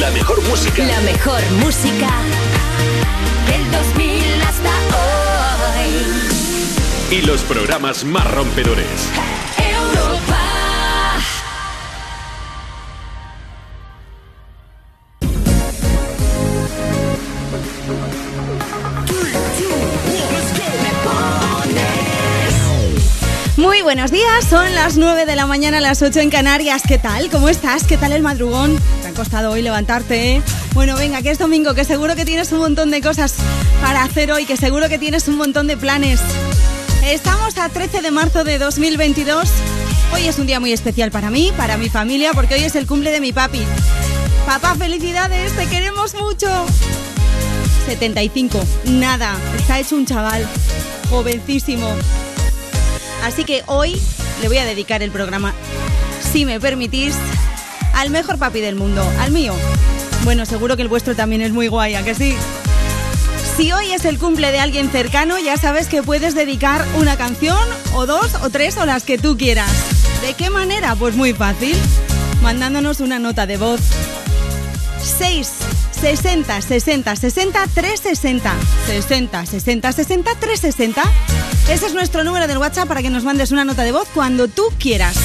La mejor música. La mejor música del 2000 hasta hoy. Y los programas más rompedores. Europa. Muy buenos días, son las 9 de la mañana, las 8 en Canarias. ¿Qué tal? ¿Cómo estás? ¿Qué tal el madrugón? ¿Te ha costado hoy levantarte? eh? Bueno, venga, que es domingo, que seguro que tienes un montón de cosas para hacer hoy, que seguro que tienes un montón de planes. Estamos a 13 de marzo de 2022. Hoy es un día muy especial para mí, para mi familia, porque hoy es el cumple de mi papi. Papá, felicidades, te queremos mucho. 75, nada, está hecho un chaval, jovencísimo. Así que hoy le voy a dedicar el programa, si me permitís, al mejor papi del mundo, al mío. Bueno, seguro que el vuestro también es muy guay, ¿a que sí? Si hoy es el cumple de alguien cercano, ya sabes que puedes dedicar una canción, o dos, o tres, o las que tú quieras. ¿De qué manera? Pues muy fácil. Mandándonos una nota de voz 6 60 60 60 360 60 60 60 360 Ese es nuestro número del WhatsApp para que nos mandes una nota de voz cuando tú quieras.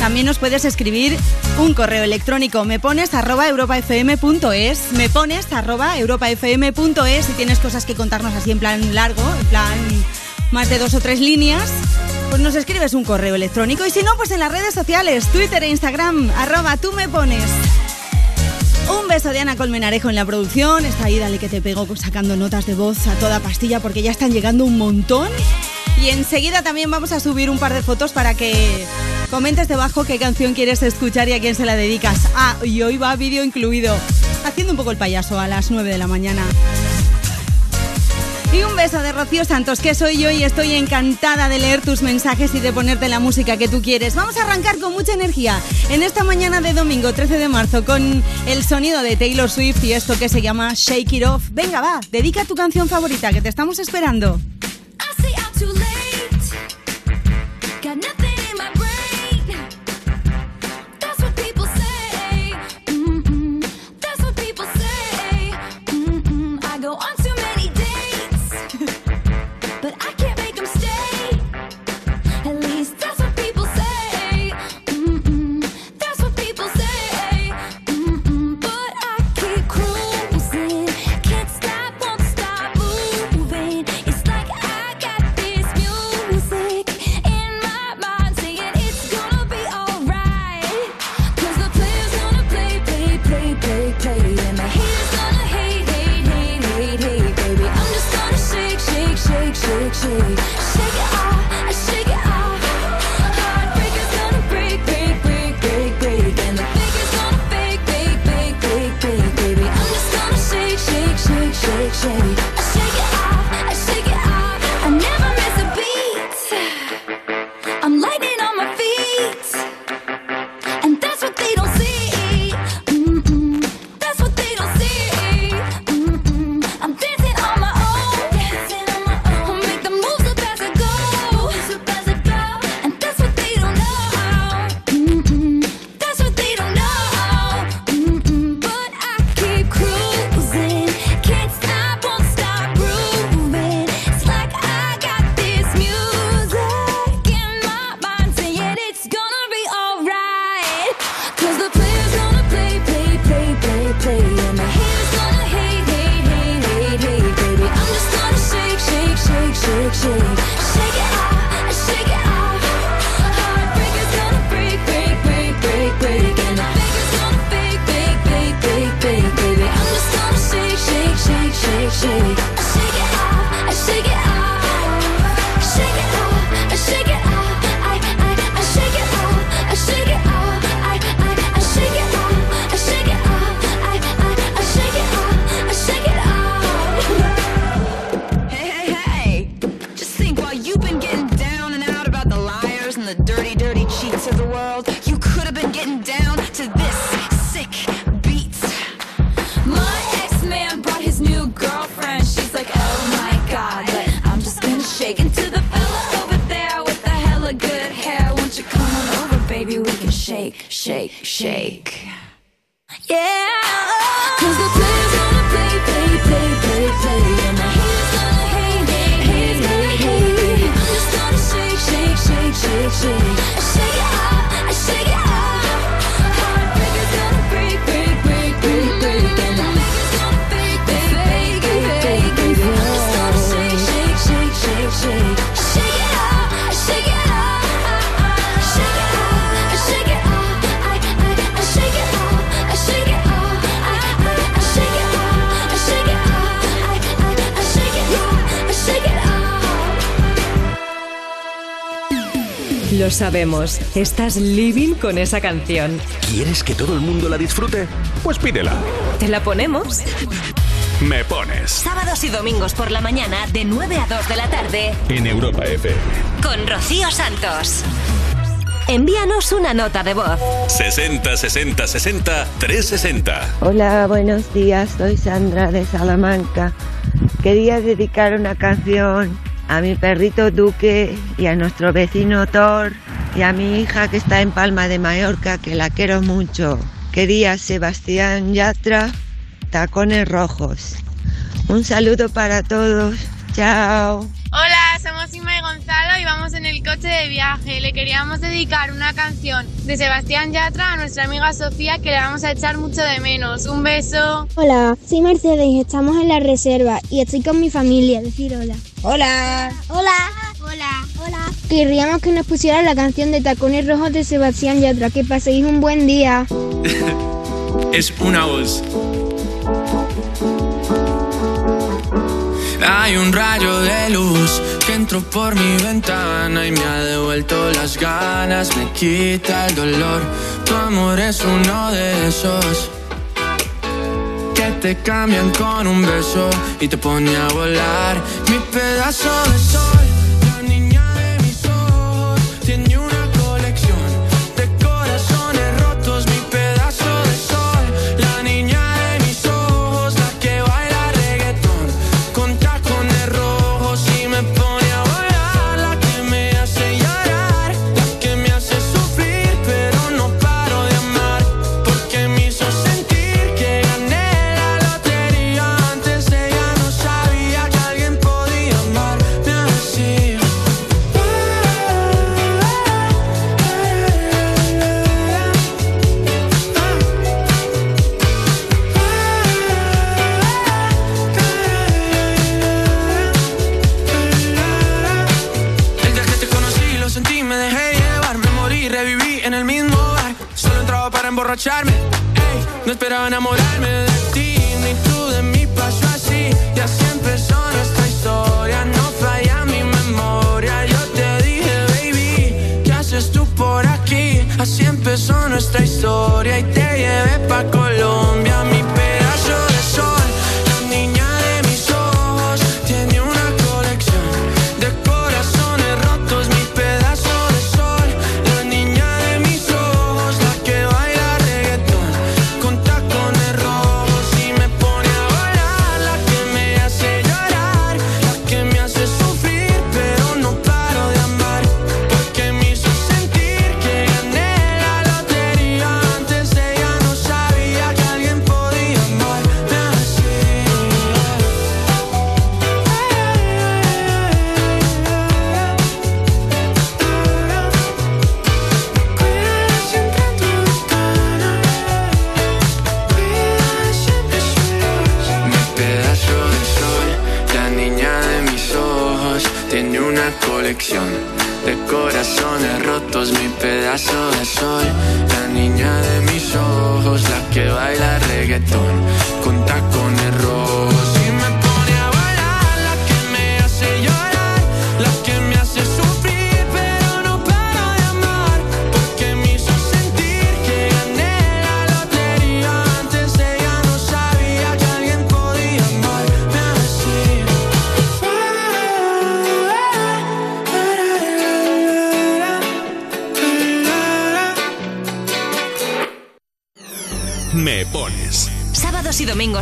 También nos puedes escribir un correo electrónico. Me pones arroba europafm.es. Me pones arroba europafm.es. Si tienes cosas que contarnos así en plan largo, en plan más de dos o tres líneas, pues nos escribes un correo electrónico. Y si no, pues en las redes sociales, Twitter e Instagram, arroba tú me pones. Un beso de Ana Colmenarejo en la producción. Está ahí, dale que te pego sacando notas de voz a toda pastilla porque ya están llegando un montón. Y enseguida también vamos a subir un par de fotos para que comentes debajo qué canción quieres escuchar y a quién se la dedicas. Ah, y hoy va vídeo incluido. Haciendo un poco el payaso a las 9 de la mañana. Y un beso de Rocío Santos, que soy yo y estoy encantada de leer tus mensajes y de ponerte la música que tú quieres. Vamos a arrancar con mucha energía en esta mañana de domingo 13 de marzo con el sonido de Taylor Swift y esto que se llama Shake It Off. Venga, va, dedica tu canción favorita que te estamos esperando. Sabemos, estás living con esa canción. ¿Quieres que todo el mundo la disfrute? Pues pídela. ¿Te la ponemos? Me pones Sábados y domingos por la mañana de 9 a 2 de la tarde en Europa FM. con Rocío Santos. Envíanos una nota de voz. 60 60 60 360. Hola, buenos días, soy Sandra de Salamanca. Quería dedicar una canción a mi perrito Duque y a nuestro vecino Thor y a mi hija que está en Palma de Mallorca, que la quiero mucho. Quería Sebastián Yatra, Tacones Rojos. Un saludo para todos. Chao. Hola, somos Inma y Gonzalo y vamos en el coche de viaje. Le queríamos dedicar una canción de Sebastián Yatra a nuestra amiga Sofía que le vamos a echar mucho de menos. Un beso. Hola, soy Mercedes estamos en la reserva y estoy con mi familia. Decir hola. Hola. Hola. Hola. Querríamos que nos pusieran la canción de Tacones Rojos de Sebastián Yatra. Que paséis un buen día. es una voz. Hay un rayo de luz que entró por mi ventana y me ha devuelto las ganas, me quita el dolor. Tu amor es uno de esos que te cambian con un beso y te pone a volar. Mi pedazo de sol,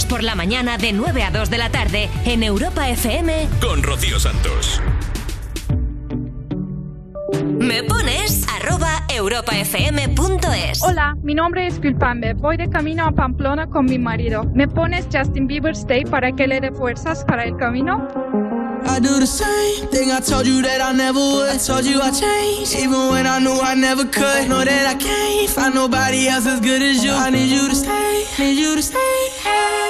por la mañana de 9 a 2 de la tarde en Europa FM. con Rocío Santos. Me pones arroba europafm.es. Hola, mi nombre es Culpambe. Voy de camino a Pamplona con mi marido. ¿Me pones Justin Bieber Stay para que le dé fuerzas para el camino? I do the same thing I told you that I never would. I told you I changed, even when I knew I never could. Know that I can't find nobody else as good as you. I need you to stay, need you to stay. I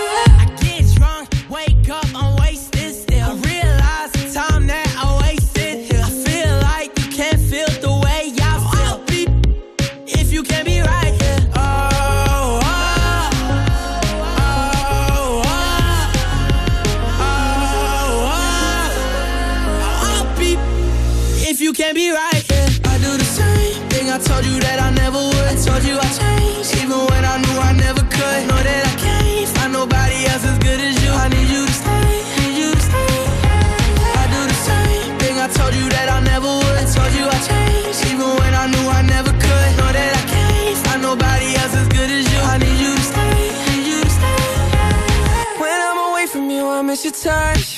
touch.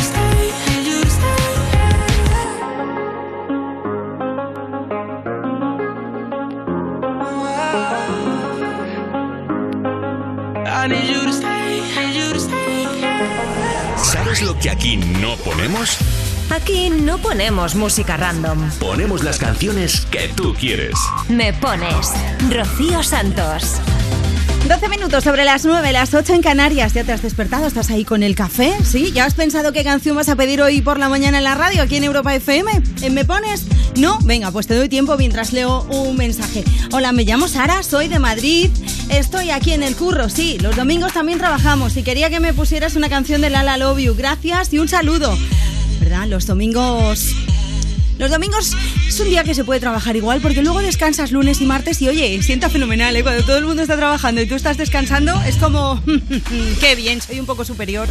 ¿Sabes lo que aquí no ponemos? Aquí no ponemos música random. Ponemos las canciones que tú quieres. Me pones Rocío Santos. 12 minutos sobre las 9, las 8 en Canarias. ¿Ya te has despertado? ¿Estás ahí con el café? ¿Sí? ¿Ya has pensado qué canción vas a pedir hoy por la mañana en la radio aquí en Europa FM? ¿En ¿Me pones? No, venga, pues te doy tiempo mientras leo un mensaje. Hola, me llamo Sara, soy de Madrid. Estoy aquí en el curro, sí. Los domingos también trabajamos y quería que me pusieras una canción de Lala Love You. Gracias y un saludo. ¿Verdad? Los domingos los domingos es un día que se puede trabajar igual porque luego descansas lunes y martes y oye, sienta fenomenal, ¿eh? Cuando todo el mundo está trabajando y tú estás descansando, es como, qué bien, soy un poco superior.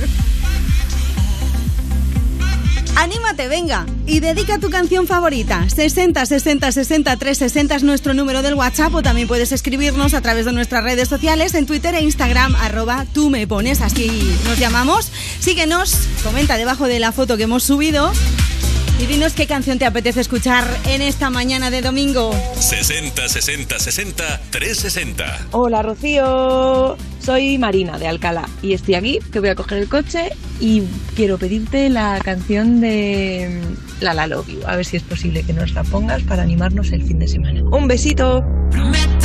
Anímate, venga, y dedica tu canción favorita. 60 60 60 360 es nuestro número del WhatsApp o también puedes escribirnos a través de nuestras redes sociales en Twitter e Instagram, arroba tú me pones, así nos llamamos. Síguenos, comenta debajo de la foto que hemos subido y dinos qué canción te apetece escuchar en esta mañana de domingo. 60 60 60 360. Hola Rocío, soy Marina de Alcalá y estoy aquí que voy a coger el coche y quiero pedirte la canción de mm, La La Love You, a ver si es posible que nos la pongas para animarnos el fin de semana. Un besito. Prometo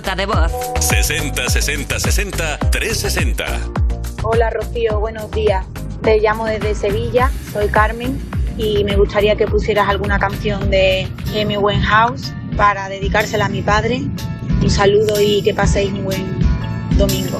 nota de voz. 60 60 60 360. Hola Rocío, buenos días. Te llamo desde Sevilla, soy Carmen y me gustaría que pusieras alguna canción de Amy Winehouse para dedicársela a mi padre. Un saludo y que paséis un buen domingo.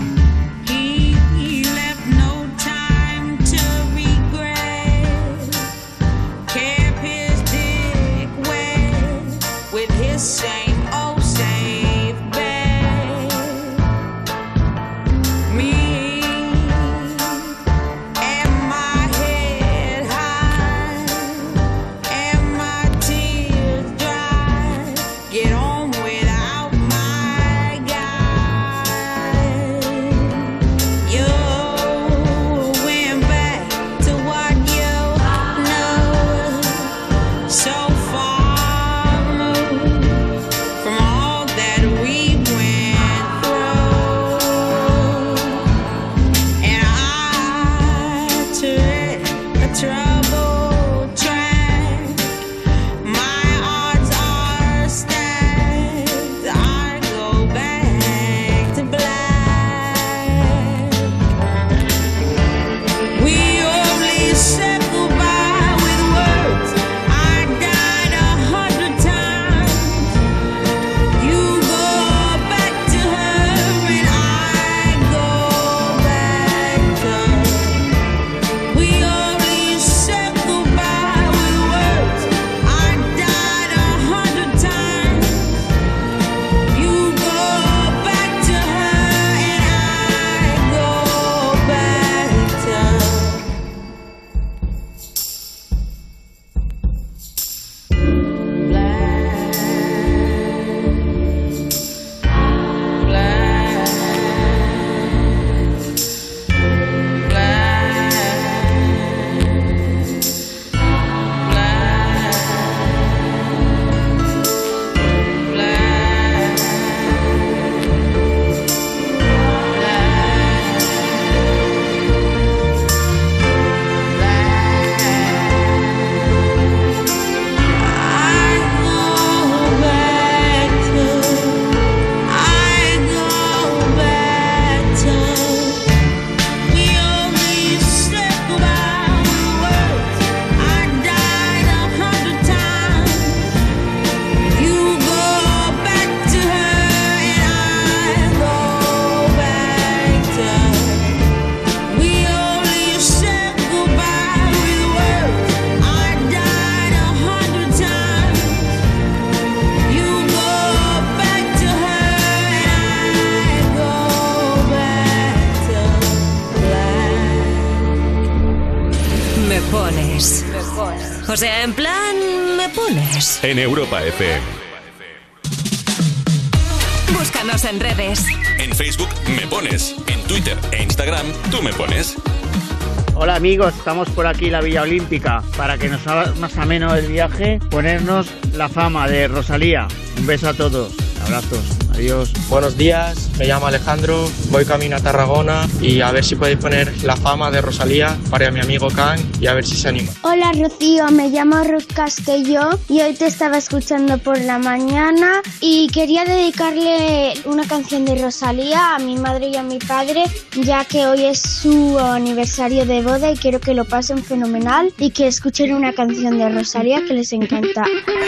Amigos, estamos por aquí la Villa Olímpica para que nos haga más ameno el viaje, ponernos la fama de Rosalía. Un beso a todos, abrazos, adiós. Buenos días, me llamo Alejandro, voy camino a Tarragona y a ver si podéis poner la fama de Rosalía para mi amigo Can y a ver si se anima. Hola Rocío, me llamo Ruth Castelló y hoy te estaba escuchando por la mañana y quería dedicarle una canción de Rosalía a mi madre y a mi padre ya que hoy es su aniversario de boda y quiero que lo pasen fenomenal y que escuchen una canción de Rosalía que les encanta.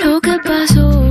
Lo que pasó,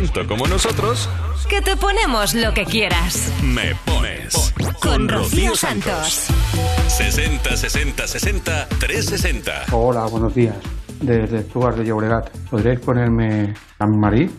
Tanto como nosotros. Que te ponemos lo que quieras. Me pones Con Rocío Santos. 60 60 60 360. Hola, buenos días. Desde Esplugas de Llobregat. ¿Podríais ponerme a Marí?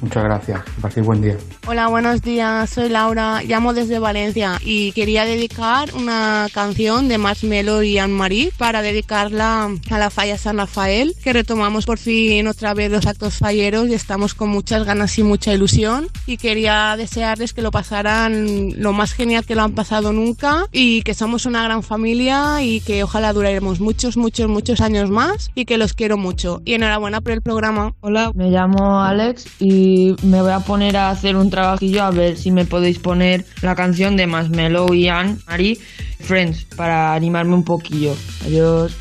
Muchas gracias. Que paséis buen día. Hola, buenos días. Soy Laura, llamo desde Valencia y quería dedicar una canción de Marshmello y Anne-Marie para dedicarla a la falla San Rafael, que retomamos por fin otra vez los actos falleros y estamos con muchas ganas y mucha ilusión. Y quería desearles que lo pasaran lo más genial que lo han pasado nunca y que somos una gran familia y que ojalá duraremos muchos, muchos, muchos años más y que los quiero mucho. Y enhorabuena por el programa. Hola, me llamo Alex y me voy a poner a hacer un trabajillo a ver si me podéis poner la canción de Marshmello y Anne Marie Friends para animarme un poquillo. Adiós.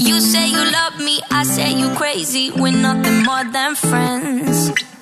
You say you love me, I say you crazy. We're nothing more than friends.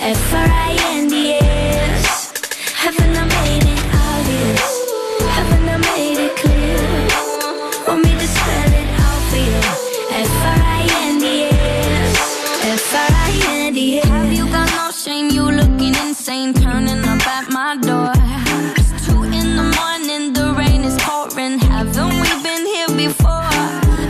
F-R-I-N-D-S. Haven't I made it obvious? Haven't I made it clear? Want me to spell it out for you? F-R-I-N-D-S. F-R-I-N-D-S. Have you got no shame? You looking insane, turning up at my door. It's two in the morning, the rain is pouring. Haven't we been here before?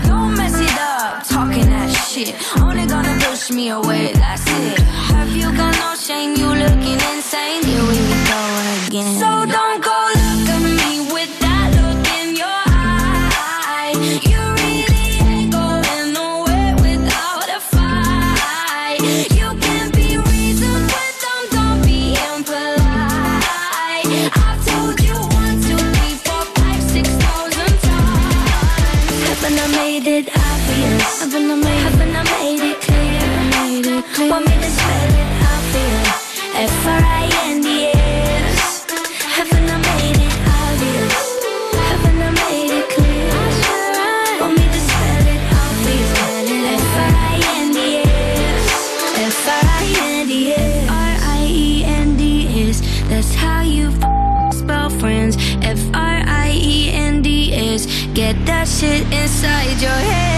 Don't mess it up, talking that shit. Only gonna push me away, that's it. You got no shame? You looking insane. Here we go again. So don't go look at me with that look in your eye. You really ain't going nowhere without a fight. You can't be reasoned with them, don't be impolite. I've told you one, two, three, four, five, six thousand times. Haven't I made it obvious? Haven't I made, it clear? haven't I made it clear? Made it clear. Want me to spell F-R-I-N-D-S Haven't I made it obvious? Haven't I made it clear? Me to spell it That's how you spell friends F-R-I-E-N-D-S Get that shit inside your head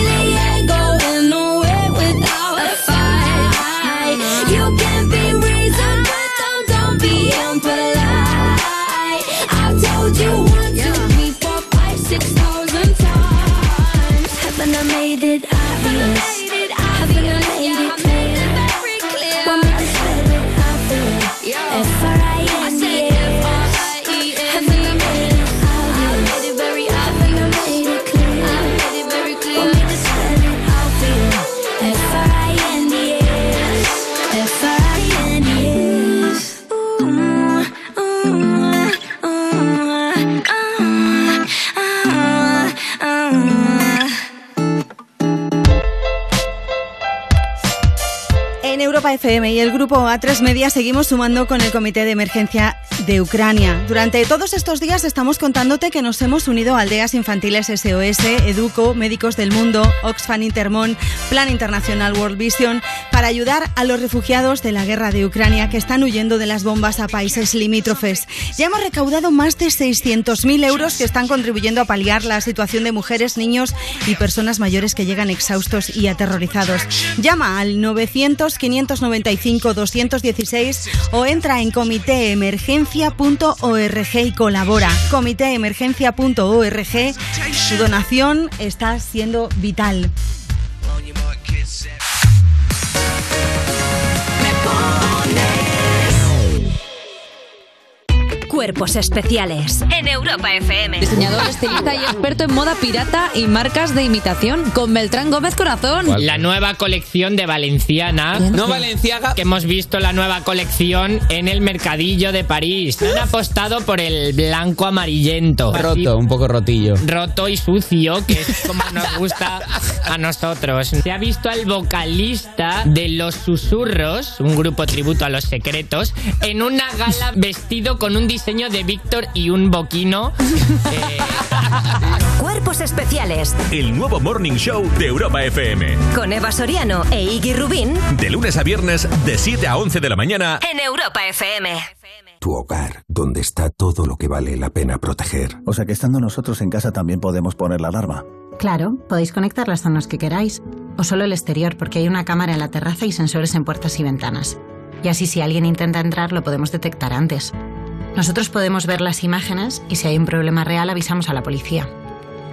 FM y el grupo A3 Media seguimos sumando con el Comité de Emergencia de Ucrania. Durante todos estos días estamos contándote que nos hemos unido a Aldeas Infantiles SOS, Educo, Médicos del Mundo, Oxfam Intermon, Plan Internacional World Vision para ayudar a los refugiados de la guerra de Ucrania que están huyendo de las bombas a países limítrofes. Ya hemos recaudado más de 600.000 euros que están contribuyendo a paliar la situación de mujeres, niños y personas mayores que llegan exhaustos y aterrorizados. Llama al 900 595 216 o entra en comitéemergencia.org y colabora. Comitéemergencia.org. Su donación está siendo vital. Cuerpos especiales en Europa FM. Diseñador, estilista y experto en moda pirata y marcas de imitación con Beltrán Gómez Corazón. La nueva colección de Valenciana. No Valenciaga. Que hemos visto la nueva colección en el mercadillo de París. Han apostado por el blanco amarillento. Roto, un poco rotillo. Roto y sucio, que es como nos gusta a nosotros. Se ha visto al vocalista de Los Susurros, un grupo tributo a los secretos, en una gala vestido con un diseño de Víctor y un boquino. Eh, Cuerpos especiales El nuevo Morning Show de Europa FM. con Eva Soriano e Iggy Rubín De lunes a viernes, de 7 a 11 de la mañana. en Europa FM. Tu hogar, donde está todo lo que vale la pena proteger. O sea que estando nosotros en casa también podemos poner la alarma. Claro, podéis conectar las zonas que queráis, o solo el exterior, porque hay una cámara en la terraza y sensores en puertas y ventanas. Y así si alguien intenta entrar lo podemos detectar antes. Nosotros podemos ver las imágenes y si hay un problema real avisamos a la policía.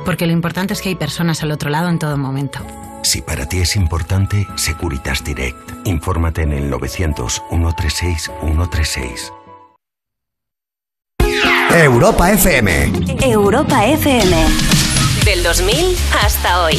Porque lo importante es que hay personas al otro lado en todo momento. Si para ti es importante, Securitas Direct. Infórmate en el 900 136 136. Europa FM. Europa FM. Del 2000 hasta hoy.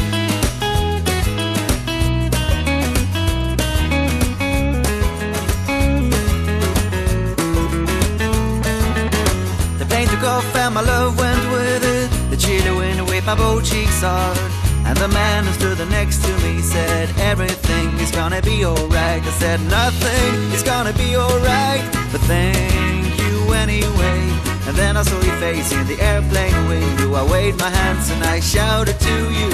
My love went with it. The chilly wind whipped my both cheeks hard. And the man who stood next to me said, Everything is gonna be alright. I said, Nothing is gonna be alright. But thank you anyway. And then I saw your face in the airplane window. I waved my hands and I shouted to you.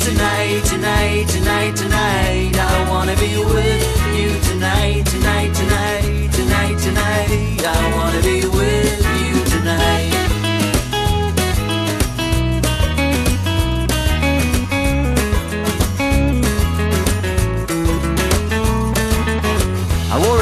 Tonight, tonight, tonight, tonight. I wanna be with you tonight, tonight, tonight, tonight, tonight. I wanna be with you tonight.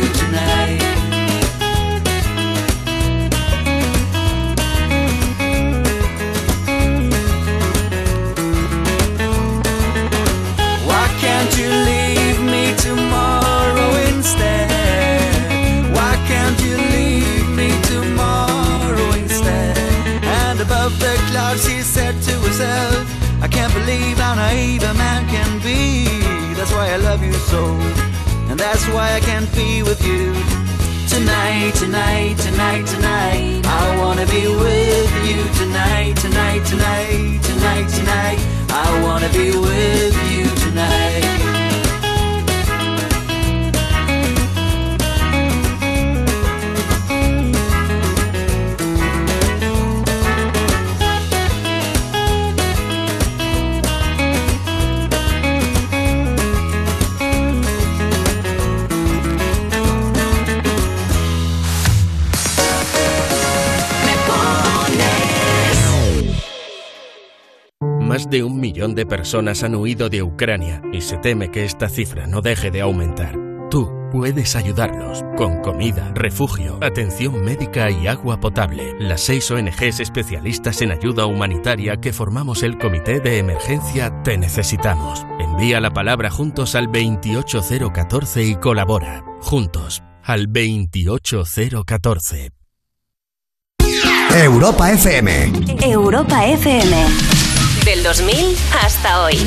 tonight Why can't you leave me tomorrow instead? Why can't you leave me tomorrow instead? And above the clouds she said to herself I can't believe how naive a man can be That's why I love you so And why I can't be with you. Tonight, tonight, tonight, tonight. I wanna be with you tonight, tonight, tonight, tonight, tonight. I wanna be with you tonight millón de personas han huido de Ucrania y se teme que esta cifra no deje de aumentar. Tú puedes ayudarlos con comida, refugio, atención médica y agua potable. Las seis ONGs especialistas en ayuda humanitaria que formamos el Comité de Emergencia Te Necesitamos. Envía la palabra juntos al 28014 y colabora. Juntos al 28014. Europa FM. Europa FM. Del 2000 hasta hoy.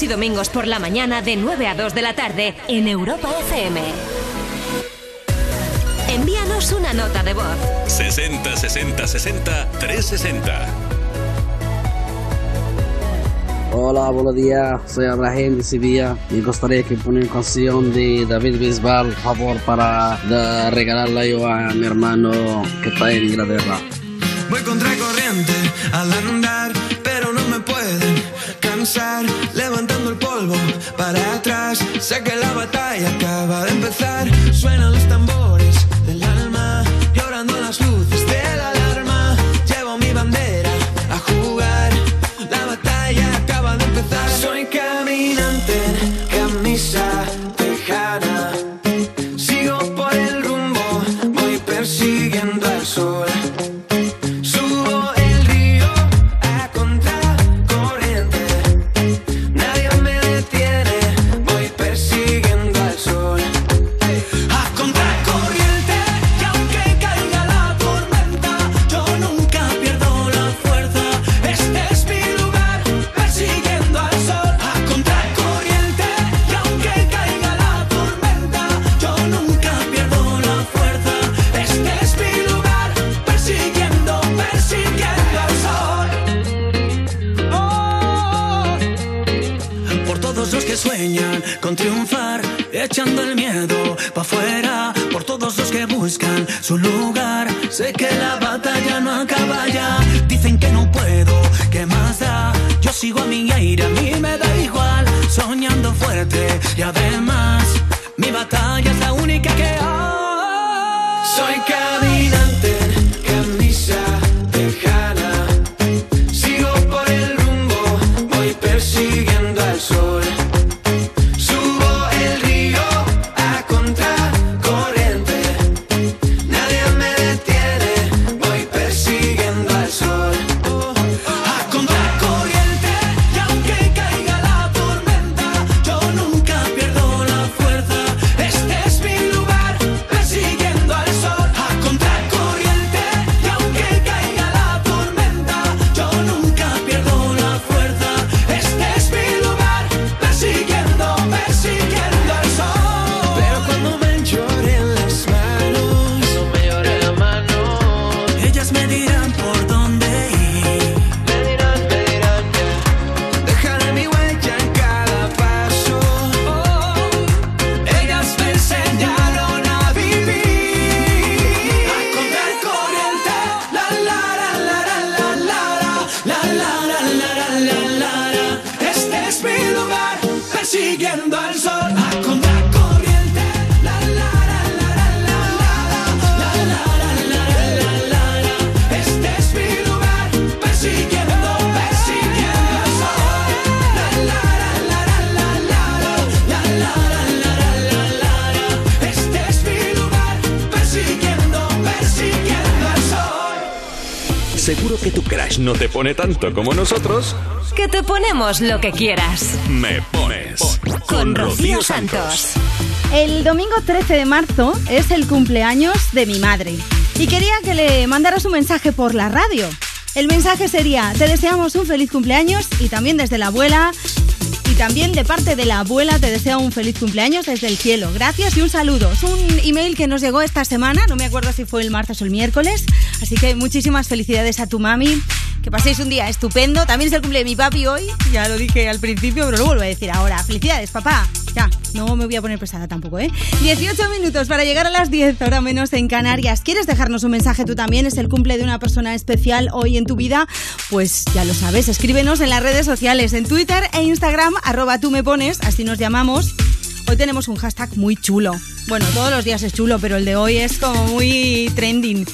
Sábados y domingos por la mañana de 9 a 2 de la tarde en Europa FM. Envíanos una nota de voz. 60 60 60 360. Hola, buenos días. Soy Abraham de Sevilla. Me gustaría que pongan canción de David Bisbal, por favor, para regalarla yo a mi hermano que está en Inglaterra. Voy contra corriente al andar, Levantando el polvo para atrás, sé que la batalla acaba de empezar. Suenan los tambores del alma, llorando las luces de su lugar, sé que la batalla no acaba ya. Dicen que no puedo, ¿qué más da? Yo sigo a mi aire, a mí me da igual. Soñando fuerte y además, tanto como nosotros. Que te ponemos lo que quieras. Me pones Con Rocío Santos. El domingo 13 de marzo es el cumpleaños de mi madre y quería que le mandaras un mensaje por la radio. El mensaje sería, te deseamos un feliz cumpleaños y también desde la abuela y también de parte de la abuela te deseo un feliz cumpleaños desde el cielo. Gracias y un saludo. Es un email que nos llegó esta semana, no me acuerdo si fue el martes o el miércoles, así que muchísimas felicidades a tu mami. Que paséis un día estupendo. También es el cumple de mi papi hoy, ya lo dije al principio, pero lo vuelvo a decir ahora. Felicidades, papá. Ya, no me voy a poner pesada tampoco, ¿eh? 18 minutos para llegar a las 10, hora menos en Canarias. ¿Quieres dejarnos un mensaje tú también? ¿Es el cumple de una persona especial hoy en tu vida? Pues ya lo sabes, escríbenos en las redes sociales, en Twitter e Instagram, arroba tú me pones, así nos llamamos. Hoy tenemos un hashtag muy chulo. Bueno, todos los días es chulo, pero el de hoy es como muy trending.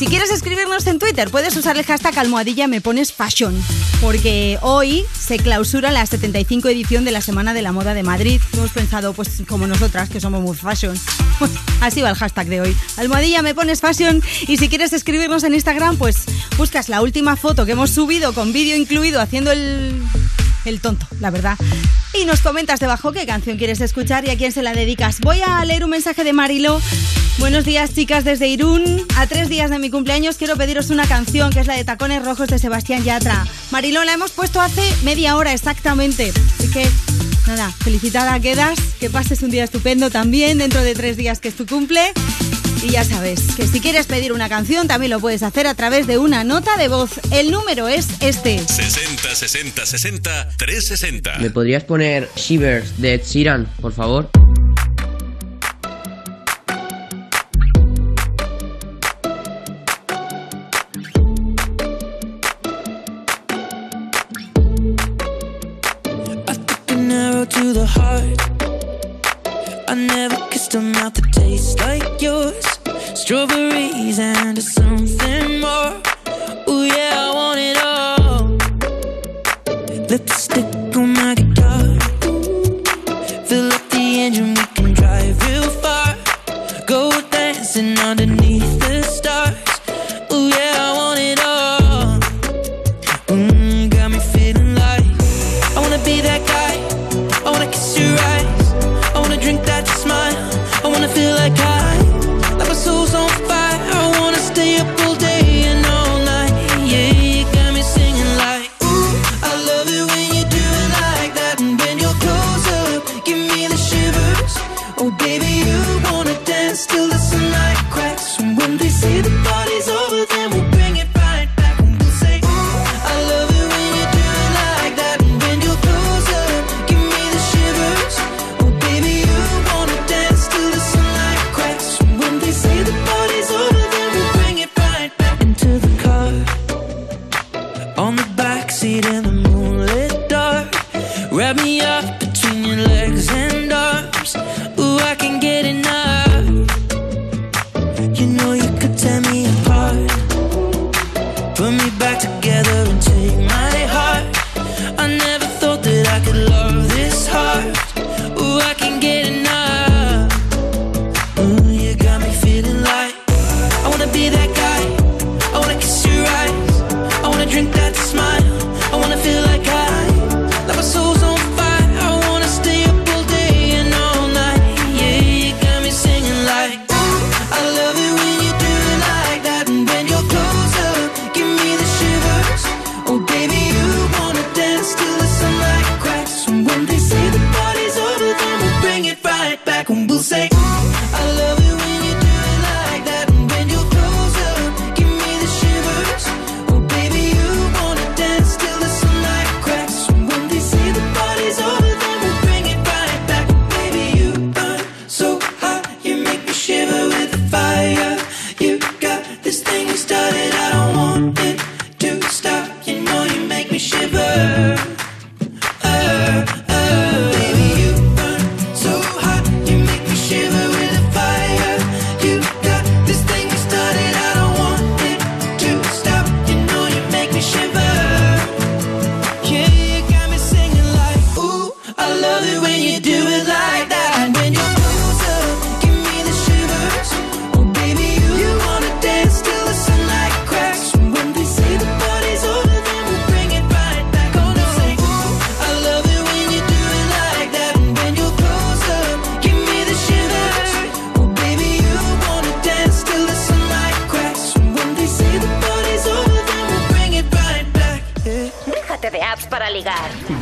Si quieres escribirnos en Twitter, puedes usar el hashtag almohadilla me pones fashion, porque hoy se clausura la 75 edición de la Semana de la Moda de Madrid. Hemos pensado, pues como nosotras, que somos muy fashion. Así va el hashtag de hoy. Almohadilla me pones fashion. Y si quieres escribirnos en Instagram, pues buscas la última foto que hemos subido con vídeo incluido haciendo el el tonto, la verdad. Y nos comentas debajo qué canción quieres escuchar y a quién se la dedicas. Voy a leer un mensaje de Marilo. Buenos días, chicas, desde Irún. A tres días de mi cumpleaños quiero pediros una canción que es la de Tacones Rojos de Sebastián Yatra. Marilón, la hemos puesto hace media hora exactamente. Así que, nada, felicitada quedas, que pases un día estupendo también dentro de tres días que es tu cumple. Y ya sabes que si quieres pedir una canción también lo puedes hacer a través de una nota de voz. El número es este. 60 60 60 360. ¿Me podrías poner Shivers de Ed Sheeran, por favor? heart. I never kissed a mouth that tastes like yours. Strawberries and something more. Ooh, yeah, I want it all. Lipstick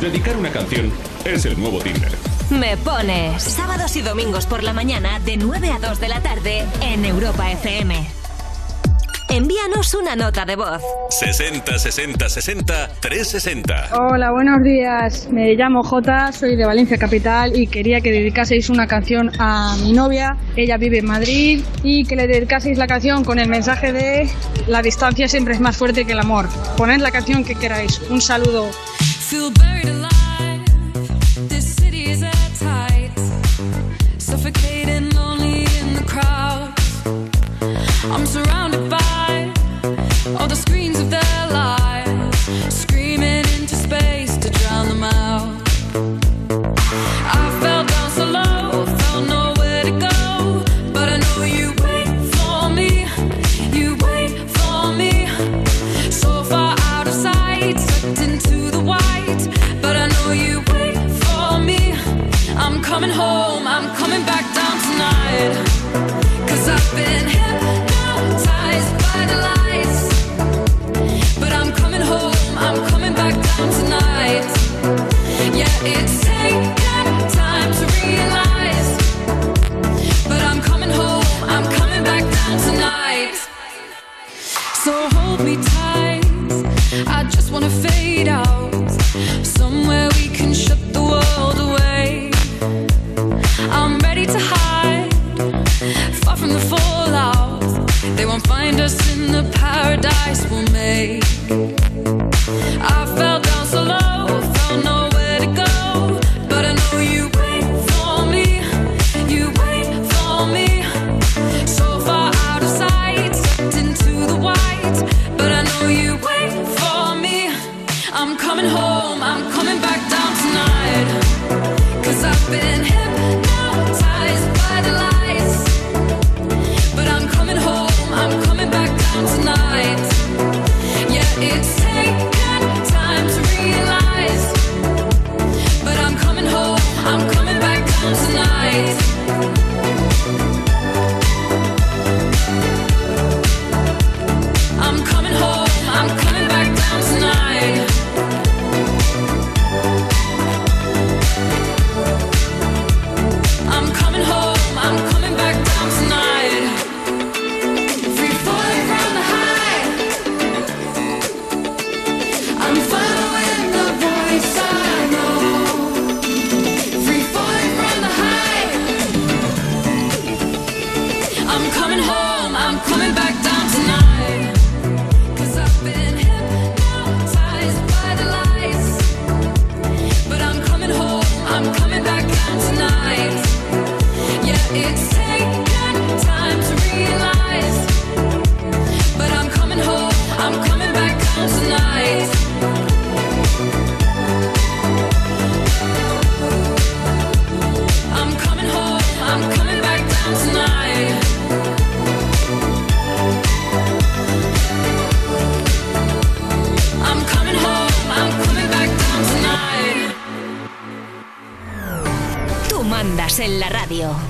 Dedicar una canción es el nuevo Tinder. Me pones sábados y domingos por la mañana de 9 a 2 de la tarde en Europa FM. Envíanos una nota de voz. 60 60 60 360. Hola, buenos días. Me llamo Jota, soy de Valencia Capital y quería que dedicaseis una canción a mi novia. Ella vive en Madrid y que le dedicaseis la canción con el mensaje de la distancia siempre es más fuerte que el amor. Poned la canción que queráis. Un saludo. feel buried alive. This city is tight, suffocating lonely in the crowd. I'm surrounded by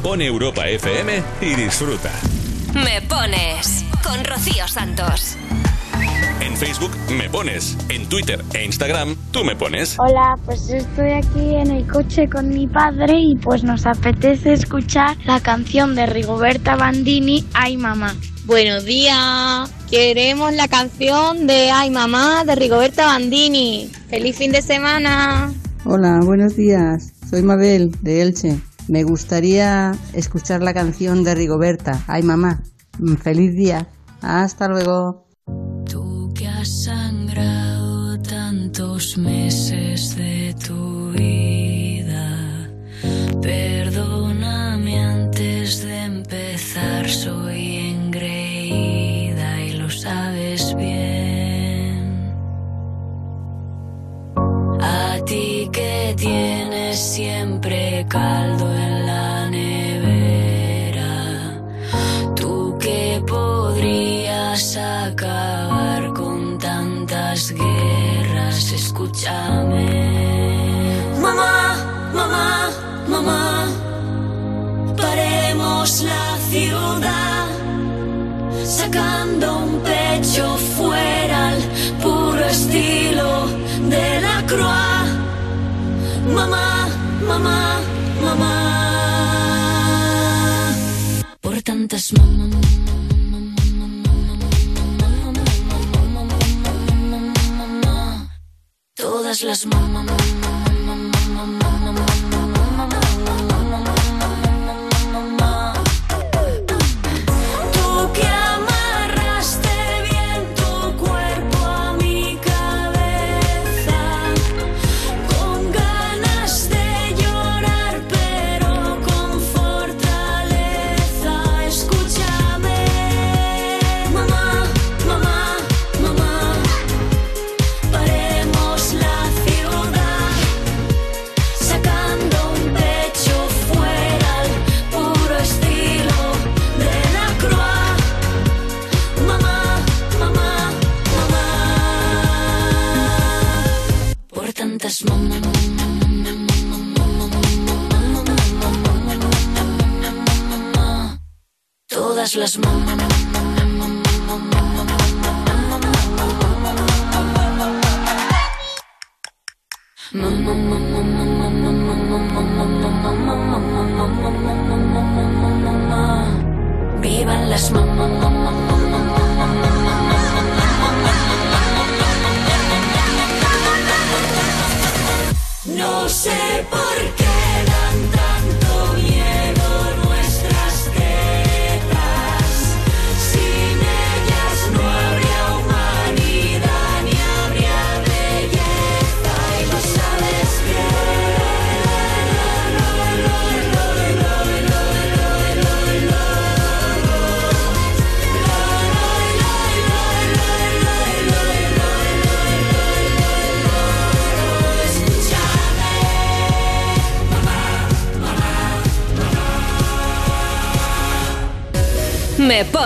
Pone Europa FM y disfruta. Me pones con Rocío Santos. En Facebook me pones, en Twitter e Instagram tú me pones. Hola, pues estoy aquí en el coche con mi padre y pues nos apetece escuchar la canción de Rigoberta Bandini, Ay mamá. Buenos días, queremos la canción de Ay mamá de Rigoberta Bandini. Feliz fin de semana. Hola, buenos días. Soy Mabel de Elche. Me gustaría escuchar la canción de Rigoberta. Ay, mamá, mm, feliz día. Hasta luego.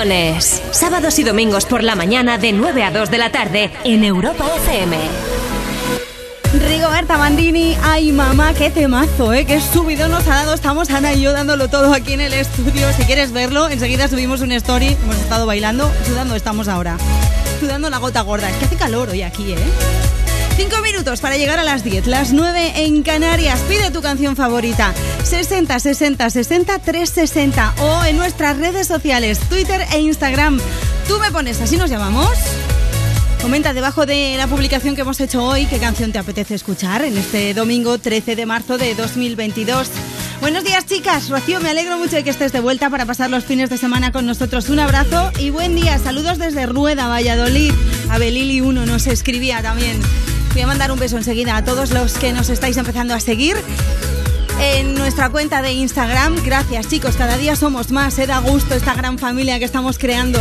Sábados y domingos por la mañana de 9 a 2 de la tarde en Europa FM. Rigoberta Bandini, ay mamá, qué temazo, ¿eh? Qué subido nos ha dado. Estamos Ana y yo dándolo todo aquí en el estudio. Si quieres verlo, enseguida subimos un story. Hemos estado bailando, sudando estamos ahora. Sudando la gota gorda. Es que hace calor hoy aquí, ¿eh? Cinco minutos para llegar a las 10, las 9 en Canarias. Pide tu canción favorita. 60 60 60 360 o en nuestras redes sociales, Twitter e Instagram. Tú me pones, así nos llamamos. Comenta debajo de la publicación que hemos hecho hoy qué canción te apetece escuchar en este domingo 13 de marzo de 2022. Buenos días chicas, Rocío, me alegro mucho de que estés de vuelta para pasar los fines de semana con nosotros. Un abrazo y buen día. Saludos desde Rueda, Valladolid. Abelili 1 nos escribía también. Voy a mandar un beso enseguida a todos los que nos estáis empezando a seguir en nuestra cuenta de Instagram. Gracias chicos, cada día somos más, eh, da gusto esta gran familia que estamos creando.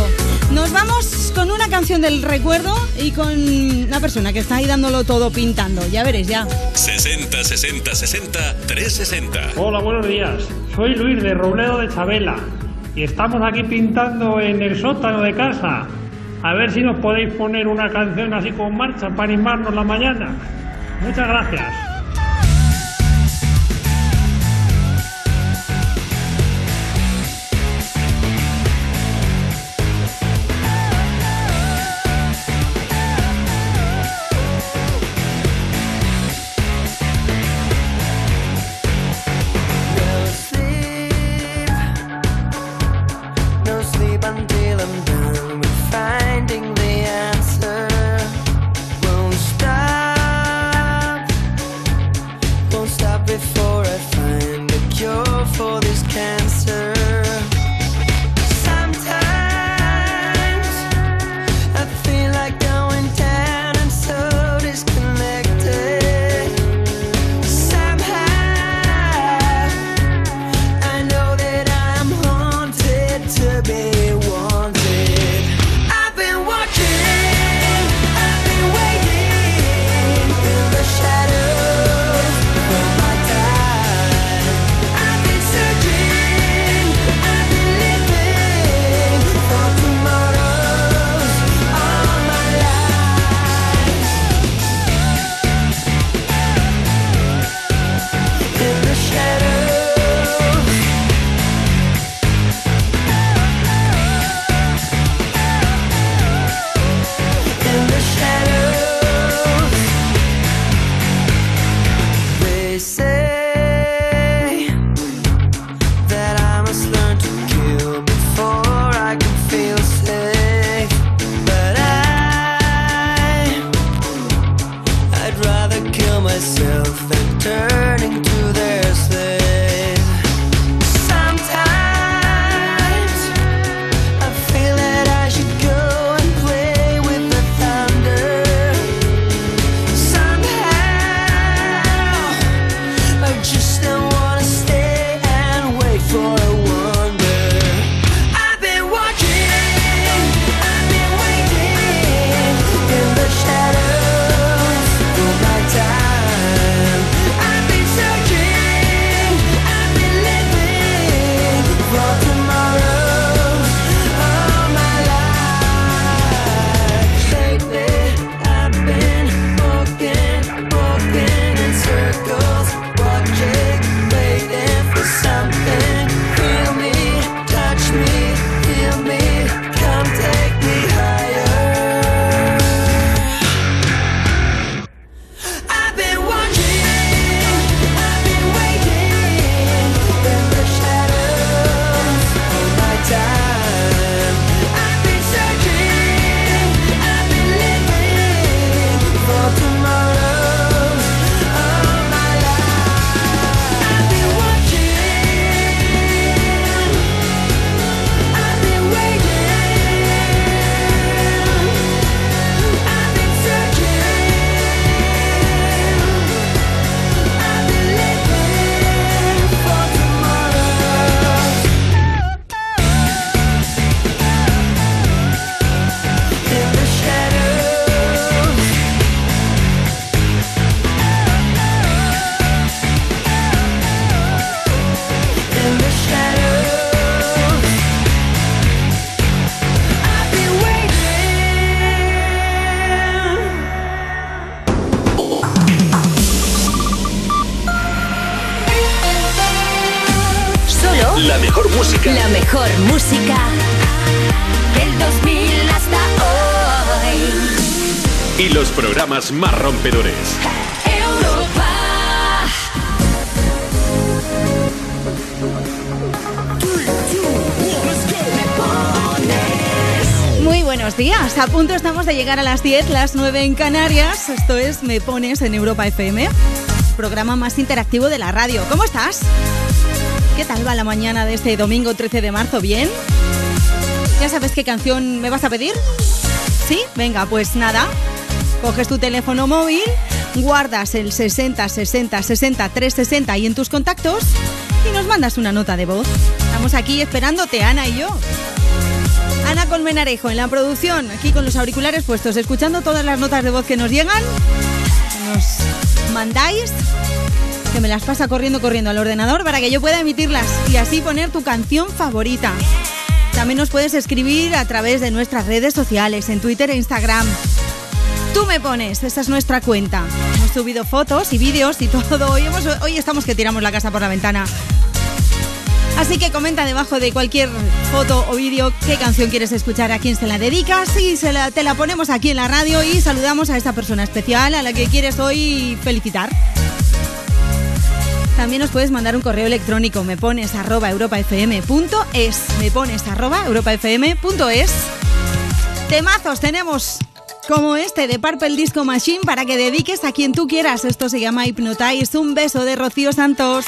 Nos vamos con una canción del recuerdo y con una persona que está ahí dándolo todo pintando. Ya veréis, ya. 60 60 60 360. Hola, buenos días. Soy Luis de Robledo de Chabela y estamos aquí pintando en el sótano de casa. A ver si nos podéis poner una canción así con marcha para animarnos la mañana. Muchas gracias. Europa. Muy buenos días. A punto estamos de llegar a las 10, las 9 en Canarias. Esto es Me Pones en Europa FM, programa más interactivo de la radio. ¿Cómo estás? ¿Qué tal va la mañana de este domingo 13 de marzo? ¿Bien? ¿Ya sabes qué canción me vas a pedir? ¿Sí? Venga, pues nada. Coges tu teléfono móvil, guardas el 60 60 60 360 y en tus contactos y nos mandas una nota de voz. Estamos aquí esperándote, Ana y yo. Ana Colmenarejo en la producción, aquí con los auriculares puestos, escuchando todas las notas de voz que nos llegan, nos mandáis, que me las pasa corriendo, corriendo al ordenador para que yo pueda emitirlas y así poner tu canción favorita. También nos puedes escribir a través de nuestras redes sociales, en Twitter e Instagram. Tú me pones, esa es nuestra cuenta. Hemos subido fotos y vídeos y todo. Hoy, estamos que tiramos la casa por la ventana. Así que comenta debajo de cualquier foto o vídeo qué canción quieres escuchar, a quién se la dedicas y te la ponemos aquí en la radio y saludamos a esta persona especial a la que quieres hoy felicitar. También nos puedes mandar un correo electrónico, me pones arroba europafm.es, me pones arroba europafm.es. Temazos tenemos como este de Purple Disco Machine para que dediques a quien tú quieras. Esto se llama Hypnotize. Un beso de Rocío Santos.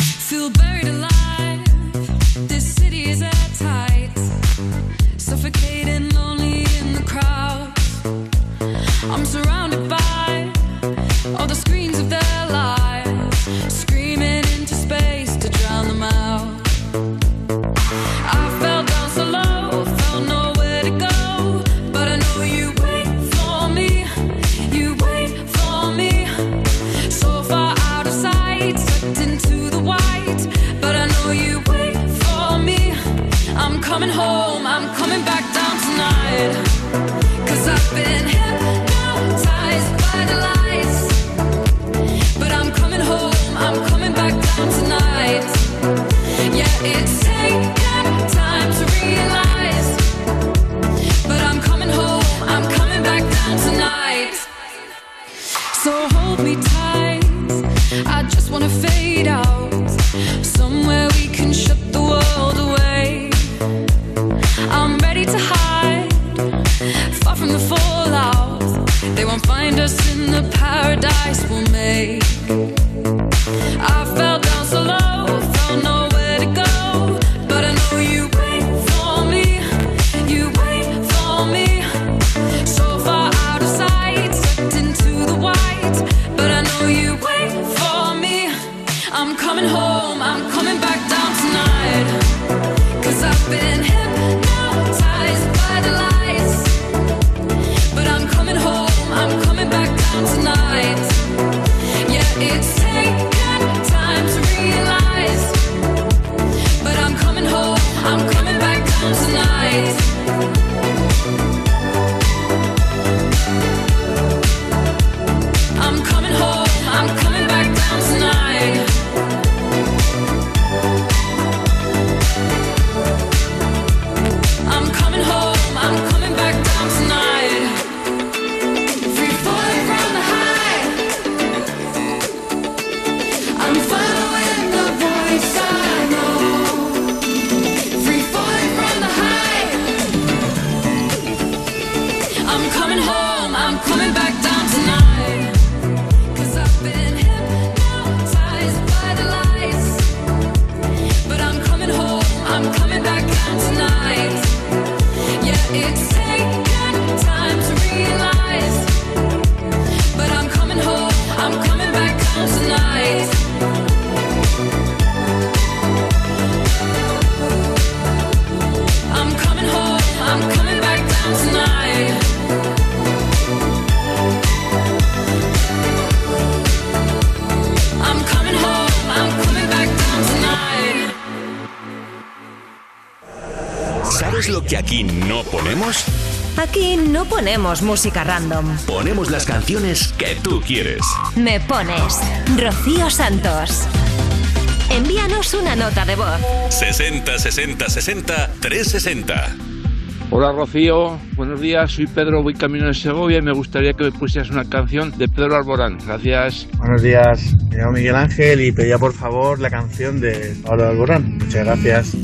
Aquí no ponemos música random. Ponemos las canciones que tú quieres. Me pones Rocío Santos. Envíanos una nota de voz. 60 60 60 360. Hola Rocío, buenos días, soy Pedro, voy camino de Segovia y me gustaría que me pusieras una canción de Pedro Alborán. Gracias. Buenos días, me llamo Miguel Ángel y pedía por favor la canción de Pablo Alborán. Muchas gracias.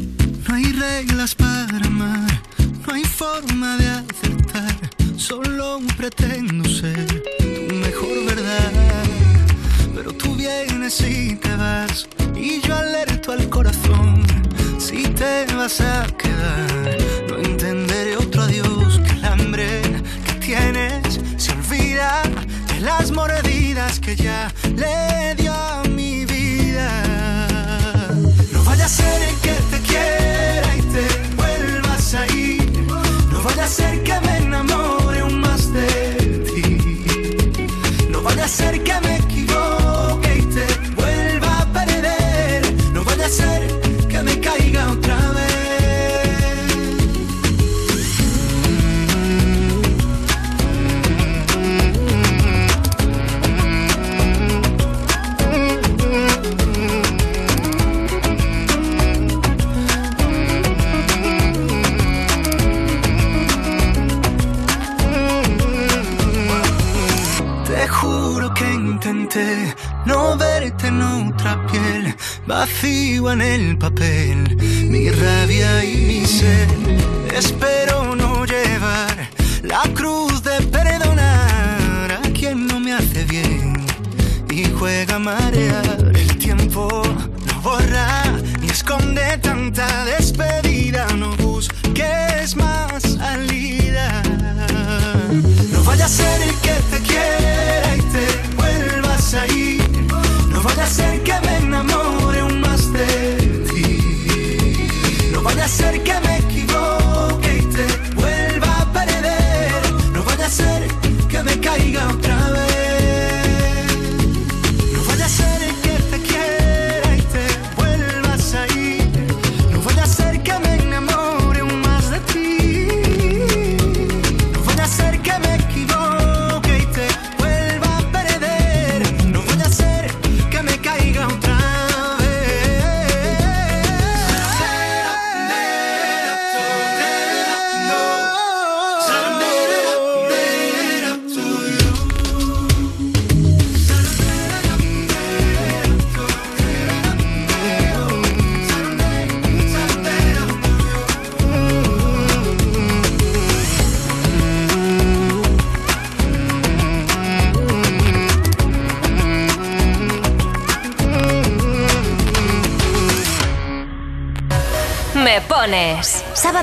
Vacío en el papel, mi rabia y mi sed. Espero no llevar la cruz de perdonar a quien no me hace bien y juega a marear. El tiempo no borra ni esconde tanta despedida, no busques más salida. No vaya a ser que te quiera y te vuelvas a ir. No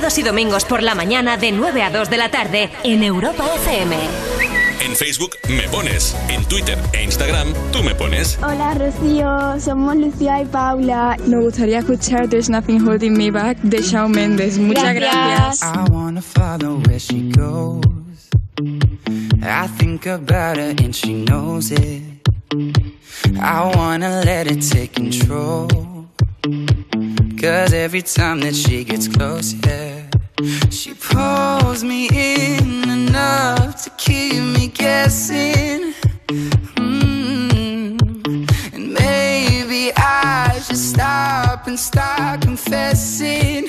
Sábados y domingos por la mañana de 9 a 2 de la tarde en Europa FM. En Facebook me pones. En Twitter e Instagram tú me pones. Hola Rocío, somos Lucía y Paula. Nos gustaría escuchar There's Nothing Holding Me Back de Shawn Mendes. Muchas gracias. I wanna follow where she goes. I think about her and she knows it. I wanna let it take control. Cause every time that she gets close, yeah, she pulls me in enough to keep me guessing. Mm. And maybe I should stop and start confessing,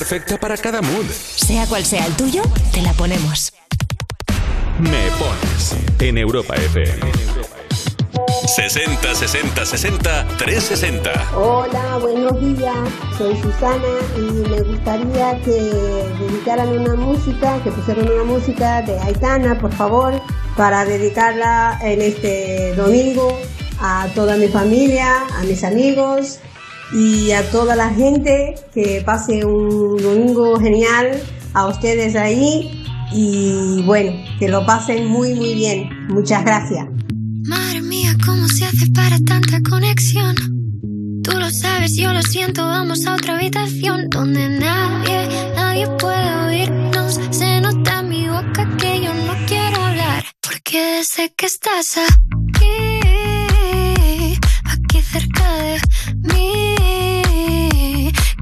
perfecta para cada mood. Sea cual sea el tuyo, te la ponemos. Me pones en Europa FM. 60 60 60 360. Hola, buenos días. Soy Susana y me gustaría que dedicaran una música, que pusieran una música de Aitana, por favor, para dedicarla en este domingo a toda mi familia, a mis amigos y a toda la gente que pase un domingo genial, a ustedes ahí y bueno, que lo pasen muy muy bien. Muchas gracias. Madre mía, ¿cómo se hace para tanta conexión? Tú lo sabes, yo lo siento, vamos a otra habitación donde nadie, nadie puede oírnos. Se nota en mi boca que yo no quiero hablar, porque sé que estás aquí,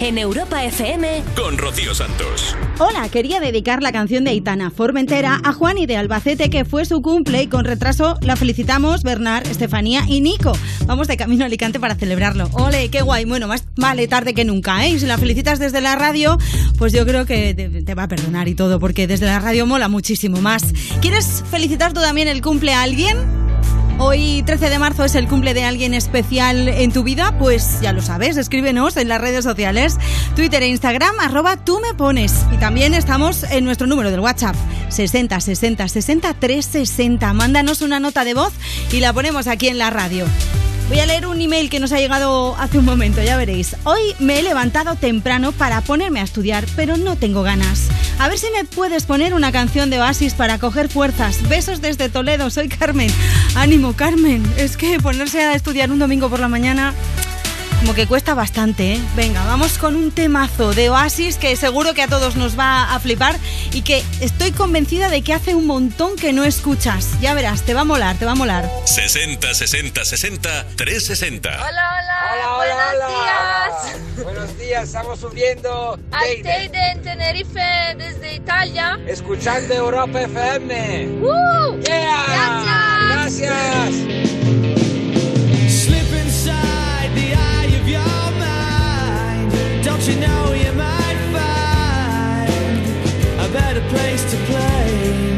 en Europa FM. Con Rocío Santos. Hola, quería dedicar la canción de Aitana Formentera a Juani de Albacete, que fue su cumple y con retraso la felicitamos Bernard, Estefanía y Nico. Vamos de camino a Alicante para celebrarlo. Ole, qué guay. Bueno, más vale tarde que nunca, ¿eh? Y si la felicitas desde la radio, pues yo creo que te, te va a perdonar y todo, porque desde la radio mola muchísimo más. ¿Quieres felicitar tú también el cumple a alguien? Hoy 13 de marzo es el cumple de alguien especial en tu vida, pues ya lo sabes, escríbenos en las redes sociales, Twitter e Instagram, arroba tú me pones. Y también estamos en nuestro número del WhatsApp, 60 60 60 360. Mándanos una nota de voz y la ponemos aquí en la radio. Voy a leer un email que nos ha llegado hace un momento, ya veréis. Hoy me he levantado temprano para ponerme a estudiar, pero no tengo ganas. A ver si me puedes poner una canción de Oasis para coger fuerzas. Besos desde Toledo, soy Carmen. Ánimo, Carmen. Es que ponerse a estudiar un domingo por la mañana como que cuesta bastante, ¿eh? Venga, vamos con un temazo de Oasis que seguro que a todos nos va a flipar y que estoy convencida de que hace un montón que no escuchas. Ya verás, te va a molar, te va a molar. 60 60 60 360. Hola, hola, buenos días. Buenos días, estamos subiendo. Al Teide en Tenerife desde Italia. Escuchando Europa FM. ¡Uh! Yeah. Gracias. You know you might find a better place to play?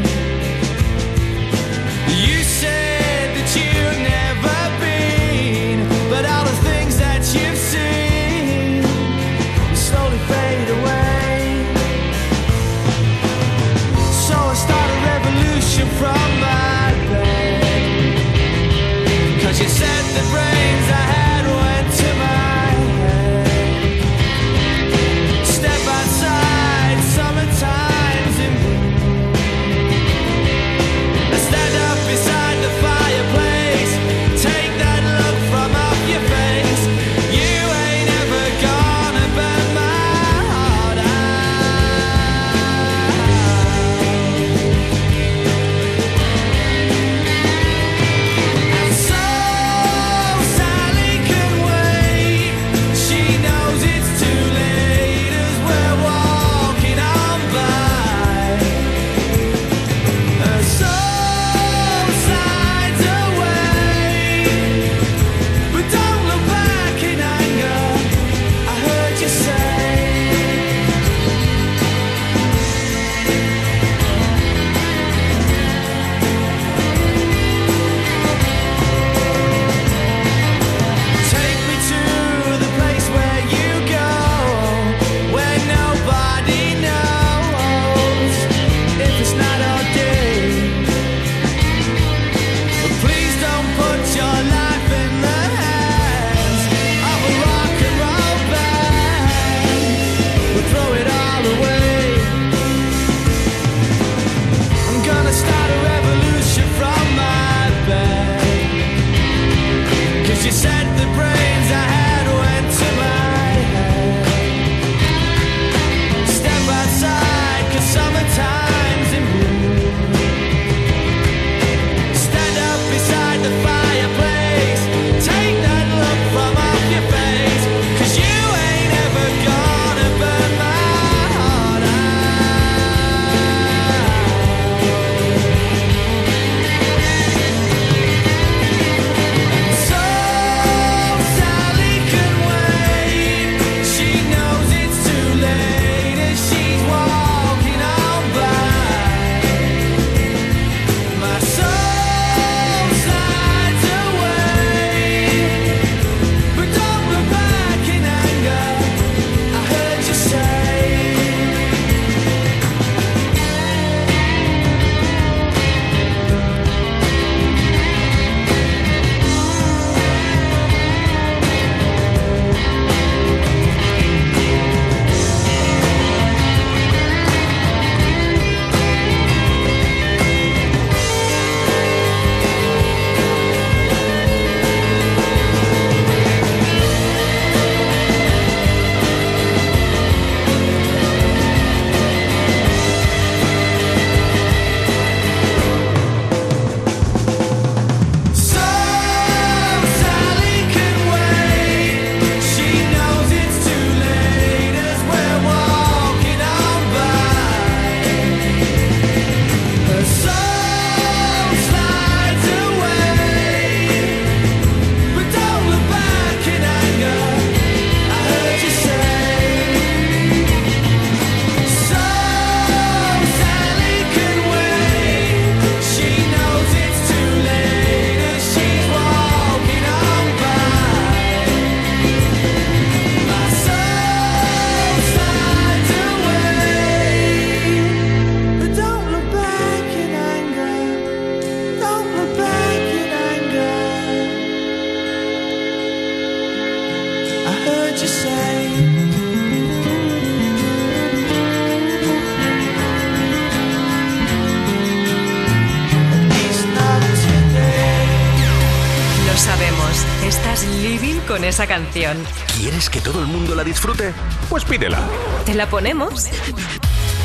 Esa canción. ¿Quieres que todo el mundo la disfrute? Pues pídela. ¿Te la ponemos?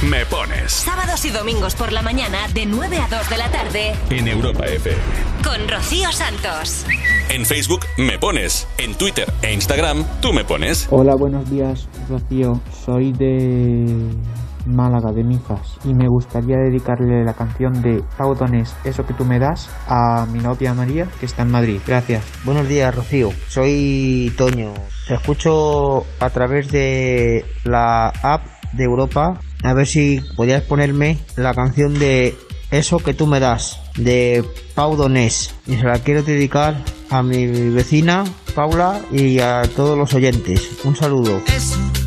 Me pones Sábados y domingos por la mañana de 9 a 2 de la tarde en Europa FM. con Rocío Santos. En Facebook me pones, en Twitter e Instagram tú me pones. Hola, buenos días, Rocío. Soy de Málaga, de Mijas, y me gustaría dedicarle la canción de Pau Donés, Eso que tú me das, a mi novia María, que está en Madrid. Gracias. Buenos días, Rocío. Soy Toño. Te escucho a través de la app de Europa. A ver si podías ponerme la canción de Eso que tú me das, de Pau Donés. Y se la quiero dedicar a mi vecina, Paula, y a todos los oyentes. Un saludo. Eso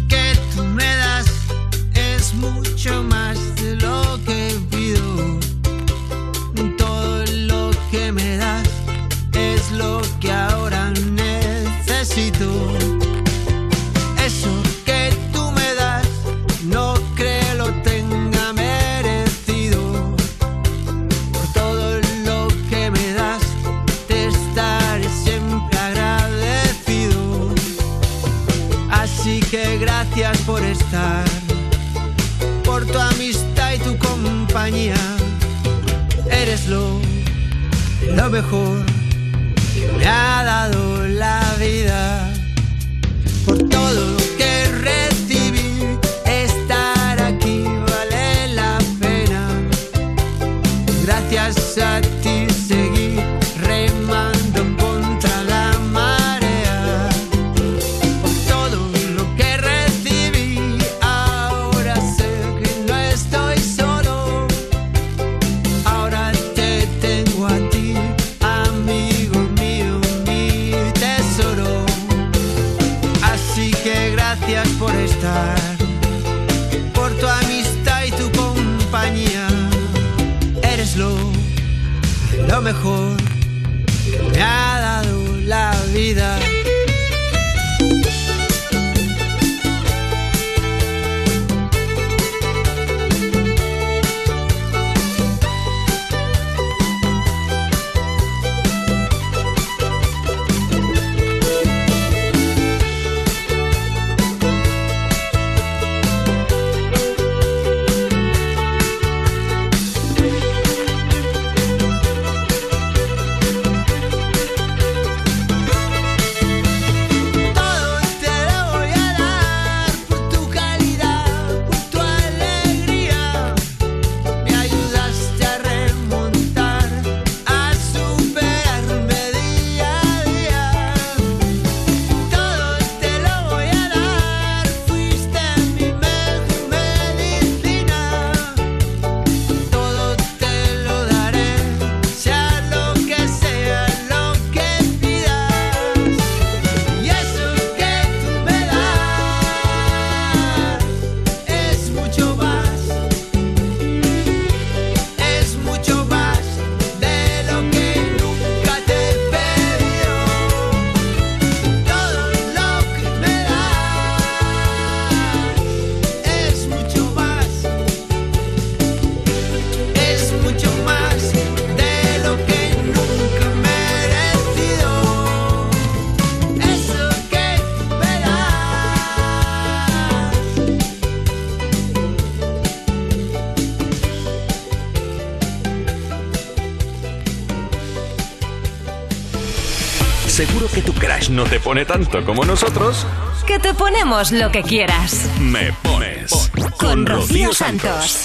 mejor que me ha dado la vida. Mejor no te pone tanto como nosotros. Que te ponemos lo que quieras. Me pones Con Rocío Santos.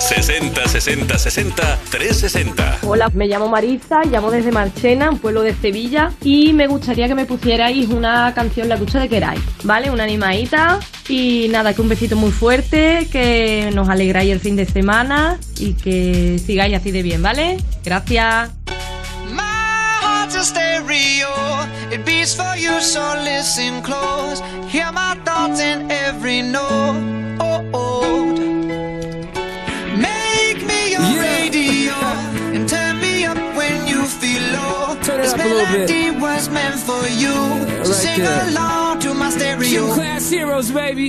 60 60 60 360. Hola, me llamo Marisa, llamo desde Marchena, un pueblo de Sevilla, y me gustaría que me pusierais una canción, la que ustedes queráis, ¿vale? Una animadita. Y nada, que un besito muy fuerte, que nos alegráis el fin de semana y que sigáis así de bien, ¿vale? Gracias. You, so listen close. Hear my thoughts in every note. Oh oh Make me your radio and turn me up when you feel low. Turn it This up a little bit. melody was meant for you. So Right sing there. along to my stereo. Gym class heroes, baby.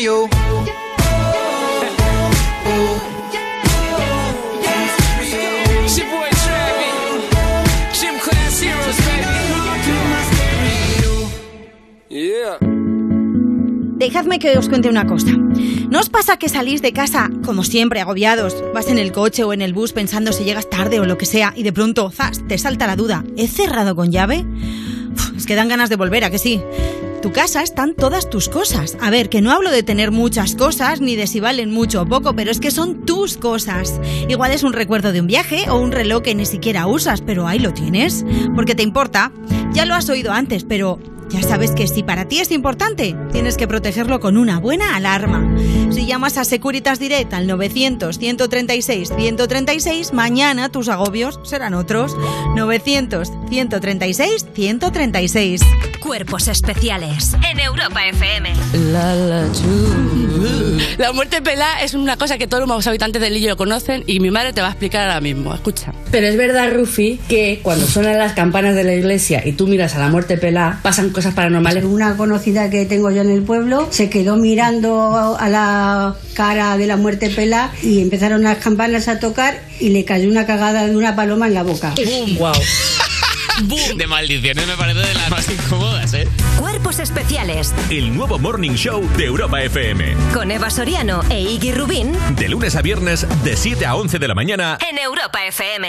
Yeah. Dejadme que os cuente una cosa. ¿No os pasa que salís de casa, como siempre, agobiados? Vas en el coche o en el bus pensando si llegas tarde o lo que sea y de pronto, ¡zas!, te salta la duda. ¿He cerrado con llave? Uf, es que dan ganas de volver, ¿a que sí? Tu casa están todas tus cosas. A ver, que no hablo de tener muchas cosas ni de si valen mucho o poco, pero es que son tus cosas. Igual es un recuerdo de un viaje o un reloj que ni siquiera usas, pero ahí lo tienes. Porque te importa. Ya lo has oído antes, pero ya sabes que si para ti es importante, tienes que protegerlo con una buena alarma. Si llamas a Securitas Direct al 900-136-136, mañana tus agobios serán otros. 900-136-136. Cuerpos especiales en Europa FM. La, la, La muerte pelá es una cosa que todos los habitantes del Lillo conocen y mi madre te va a explicar ahora mismo. Escucha. Pero es verdad, Rufi, que cuando suenan las campanas de la iglesia y tú miras a la muerte pelá, pasan cosas paranormales. Una conocida que tengo yo en el pueblo se quedó mirando a la cara de la muerte pelá y empezaron las campanas a tocar y le cayó una cagada de una paloma en la boca. Wow. De maldiciones me parece de las más incómodas, ¿eh? Cuerpos especiales El nuevo Morning Show de Europa FM. con Eva Soriano e Iggy Rubín De lunes a viernes, de 7 a 11 de la mañana. en Europa FM.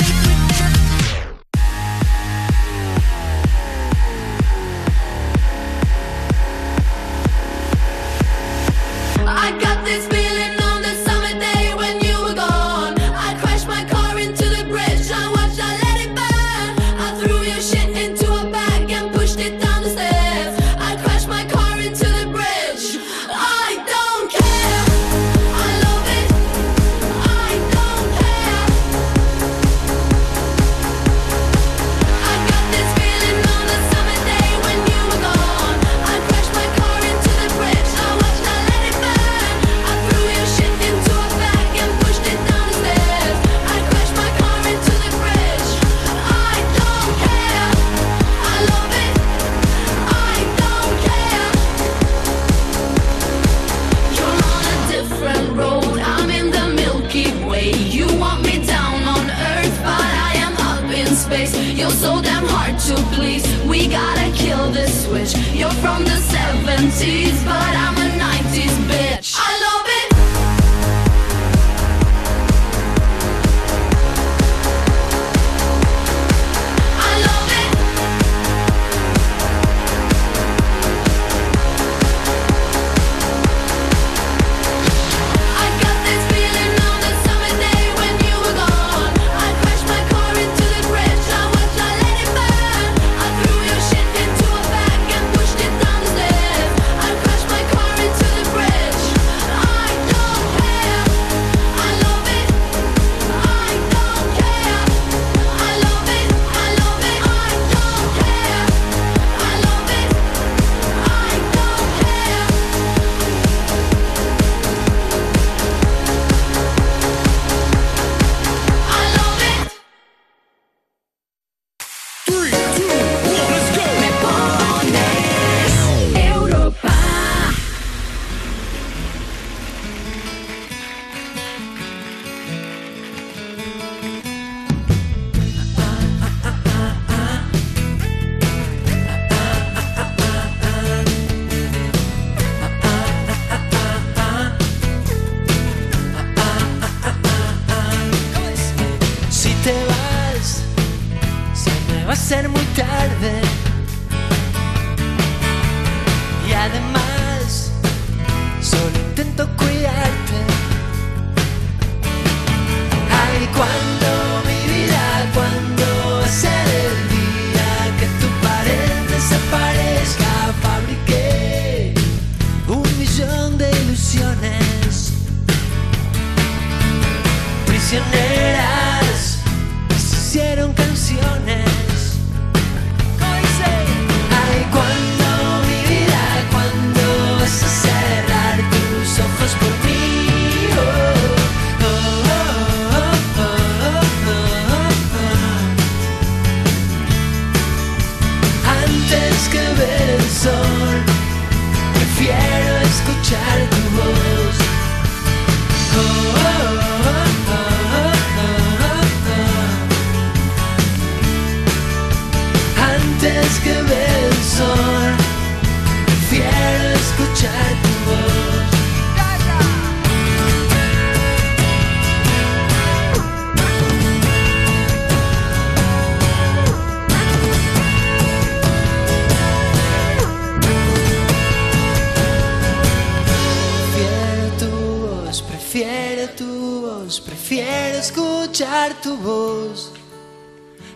Escuchar tu voz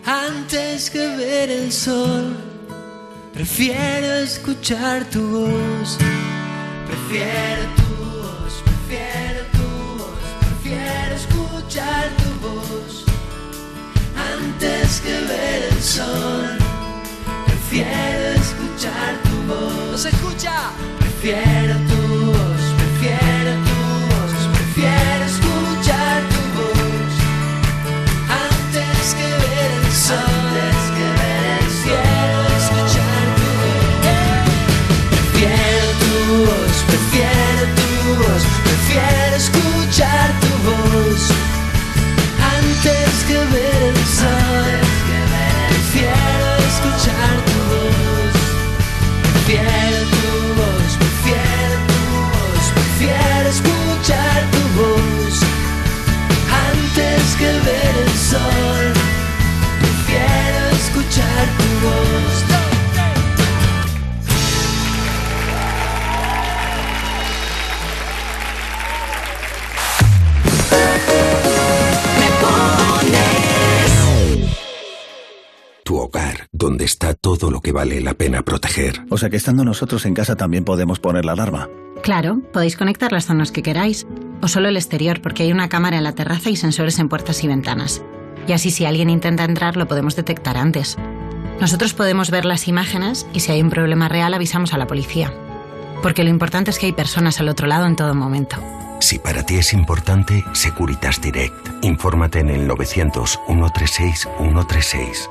antes que ver el sol. Prefiero escuchar tu voz, prefiero tu voz, prefiero tu voz, prefiero escuchar tu voz antes que ver el sol. Prefiero escuchar tu voz. ¿No se escucha? Prefiero tu voz, ver donde está todo lo que vale la pena proteger. O sea que estando nosotros en casa también podemos poner la alarma. Claro, podéis conectar las zonas que queráis, o solo el exterior, porque hay una cámara en la terraza y sensores en puertas y ventanas. Y así si alguien intenta entrar lo podemos detectar antes. Nosotros podemos ver las imágenes y si hay un problema real avisamos a la policía. Porque lo importante es que hay personas al otro lado en todo momento. Si para ti es importante, Securitas Direct. Infórmate en el 900 136 136.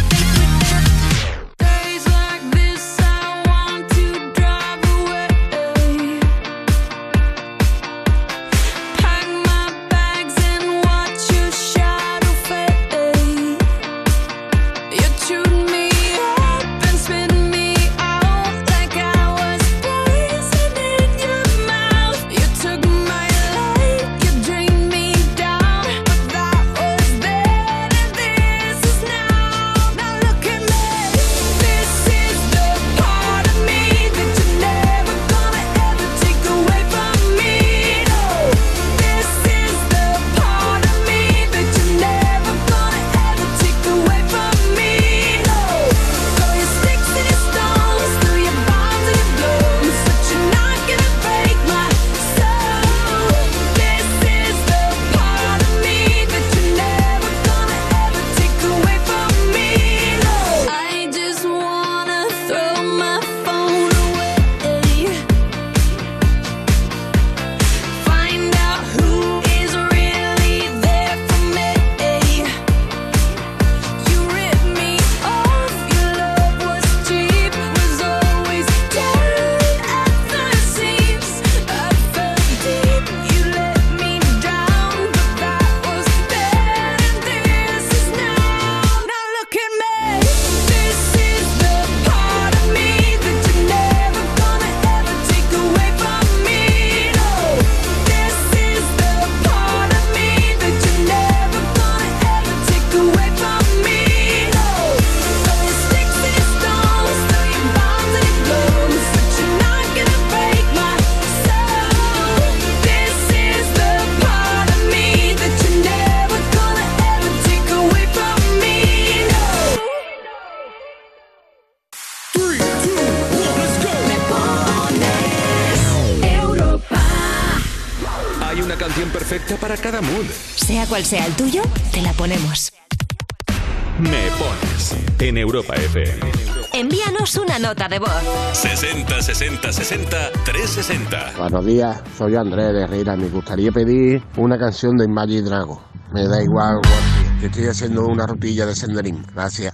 Sea cual sea el tuyo, te la ponemos. Me pones en Europa FM. Envíanos una nota de voz. 60 60 60 360. Buenos días, soy Andrés de Herrera. Me gustaría pedir una canción de Imagine Drago. Me da igual, estoy haciendo una rutilla de senderín. Gracias.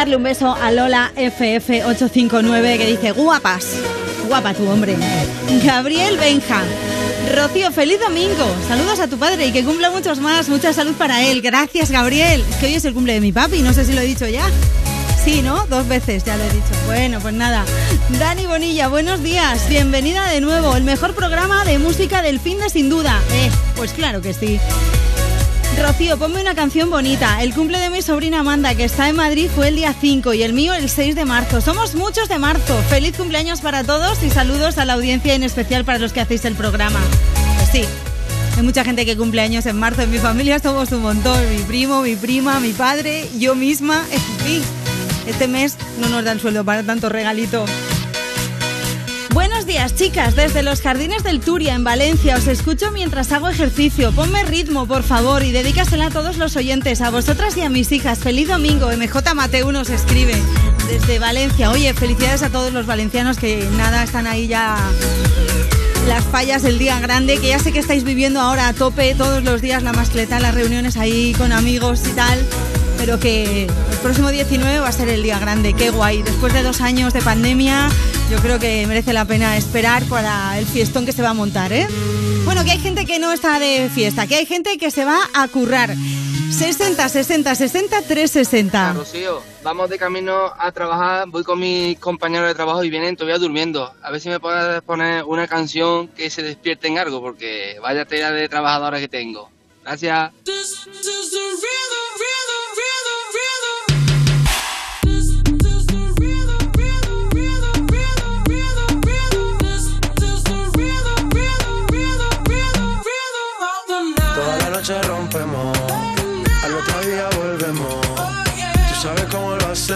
Mandarle un beso a Lola FF859 que dice guapas. Guapa tu hombre. Gabriel Benja. Rocío, feliz domingo. Saludos a tu padre y que cumpla muchos más. Mucha salud para él. Gracias, Gabriel. Es que hoy es el cumple de mi papi. No sé si lo he dicho ya. Sí, ¿no? Dos veces ya lo he dicho. Bueno, pues nada. Dani Bonilla, buenos días. Bienvenida de nuevo. El mejor programa de música del fin de sin duda. Eh, pues claro que sí. Rocío, ponme una canción bonita. El cumple de mi sobrina Amanda, que está en Madrid, fue el día 5 y el mío el 6 de marzo. Somos muchos de marzo. Feliz cumpleaños para todos y saludos a la audiencia, en especial para los que hacéis el programa. Pues sí, hay mucha gente que cumple años en marzo. En mi familia somos un montón. Mi primo, mi prima, mi padre, yo misma. En fin, este mes no nos dan sueldo para tanto regalito. Buenos días, chicas. Desde los jardines del Turia, en Valencia, os escucho mientras hago ejercicio. Ponme ritmo, por favor, y dedícasela a todos los oyentes, a vosotras y a mis hijas. Feliz domingo. MJ Mateo nos escribe desde Valencia. Oye, felicidades a todos los valencianos que nada están ahí ya las fallas del día grande, que ya sé que estáis viviendo ahora a tope todos los días la mascleta, las reuniones ahí con amigos y tal, pero que el próximo 19 va a ser el día grande, qué guay. Después de dos años de pandemia, yo creo que merece la pena esperar para el fiestón que se va a montar, ¿eh? Bueno, que hay gente que no está de fiesta, que hay gente que se va a currar. 60, 60, 60, 360. Rocío, vamos de camino a trabajar, voy con mis compañeros de trabajo y vienen todavía durmiendo. A ver si me puedes poner una canción que se despierte en algo, porque vaya tela de trabajadora que tengo. Gracias. This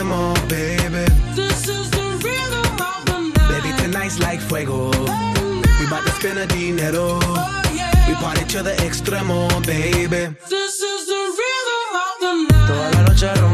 more, baby. This is the rhythm of the night. Baby, tonight's like fuego. Tonight. We bout to spend a dinero. Oh, yeah. We party to the extremo, baby. This is the rhythm of the night. Toda la noche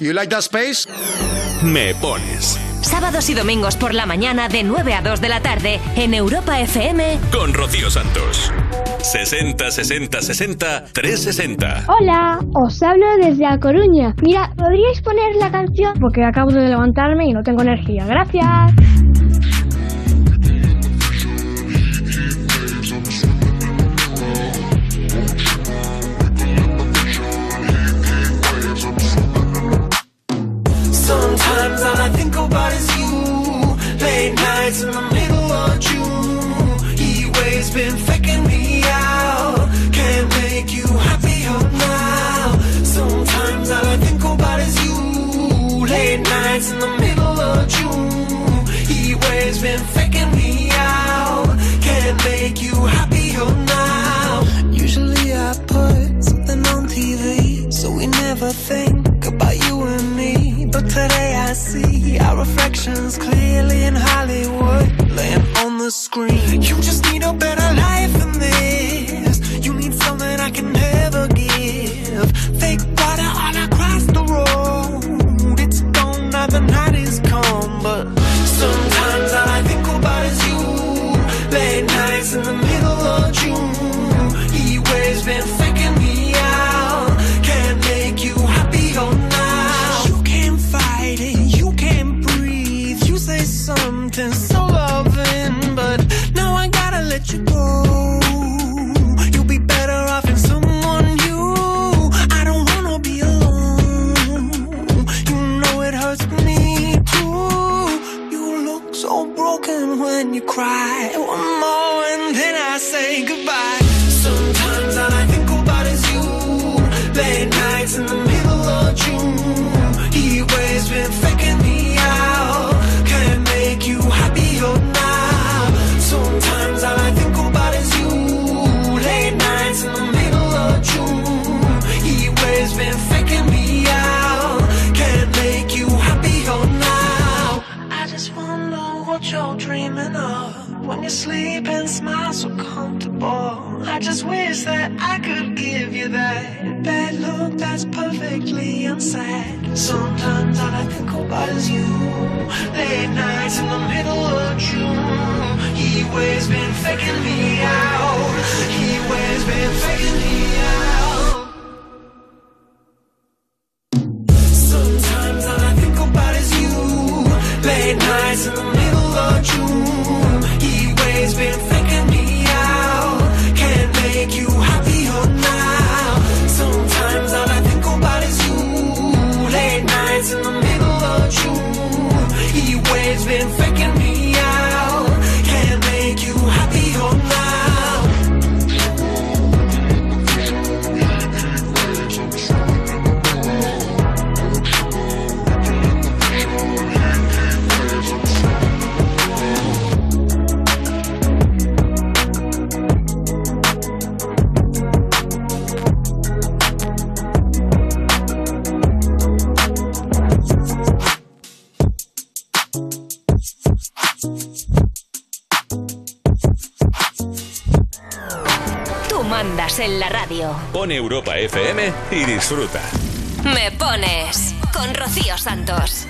You like that space? Me pones Sábados y domingos por la mañana de 9 a 2 de la tarde en Europa FM con Rocío Santos. 60 60 60 360. Hola, os hablo desde A Coruña. Mira, ¿podríais poner la canción? Porque acabo de levantarme y no tengo energía. Gracias. It's my screen. You just need a better life Pone Europa FM y disfruta. Me pones con Rocío Santos.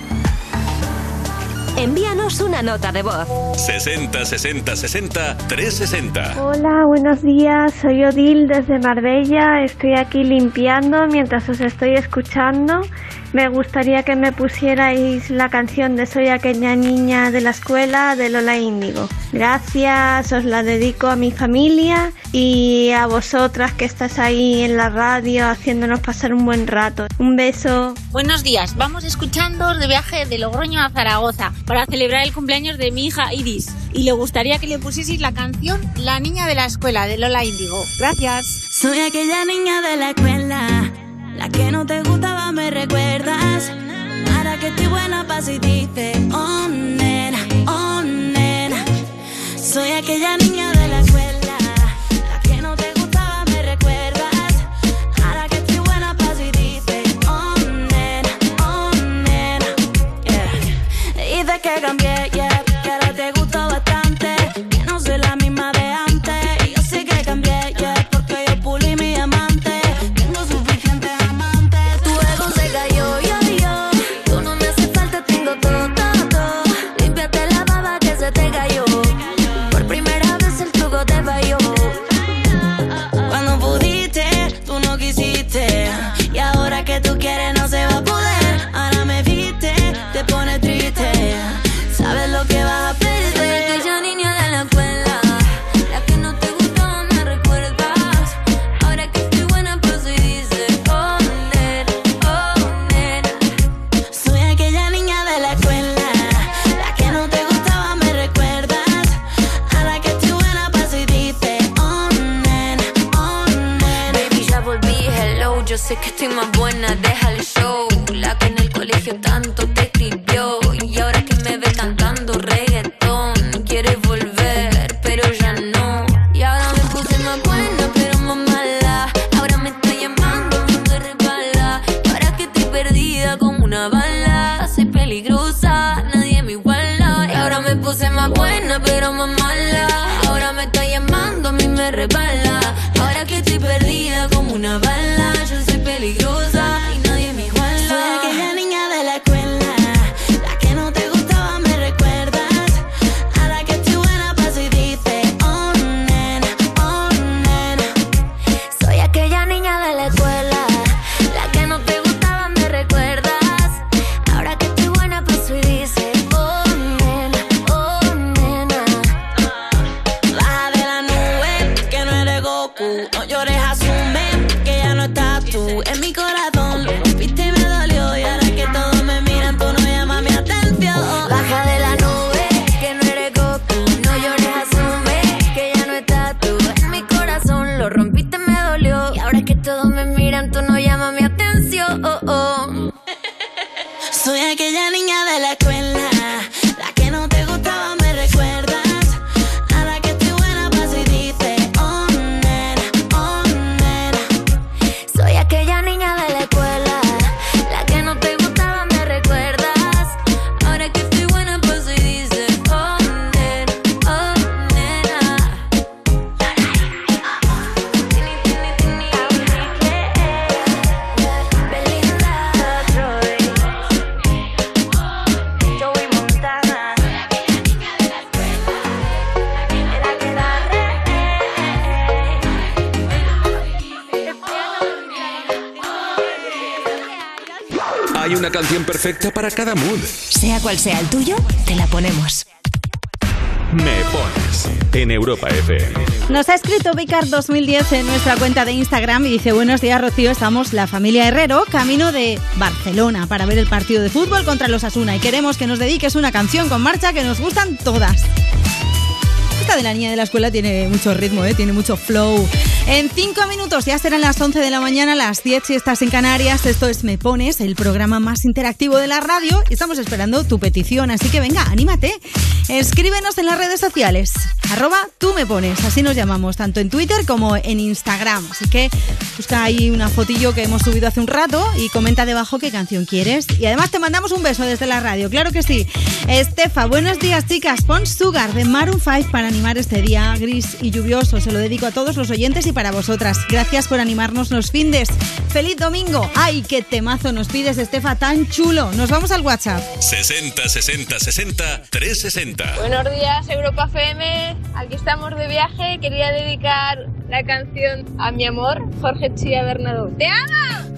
Envíanos una nota de voz. 60 60 60 360. Hola, buenos días. Soy Odil desde Marbella. Estoy aquí limpiando mientras os estoy escuchando me gustaría que me pusierais la canción de Soy aquella niña de la escuela de Lola Índigo. Gracias, os la dedico a mi familia y a vosotras que estás ahí en la radio haciéndonos pasar un buen rato. Un beso. Buenos días, vamos escuchando de viaje de Logroño a Zaragoza para celebrar el cumpleaños de mi hija Iris y le gustaría que le pusieseis la canción La niña de la escuela de Lola Índigo. Gracias. Soy aquella niña de la escuela la que no te gustaba me recuerdas. Para que estoy buena pa' si dices, oh nena, oh nena. Soy aquella niña de cada mood. Sea cual sea el tuyo, te la ponemos. Me pones en Europa FM. Nos ha escrito Vicar 2010 en nuestra cuenta de Instagram y dice, buenos días Rocío, estamos la familia Herrero camino de Barcelona para ver el partido de fútbol contra los Asuna y queremos que nos dediques una canción con marcha que nos gustan todas. Esta de la niña de la escuela tiene mucho ritmo, ¿eh? tiene mucho flow. En cinco minutos ya serán las 11 de la mañana, las 10 si estás en Canarias. Esto es Me Pones, el programa más interactivo de la radio. Y estamos esperando tu petición, así que venga, anímate. Escríbenos en las redes sociales. Arroba tú me pones, así nos llamamos, tanto en Twitter como en Instagram. Así que busca ahí una fotillo que hemos subido hace un rato y comenta debajo qué canción quieres. Y además te mandamos un beso desde la radio, claro que sí. Estefa, buenos días chicas. Pon Sugar de Maroon 5 para animar este día gris y lluvioso. Se lo dedico a todos los oyentes y para vosotras. Gracias por animarnos los findes. ¡Feliz domingo! ¡Ay, qué temazo nos pides, Estefa! ¡Tan chulo! Nos vamos al WhatsApp. 60 60 60 360. Buenos días, Europa FM. Aquí estamos de viaje. Quería dedicar la canción a mi amor, Jorge Chía Bernardo. ¡Te amo!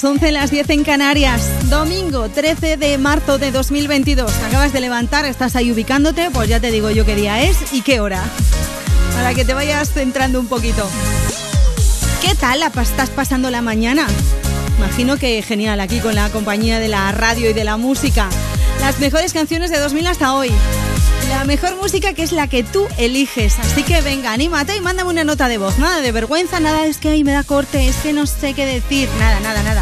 Las 11, las 10 en Canarias. Domingo 13 de marzo de 2022. Acabas de levantar, estás ahí ubicándote, pues ya te digo yo qué día es y qué hora. Para que te vayas centrando un poquito. ¿Qué tal estás pasando la mañana? Imagino que genial aquí con la compañía de la radio y de la música. Las mejores canciones de 2000 hasta hoy. La mejor música que es la que tú eliges. Así que venga, anímate y mándame una nota de voz. Nada de vergüenza, nada es que ahí me da corte, es que no sé qué decir. Nada, nada, nada.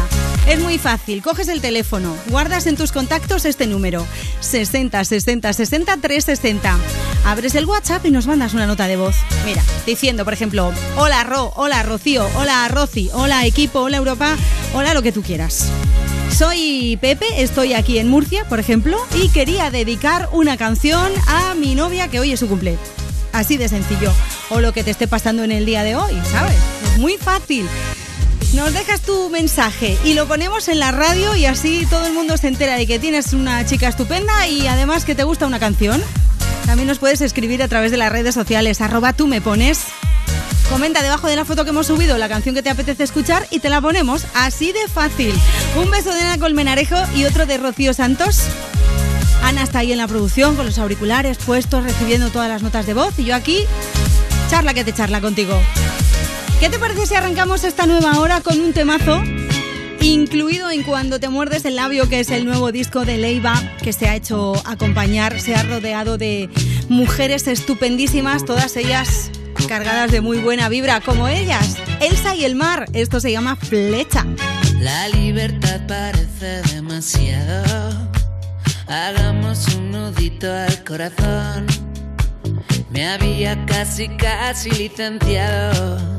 Es muy fácil. Coges el teléfono, guardas en tus contactos este número: 60 60 60 360. Abres el WhatsApp y nos mandas una nota de voz. Mira, diciendo, por ejemplo, hola Ro, hola Rocío, hola Roci, hola equipo, hola Europa, hola lo que tú quieras. Soy Pepe, estoy aquí en Murcia, por ejemplo, y quería dedicar una canción a mi novia que hoy es su cumple. Así de sencillo. O lo que te esté pasando en el día de hoy, ¿sabes? Es muy fácil. Nos dejas tu mensaje y lo ponemos en la radio y así todo el mundo se entera de que tienes una chica estupenda y además que te gusta una canción. También nos puedes escribir a través de las redes sociales, arroba tú me pones. Comenta debajo de la foto que hemos subido la canción que te apetece escuchar y te la ponemos así de fácil. Un beso de Ana Colmenarejo y otro de Rocío Santos. Ana está ahí en la producción con los auriculares puestos, recibiendo todas las notas de voz y yo aquí, charla que te charla contigo. ¿Qué te parece si arrancamos esta nueva hora con un temazo? Incluido en Cuando te muerdes el labio, que es el nuevo disco de Leiva, que se ha hecho acompañar, se ha rodeado de mujeres estupendísimas, todas ellas cargadas de muy buena vibra, como ellas, Elsa y el mar. Esto se llama Flecha. La libertad parece demasiado. Hagamos un nudito al corazón. Me había casi, casi licenciado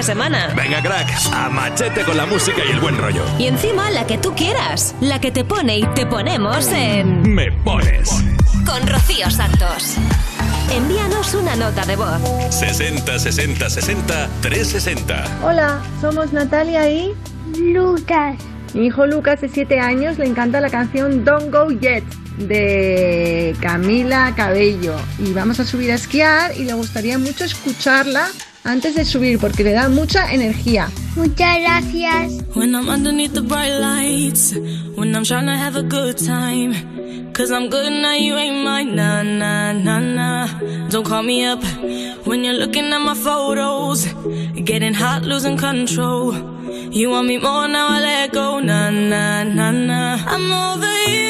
De semana. Venga, crack, a machete con la música y el buen rollo. Y encima la que tú quieras, la que te pone y te ponemos en... Me pones. Con Rocío Santos. Envíanos una nota de voz. 60 60 60 360. Hola, somos Natalia y Lucas. Mi hijo Lucas de 7 años le encanta la canción Don't Go Yet de Camila Cabello y vamos a subir a esquiar y le gustaría mucho escucharla antes de subir porque le da mucha energía. Muchas gracias. When I'm underneath the bright lights, when I'm trying to have a good time. Cause I'm good now, you ain't mine. Nah, nah, nah, nah. Don't call me up when you're looking at my photos. Getting hot, losing control. You want me more now, I let go. Nah, nah, nah, nah. I'm over you,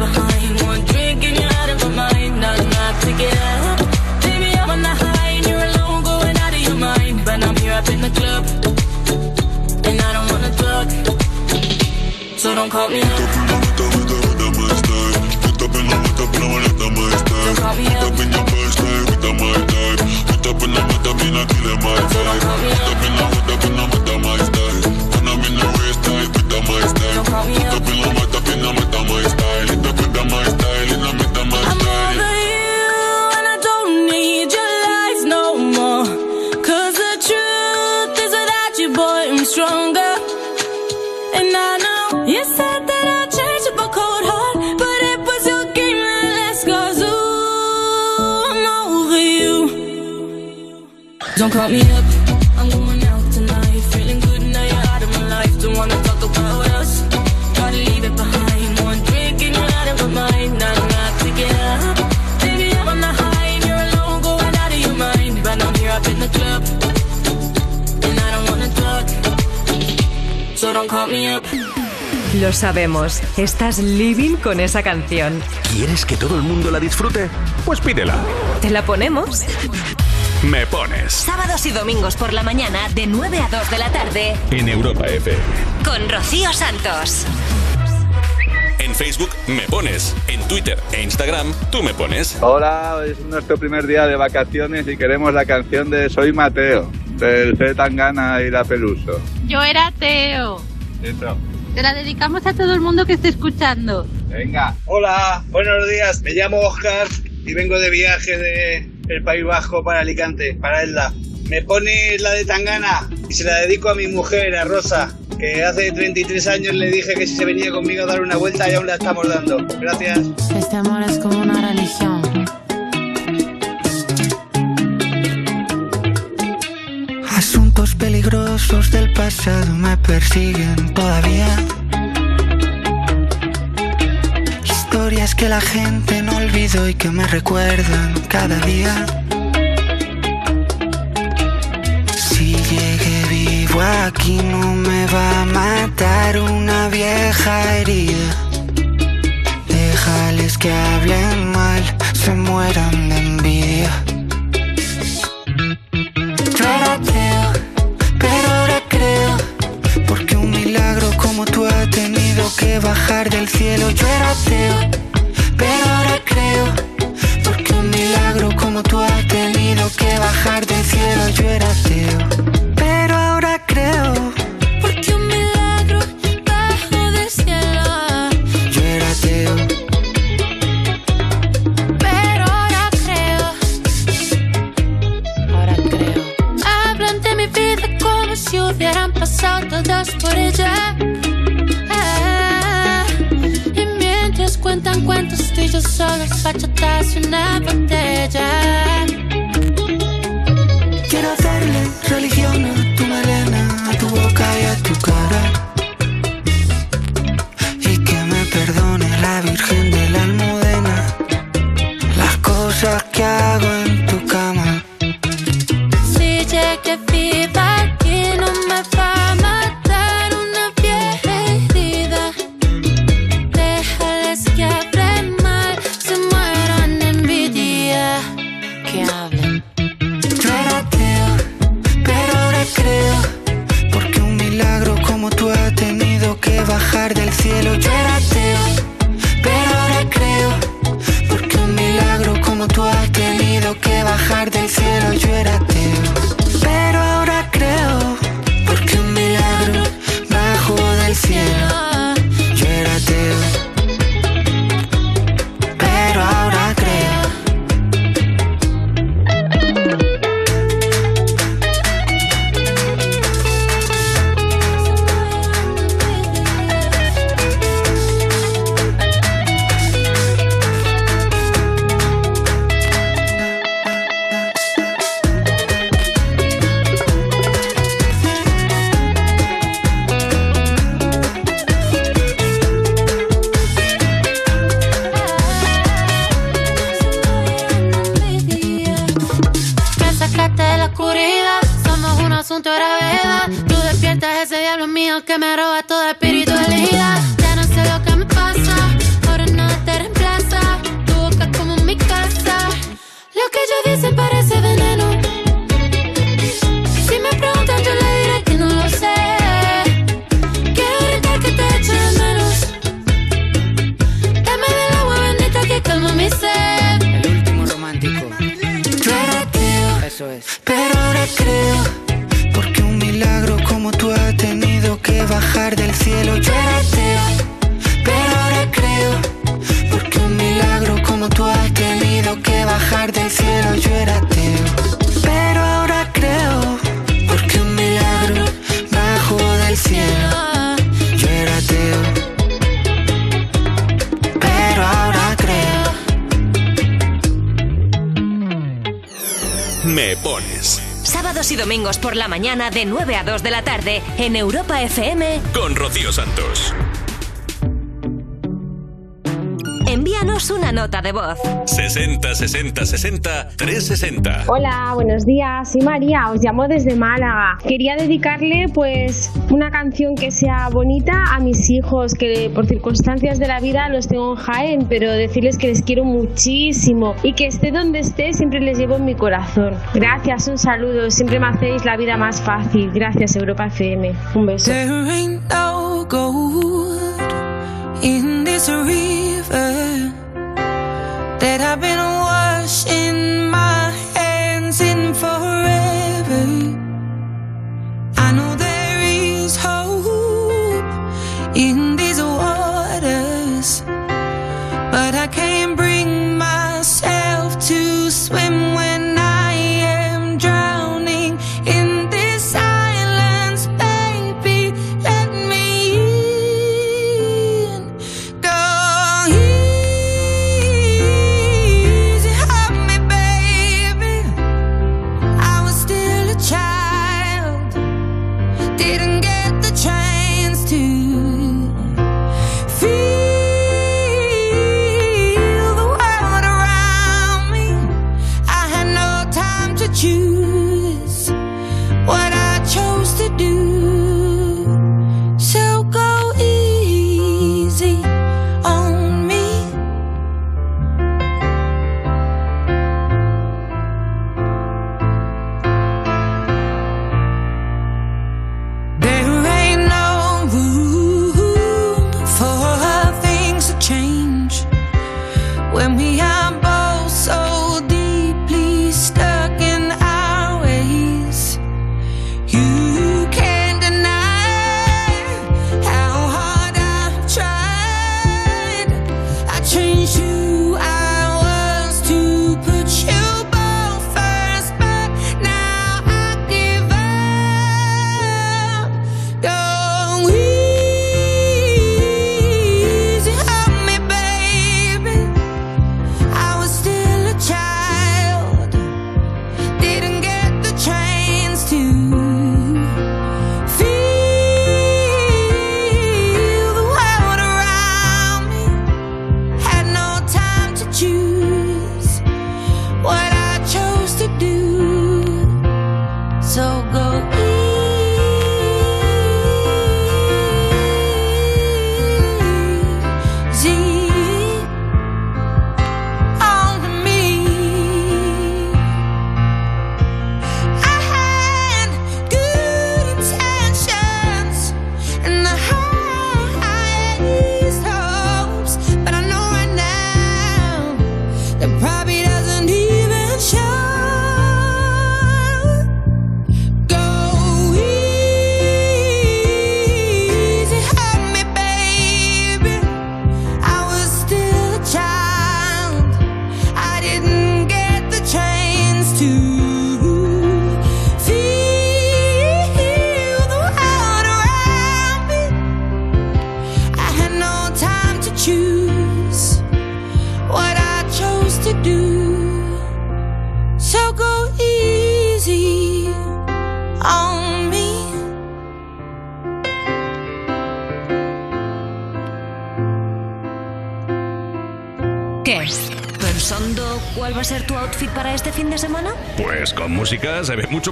Behind. One drink and you're out of my mind. Nah, nah, take it up. Baby, I'm on the high and you're alone, going out of your mind. But I'm here up in the club, and I don't wanna talk. So don't call me up. I'm Don't call me up. I'm going out tonight, feeling good now you're out of my life. Don't wanna talk about us. Gotta leave it behind. One drink and you're out of my mind. Nah, nah, take it up. Baby, I'm on the high and you're alone, going out of your mind. But I'm here up in the club, and I don't wanna talk. So don't call me up. Lo sabemos, estás living con esa canción. ¿Quieres que todo el mundo la disfrute? Pues pídela. ¿Te la ponemos? Me pones. Sábados y domingos por la mañana de 9 a 2 de la tarde En Europa FM. con Rocío Santos. En Facebook me pones. En Twitter e Instagram tú me pones. Hola, es nuestro primer día de vacaciones y queremos la canción de Soy Mateo, del C. Tangana y la Peluso. Yo era Teo. Eso. Te la dedicamos a todo el mundo que esté escuchando. Venga. Hola, buenos días. Me llamo Oscar y vengo de viaje de el País Vasco para Alicante, para Elda. Me pone la de Tangana y se la dedico a mi mujer, a Rosa, que hace 33 años le dije que si se venía conmigo a dar una vuelta y aún la estamos dando. Gracias. Este amor es como una religión. Asuntos peligrosos del pasado me persiguen todavía. Historias que la gente y que me recuerdan cada día. Si llegué vivo aquí no me va a matar una vieja herida. Déjales que hablen mal, se mueran de envidia. Yo pero ahora porque un milagro como tú ha tenido que bajar del cielo. Yo era ateo, pero ahora que bajar del cielo, yo era ateo. mañana de 9 a 2 de la tarde en Europa FM con Rocío Santos. Envíanos una nota de voz. 60 60 60 360. Hola, buenos días. Soy María, os llamo desde Málaga. Quería dedicarle pues una canción que sea bonita a mis hijos, que por circunstancias de la vida los tengo en Jaén, pero decirles que les quiero muchísimo y que esté donde esté, siempre les llevo en mi corazón. Gracias, un saludo, siempre me hacéis la vida más fácil. Gracias, Europa FM. Un beso.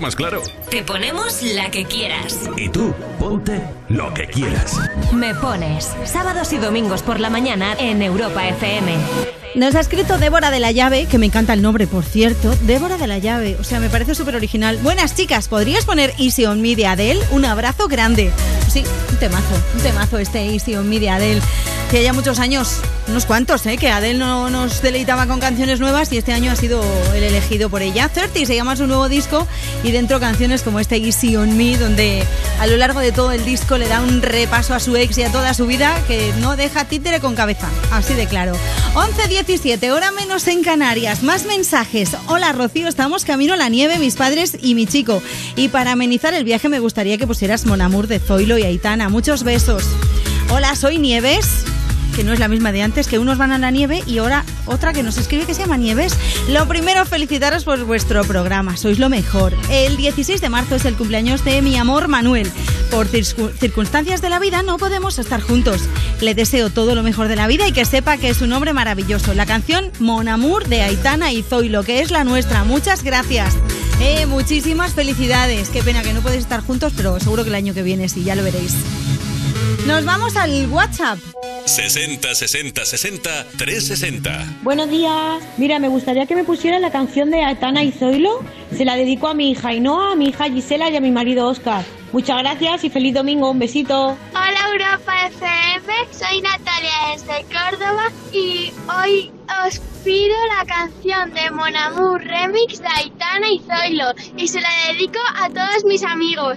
Más claro. Te ponemos la que quieras. Y tú, ponte lo que quieras. Me pones sábados y domingos por la mañana en Europa FM. Nos ha escrito Débora de la Llave, que me encanta el nombre, por cierto. Débora de la Llave, o sea, me parece súper original. Buenas chicas, ¿podrías poner Easy on Me de Adele? Un abrazo grande. Sí, un temazo, un temazo este Easy on Me de Adele. Que ya muchos años, unos cuantos, ¿eh? que Adele no nos deleitaba con canciones nuevas y este año ha sido el elegido por ella. 30 se llama su nuevo disco y dentro canciones como este Easy on Me, donde a lo largo de todo el disco le da un repaso a su ex y a toda su vida que no deja títere con cabeza. Así de claro. 11.17, hora menos en Canarias. Más mensajes. Hola Rocío, estamos camino a la nieve, mis padres y mi chico. Y para amenizar el viaje me gustaría que pusieras Mon Amour de Zoilo y Aitana. Muchos besos. Hola, soy Nieves que no es la misma de antes, que unos van a la nieve y ahora otra que nos escribe que se llama Nieves. Lo primero, felicitaros por vuestro programa, sois lo mejor. El 16 de marzo es el cumpleaños de mi amor Manuel. Por circu- circunstancias de la vida no podemos estar juntos. Le deseo todo lo mejor de la vida y que sepa que es un hombre maravilloso. La canción Mon Amour de Aitana y Zoilo, que es la nuestra. Muchas gracias. Eh, muchísimas felicidades. Qué pena que no podéis estar juntos, pero seguro que el año que viene sí, ya lo veréis. Nos vamos al WhatsApp. 60 60 60 360. Buenos días. Mira, me gustaría que me pusieran la canción de Aitana y Zoilo. Se la dedico a mi hija Ainhoa, a mi hija Gisela y a mi marido Oscar. Muchas gracias y feliz domingo. Un besito. Hola Europa FM, soy Natalia desde Córdoba y hoy os pido la canción de Mon Amour Remix de Aitana y Zoilo y se la dedico a todos mis amigos.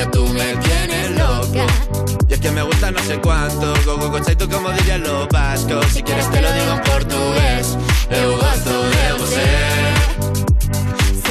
niña tú me tienes loca. Y es que me gusta no sé cuánto, go go go chaito como dirían los vascos, si quieres te lo digo en portugués, eu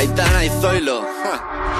Aitana y Zoilo. ja.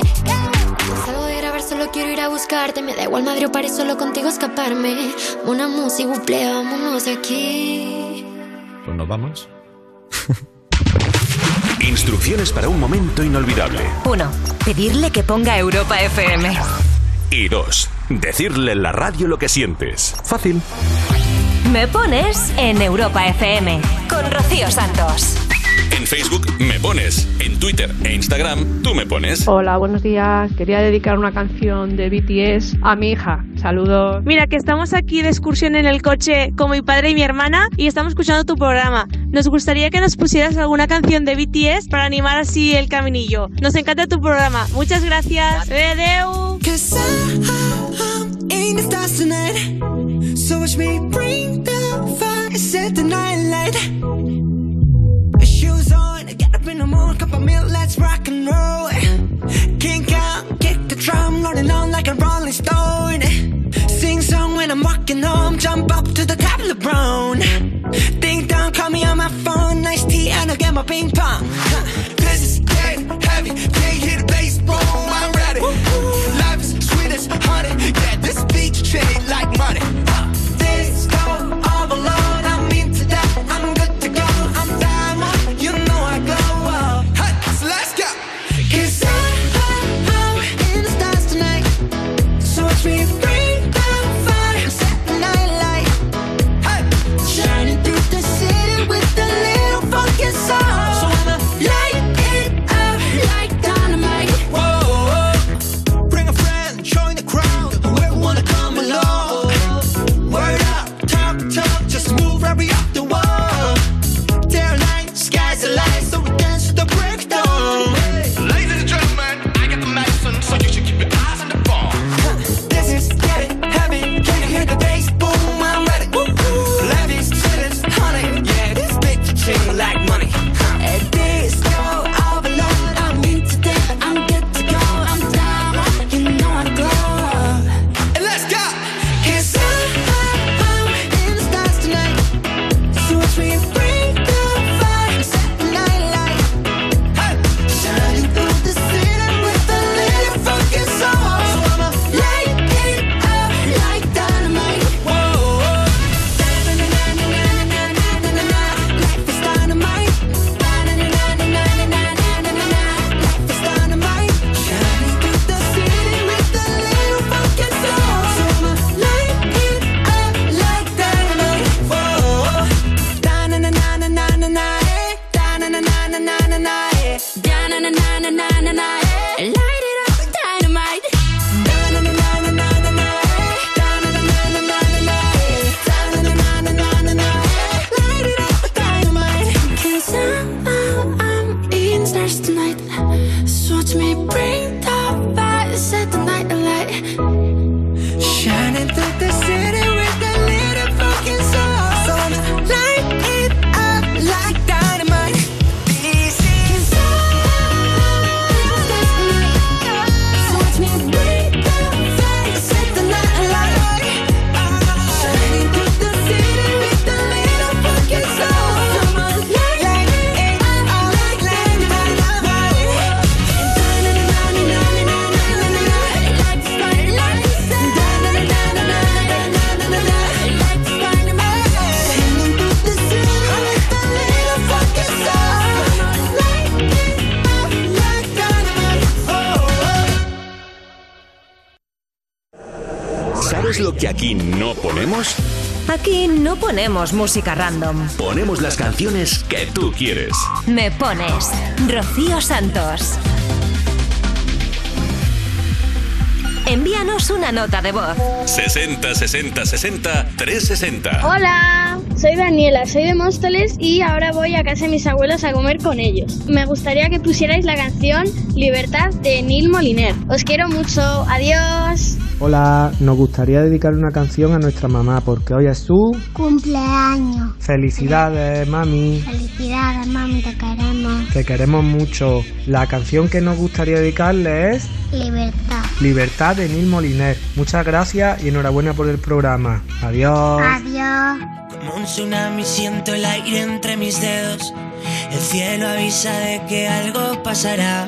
Quiero ir a buscarte, me da igual Madrid o París, solo contigo escaparme. Una música, buple, vámonos de aquí. Pues nos vamos. Instrucciones para un momento inolvidable. 1. Pedirle que ponga Europa FM. Y dos, decirle en la radio lo que sientes. Fácil. Me pones en Europa FM con Rocío Santos. En Facebook me pones, en Twitter e Instagram tú me pones. Hola, buenos días. Quería dedicar una canción de BTS a mi hija. Saludos. Mira, que estamos aquí de excursión en el coche con mi padre y mi hermana y estamos escuchando tu programa. Nos gustaría que nos pusieras alguna canción de BTS para animar así el caminillo. Nos encanta tu programa. Muchas gracias. Adeu. Cause I'm in the stars tonight. So watch me bring the fire, set the night light. Up in the morning, cup of milk, let's rock and roll. Kink out, kick the drum, rolling on like a rolling stone. Sing song when I'm walking home, jump up to the top of the brown. Ding dong, call me on my phone, nice tea, and I'll get my ping pong. This is getting heavy, can't hear the bass, boom, I'm ready. Life is sweet as honey, yeah, this beat shade like money. Huh. This go all alone, no ponemos? Aquí no ponemos música random. Ponemos las canciones que tú quieres. Me pones Rocío Santos. Envíanos una nota de voz. 60 60 60 360. Hola, soy Daniela, soy de Móstoles y ahora voy a casa de mis abuelos a comer con ellos. Me gustaría que pusierais la canción Libertad de Neil Moliner. Os quiero mucho, adiós. Hola, nos gustaría dedicar una canción a nuestra mamá porque hoy es su Cumpleaños. felicidades, mami. Felicidades, mami, te queremos. Te queremos mucho. La canción que nos gustaría dedicarle es Libertad. Libertad de Neil Moliner. Muchas gracias y enhorabuena por el programa. Adiós. Adiós. Como un tsunami siento el aire entre mis dedos. El cielo avisa de que algo pasará.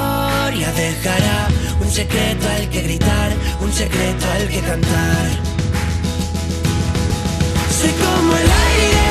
dejará un secreto al que gritar, un secreto al que cantar. Como el aire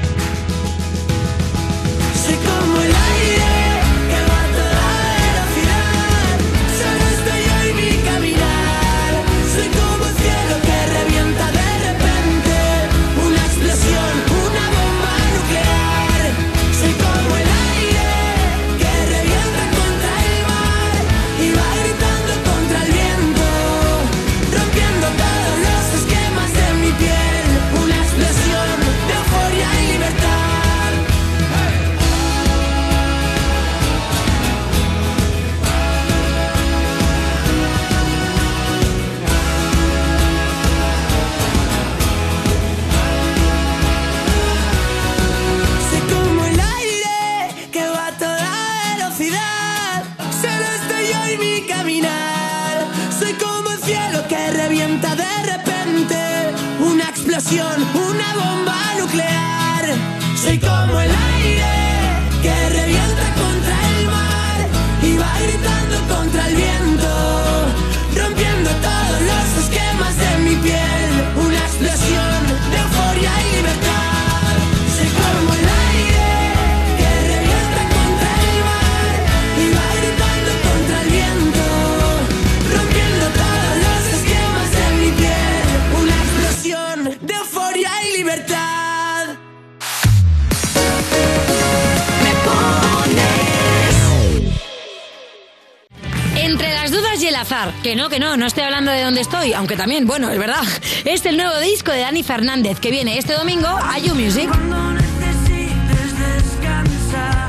Azar. Que no, que no, no estoy hablando de dónde estoy, aunque también, bueno, es verdad. Es el nuevo disco de Dani Fernández que viene este domingo a You Music.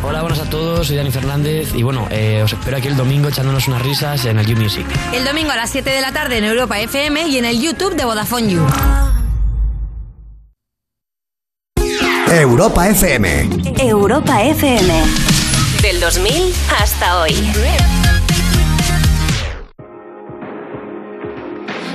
Hola, buenas a todos, soy Dani Fernández y bueno, eh, os espero aquí el domingo echándonos unas risas en el You Music. El domingo a las 7 de la tarde en Europa FM y en el YouTube de Vodafone You. Europa FM. Europa FM. Del 2000 hasta hoy.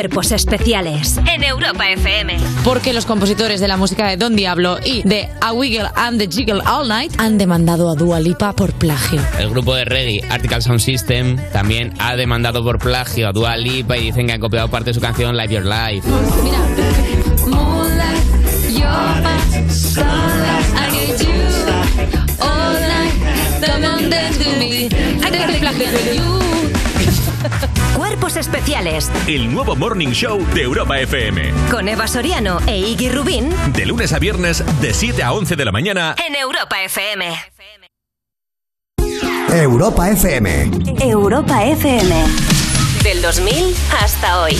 Cuerpos Especiales en Europa FM. Porque los compositores de la música de Don Diablo y de A Wiggle and the Jiggle All Night han demandado a Dua Lipa por plagio. El grupo de reggae Article Sound System también ha demandado por plagio a Dua Lipa y dicen que han copiado parte de su canción Live Your Life. Mira. Especiales. El nuevo Morning Show de Europa FM. Con Eva Soriano e Iggy Rubín. De lunes a viernes, de 7 a 11 de la mañana. En Europa FM. Europa FM. Europa FM. Del 2000 hasta hoy.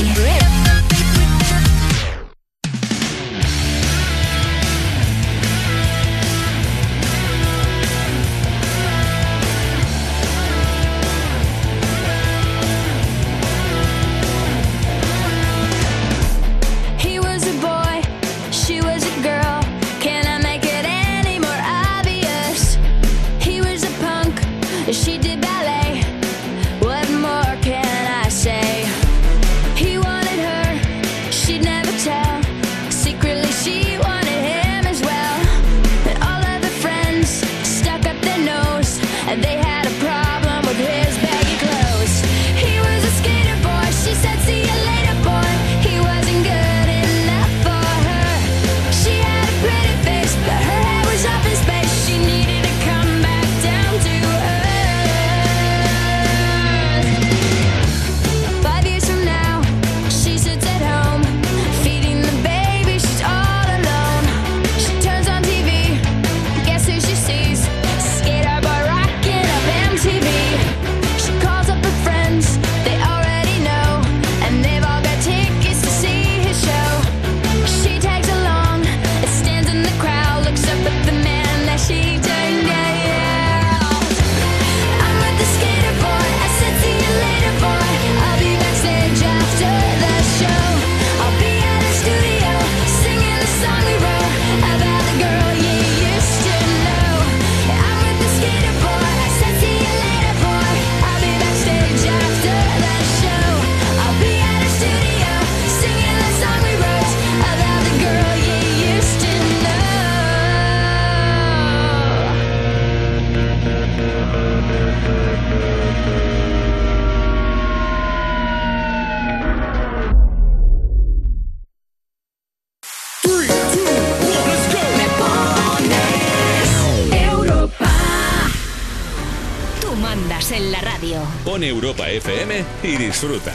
FM y disfruta.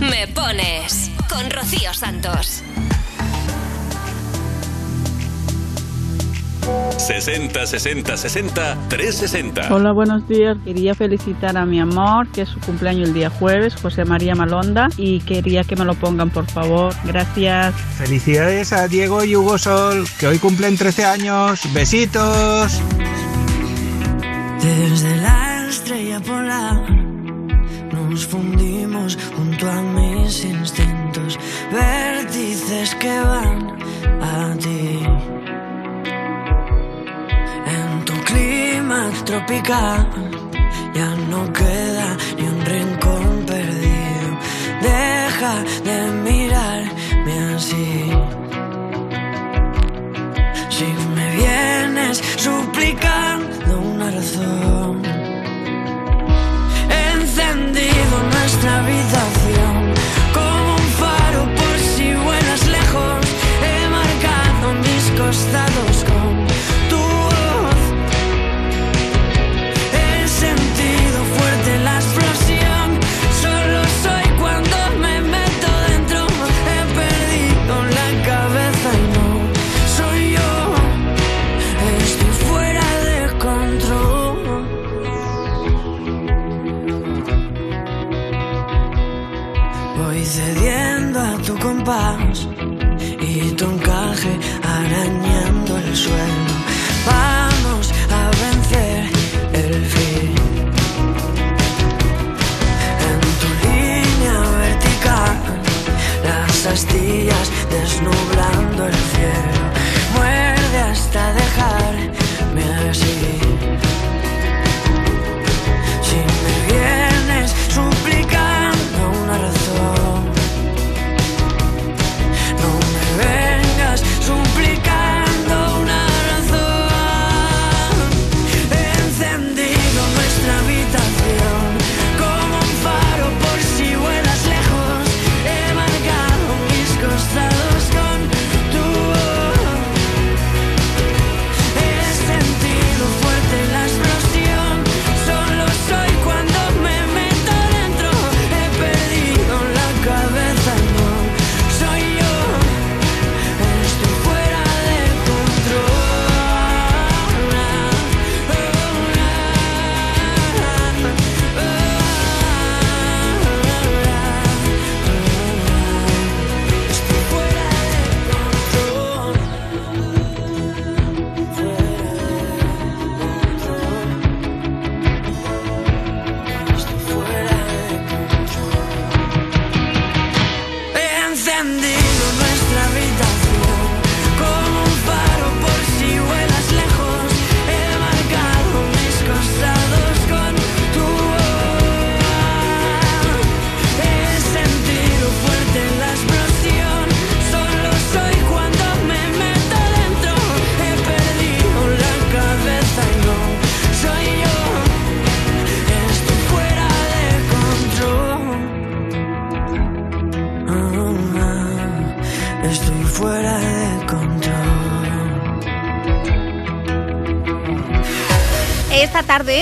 Me pones con Rocío Santos. 60 60 60 360. Hola, buenos días. Quería felicitar a mi amor, que es su cumpleaños el día jueves, José María Malonda, y quería que me lo pongan, por favor. Gracias. Felicidades a Diego y Hugo Sol, que hoy cumplen 13 años. Besitos. Desde la ya no queda ni un rincón perdido. Deja de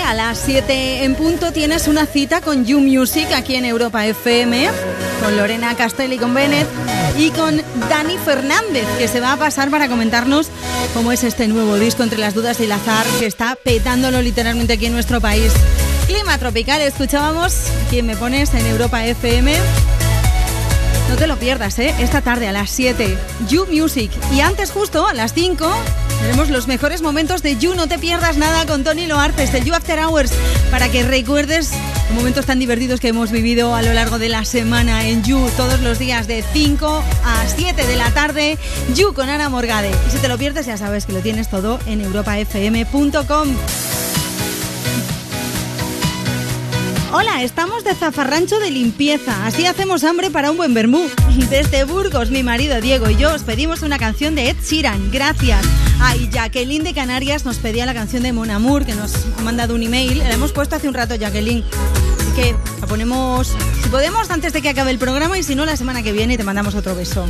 a las 7 en punto tienes una cita con You Music aquí en Europa FM, con Lorena Castelli, con Bennett y con Dani Fernández, que se va a pasar para comentarnos cómo es este nuevo disco entre las dudas y el azar que está petándolo literalmente aquí en nuestro país. Clima tropical, escuchábamos quien me pones en Europa FM. No te lo pierdas, ¿eh? Esta tarde a las 7, You Music. Y antes, justo a las 5, tenemos los mejores momentos de You. No te pierdas nada con Tony Loartes, el You After Hours, para que recuerdes momentos tan divertidos que hemos vivido a lo largo de la semana en You, todos los días de 5 a 7 de la tarde. You con Ana Morgade. Y si te lo pierdes, ya sabes que lo tienes todo en europafm.com. Hola, estamos de zafarrancho de limpieza. Así hacemos hambre para un buen vermú. Desde Burgos, mi marido Diego y yo os pedimos una canción de Ed Sheeran. Gracias. Ay, Jacqueline de Canarias nos pedía la canción de Mon Amour, que nos ha mandado un email. La hemos puesto hace un rato, Jacqueline. Así que la ponemos, si podemos, antes de que acabe el programa y si no, la semana que viene y te mandamos otro beso.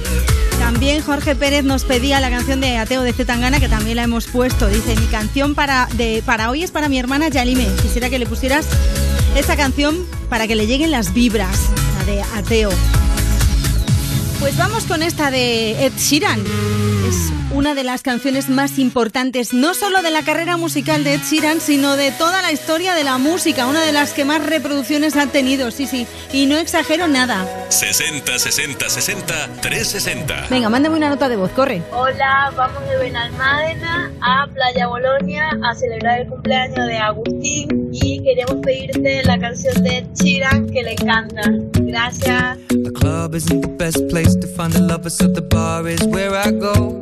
También Jorge Pérez nos pedía la canción de Ateo de Zetangana, que también la hemos puesto. Dice, mi canción para, de, para hoy es para mi hermana Yalime. Quisiera que le pusieras esta canción para que le lleguen las vibras, la de Ateo. Pues vamos con esta de Ed Sheeran. Una de las canciones más importantes, no solo de la carrera musical de Ed Sheeran, sino de toda la historia de la música, una de las que más reproducciones ha tenido, sí, sí, y no exagero nada. 60 60 60 360. Venga, mándame una nota de voz, corre. Hola, vamos de Benalmádena a Playa Bolonia a celebrar el cumpleaños de Agustín y queremos pedirte la canción de Ed Sheeran que le encanta. Gracias. The club isn't the best place to find the lovers, so the bar is where I go.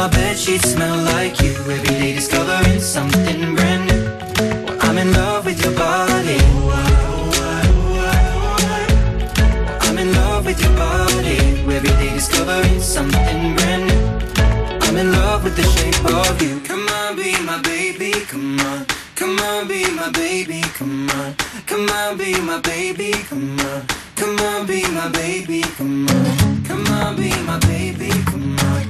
My bed sheets smell like you. Every day discovering something brand new. Well, I'm in love with your body. I'm in love with your body. Every day discovering something brand new. I'm in love with the shape of you. Come on, be my baby, come on. Come on, be my baby, come on. Come on, be my baby, come on. Come on, be my baby, come on. Come on, be my baby, come on.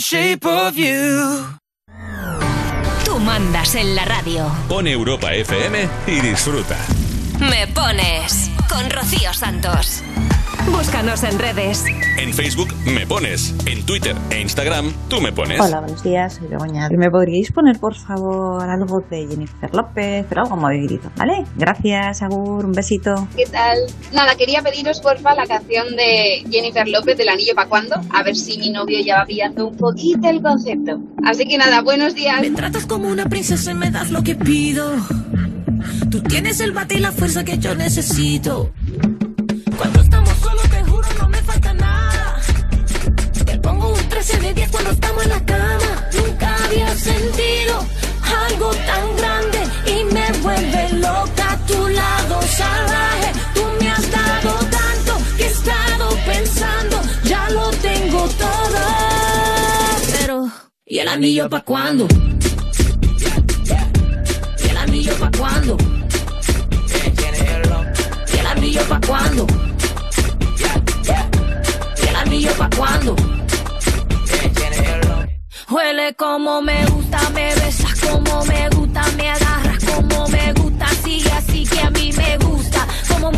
shape of you. Tú mandas en la radio. Pon Europa FM y disfruta. Me pones con Rocío Santos. Búscanos en redes. En Facebook me pones, en Twitter e Instagram tú me pones. Hola, buenos días, soy Begoña. ¿Me podríais poner, por favor, algo de Jennifer López, pero algo movidito, ¿vale? Gracias, Agur, un besito. ¿Qué tal? Nada, quería pediros porfa la canción de Jennifer López del anillo pa' cuando, a ver si mi novio ya va pillando un poquito el concepto. Así que nada, buenos días. Me tratas como una princesa y me das lo que pido. Tú tienes el bate y la fuerza que yo necesito. 13 de 10 cuando estamos en la cama. Nunca había sentido algo tan grande y me vuelve loca a tu lado salvaje. Tú me has dado tanto que he estado pensando, ya lo tengo todo. Pero, ¿y el anillo pa' cuándo? ¿Y el anillo pa' cuándo? ¿Y el anillo pa' cuándo? ¿Y el anillo pa' cuándo? Huele como me gusta, me besas como me gusta, me agarras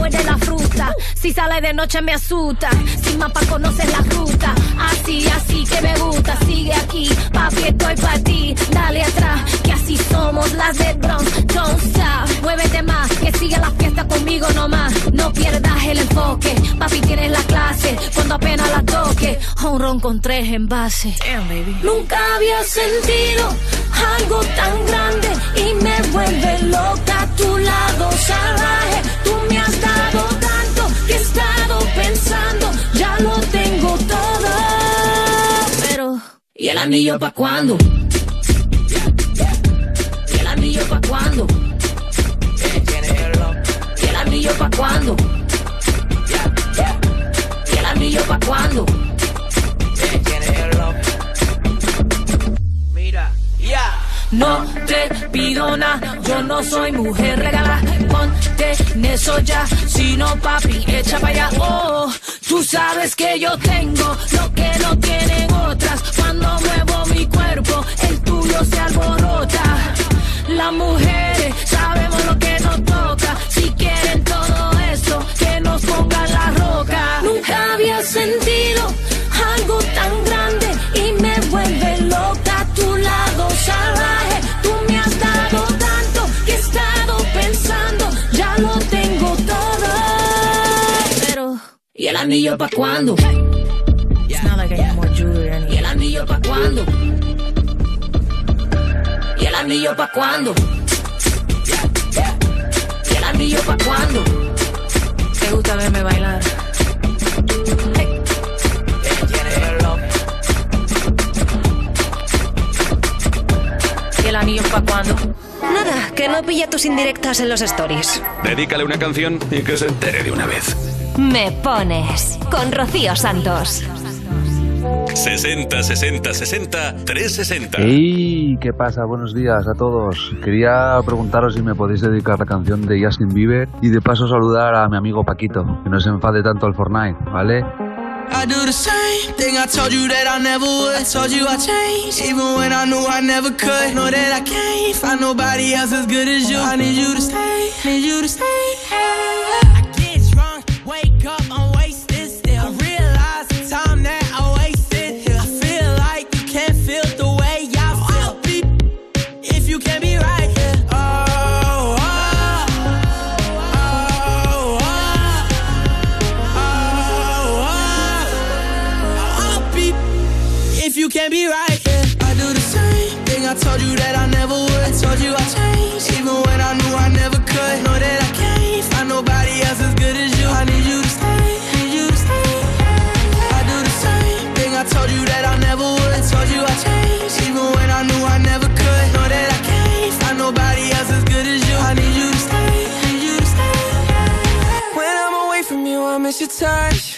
muerde la fruta, si sale de noche me asusta, sin mapa conoces la ruta, así, así que me gusta, sigue aquí, papi estoy para ti, dale atrás, que así somos las de Bronx, don't stop, muévete más, que sigue la fiesta conmigo nomás, no pierdas el enfoque, papi tienes la clase, cuando apenas la toque, un ron con tres envases, nunca había sentido algo tan grande y me vuelve loca. A tu lado salvaje, tú me ¿y el anillo pa' cuándo? ¿Y el anillo pa' cuándo? ¿Y el anillo pa' cuándo? ¿Y el anillo pa' cuándo? Mira, ya. No te pido nada, yo no soy mujer regala, ponte en eso ya, si no papi, echa para allá, oh, tú sabes que yo tengo lo que no tienen otras, cuando muevo mi cuerpo, el tuyo se alborota, las mujeres sabemos lo que nos toca, si quieren todo eso, que nos pongan la roca, nunca había sentido algo tan grande y me vuelve loca. Tu lado salvaje. Anillo pa' cuándo? It's not like I need more jewelry. ¿Y el anillo pa' cuándo? ¿Y el anillo pa' cuándo? ¿Y el anillo pa' cuándo? ¿Te gusta verme bailar? ¿Y el anillo pa' cuándo? Nada, que no pilla tus indirectas en los stories. Dedícale una canción y que se entere de una vez. Me pones con Rocío Santos. 60 60 60 360. ¡Ey! ¿Qué pasa? Buenos días a todos. Quería preguntaros si me podéis dedicar la canción de Justin Bieber y de paso saludar a mi amigo Paquito, que no se enfade tanto al Fortnite, ¿vale? I do the same thing I told you that I never would. I told you I changed, even when I knew I never could. Know that I can't find nobody else as good as you. I need you to stay, need you to stay. I touch.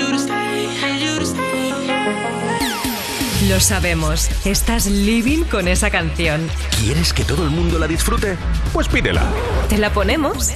Lo sabemos, estás living con esa canción. ¿Quieres que todo el mundo la disfrute? Pues pídela. ¿Te la ponemos?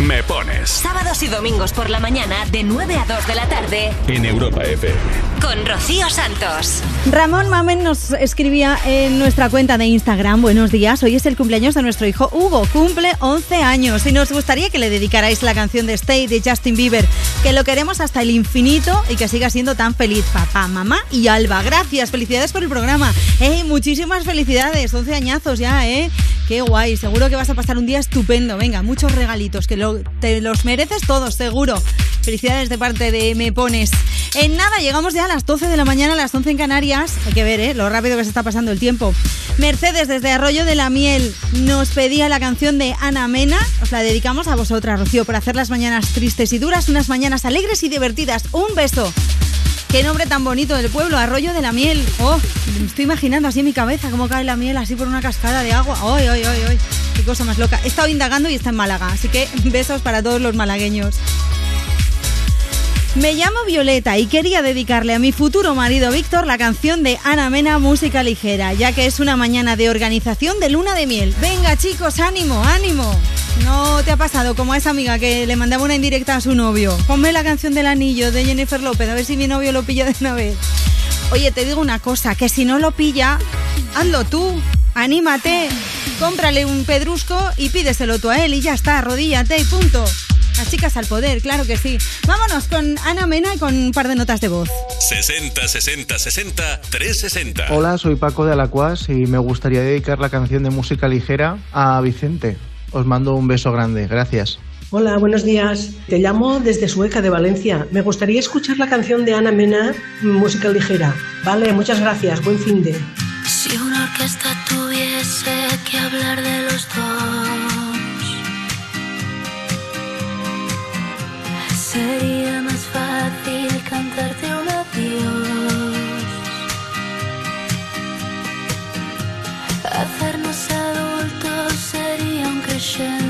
Me pones Sábados y domingos por la mañana de 9 a 2 de la tarde en Europa FM. con Rocío Santos. Ramón Mamen nos escribía en nuestra cuenta de Instagram, buenos días, hoy es el cumpleaños de nuestro hijo Hugo, cumple 11 años y nos gustaría que le dedicarais la canción de Stay de Justin Bieber, que lo queremos hasta el infinito y que siga siendo tan feliz papá, mamá y Alba. Gracias, felicidades por el programa. Eh, muchísimas felicidades, 11 añazos ya, ¿eh? Qué guay, seguro que vas a pasar un día estupendo. Venga, muchos regalitos, que te los mereces todos, seguro. Felicidades de parte de Me Pones. En nada, llegamos ya a las 12 de la mañana, a las 11 en Canarias. Hay que ver, ¿eh? Lo rápido que se está pasando el tiempo. Mercedes, desde Arroyo de la Miel, nos pedía la canción de Ana Mena. Os la dedicamos a vosotras, Rocío, por hacer las mañanas tristes y duras, unas mañanas alegres y divertidas. Un beso. Qué nombre tan bonito del pueblo, Arroyo de la Miel. Oh, me estoy imaginando así en mi cabeza cómo cae la miel así por una cascada de agua. ¡Ay, ay, ay, ay! Qué cosa más loca. He estado indagando y está en Málaga, así que besos para todos los malagueños. Me llamo Violeta y quería dedicarle a mi futuro marido Víctor la canción de Ana Mena Música Ligera, ya que es una mañana de organización de luna de miel. Venga chicos, ánimo, ánimo. ¿No te ha pasado como a esa amiga que le mandaba una indirecta a su novio? Ponme la canción del anillo de Jennifer López, a ver si mi novio lo pilla de una vez. Oye, te digo una cosa, que si no lo pilla, hazlo tú, anímate, cómprale un pedrusco y pídeselo tú a él y ya está, arrodíllate y punto. Las chicas al poder, claro que sí. Vámonos con Ana Mena y con un par de notas de voz. 60 60 60 360. Hola, soy Paco de Alacuas y me gustaría dedicar la canción de música ligera a Vicente. Os mando un beso grande, gracias. Hola, buenos días. Te llamo desde Sueca de Valencia. Me gustaría escuchar la canción de Ana Mena, música ligera. Vale, muchas gracias. Buen fin de. Si una orquesta tuviese que hablar de los dos, sería un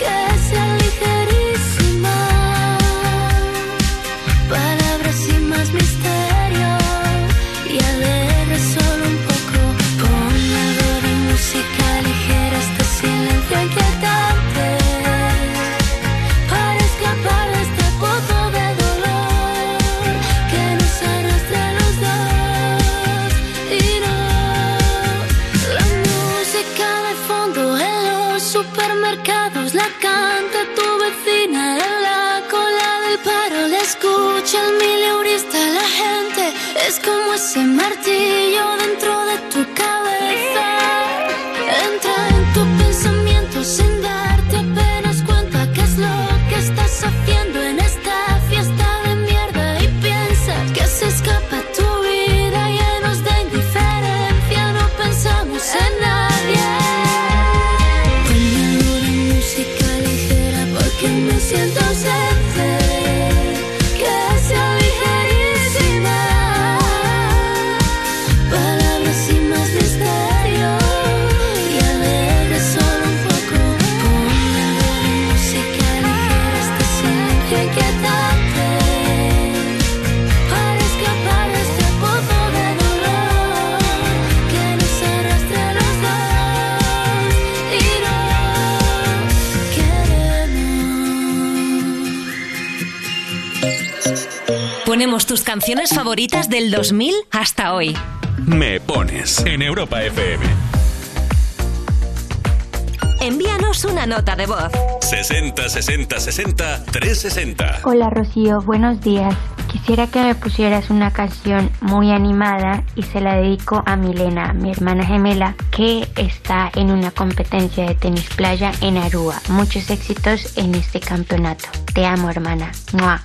Que sea ligerísima. Ese martillo Ponemos tus canciones favoritas del 2000 hasta hoy. Me pones en Europa FM. Envíanos una nota de voz. 60 60 60 360. Hola Rocío, buenos días. Quisiera que me pusieras una canción muy animada y se la dedico a Milena, mi hermana gemela, que está en una competencia de tenis playa en Aruba. Muchos éxitos en este campeonato. Te amo, hermana. ¡Mua!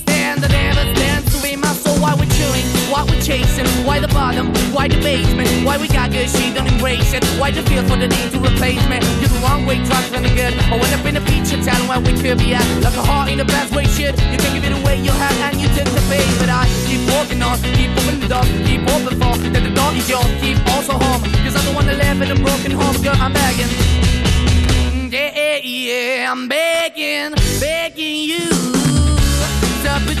why we're chasing, why the bottom, why the basement, why we got good, she don't embrace it. Why the feel for the need to replace me? You're the wrong way, trying to the good. I went up in a feature town where we could be at. Like a heart in the best way, shit. You can give it away, you have, and you take the bait. But I keep walking on, keep opening the door, keep open for that the door is yours, keep also home. Cause I'm the one that live in a broken home, girl, I'm begging. Yeah, yeah, yeah, I'm begging, begging you to put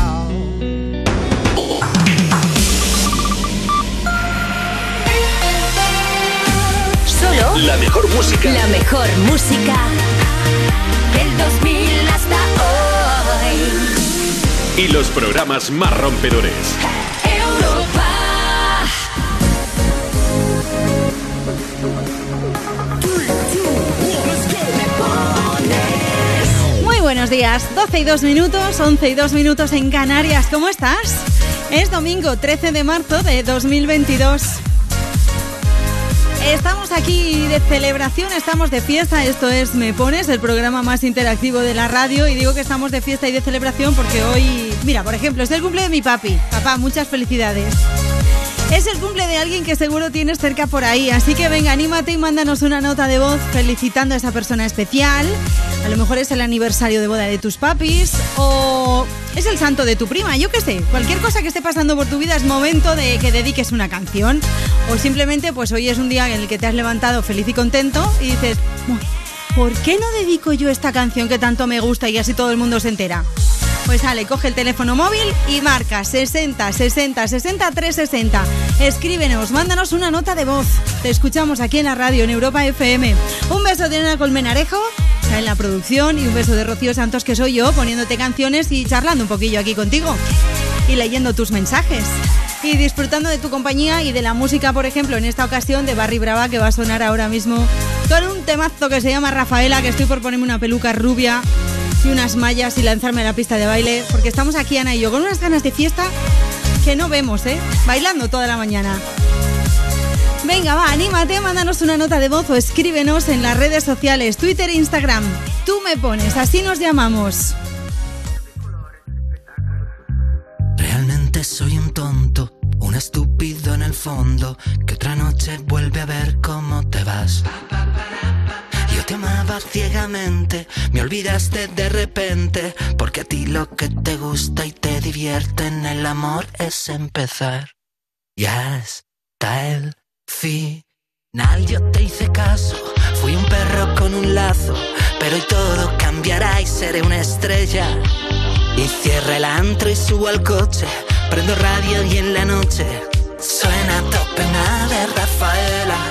La mejor música. la mejor música del 2000 hasta hoy. Y los programas más rompedores. Europa. Me buenos días. 12 y 2 minutos, 11 y 2 minutos en Canarias. ¿Cómo estás? Es domingo 13 de marzo de 2022. Estamos aquí de celebración, estamos de fiesta. Esto es Me Pones, el programa más interactivo de la radio. Y digo que estamos de fiesta y de celebración porque hoy, mira, por ejemplo, es el cumple de mi papi. Papá, muchas felicidades. Es el cumple de alguien que seguro tienes cerca por ahí, así que venga, anímate y mándanos una nota de voz felicitando a esa persona especial. A lo mejor es el aniversario de boda de tus papis o es el santo de tu prima, yo qué sé. Cualquier cosa que esté pasando por tu vida es momento de que dediques una canción. O simplemente, pues hoy es un día en el que te has levantado feliz y contento y dices, ¿por qué no dedico yo esta canción que tanto me gusta y así todo el mundo se entera? Pues sale, coge el teléfono móvil y marca 60 60 60 360. Escríbenos, mándanos una nota de voz. Te escuchamos aquí en la radio, en Europa FM. Un beso de Ana Colmenarejo, en la producción, y un beso de Rocío Santos, que soy yo, poniéndote canciones y charlando un poquillo aquí contigo. Y leyendo tus mensajes. Y disfrutando de tu compañía y de la música, por ejemplo, en esta ocasión de Barry Brava, que va a sonar ahora mismo con un temazo que se llama Rafaela, que estoy por ponerme una peluca rubia y unas mallas y lanzarme a la pista de baile, porque estamos aquí, Ana y yo, con unas ganas de fiesta que no vemos, ¿eh? Bailando toda la mañana. Venga, va, anímate, mándanos una nota de voz o escríbenos en las redes sociales, Twitter e Instagram. Tú me pones, así nos llamamos. Realmente soy un tonto, un estúpido en el fondo, que otra noche vuelve a ver cómo te vas. Yo te amaba ciegamente, me olvidaste de repente, porque a ti lo que te gusta y te divierte en el amor es empezar. Ya está el final, yo te hice caso, fui un perro con un lazo, pero hoy todo cambiará y seré una estrella. Y cierra el antro y subo al coche, prendo radio y en la noche suena a tope una de Rafaela.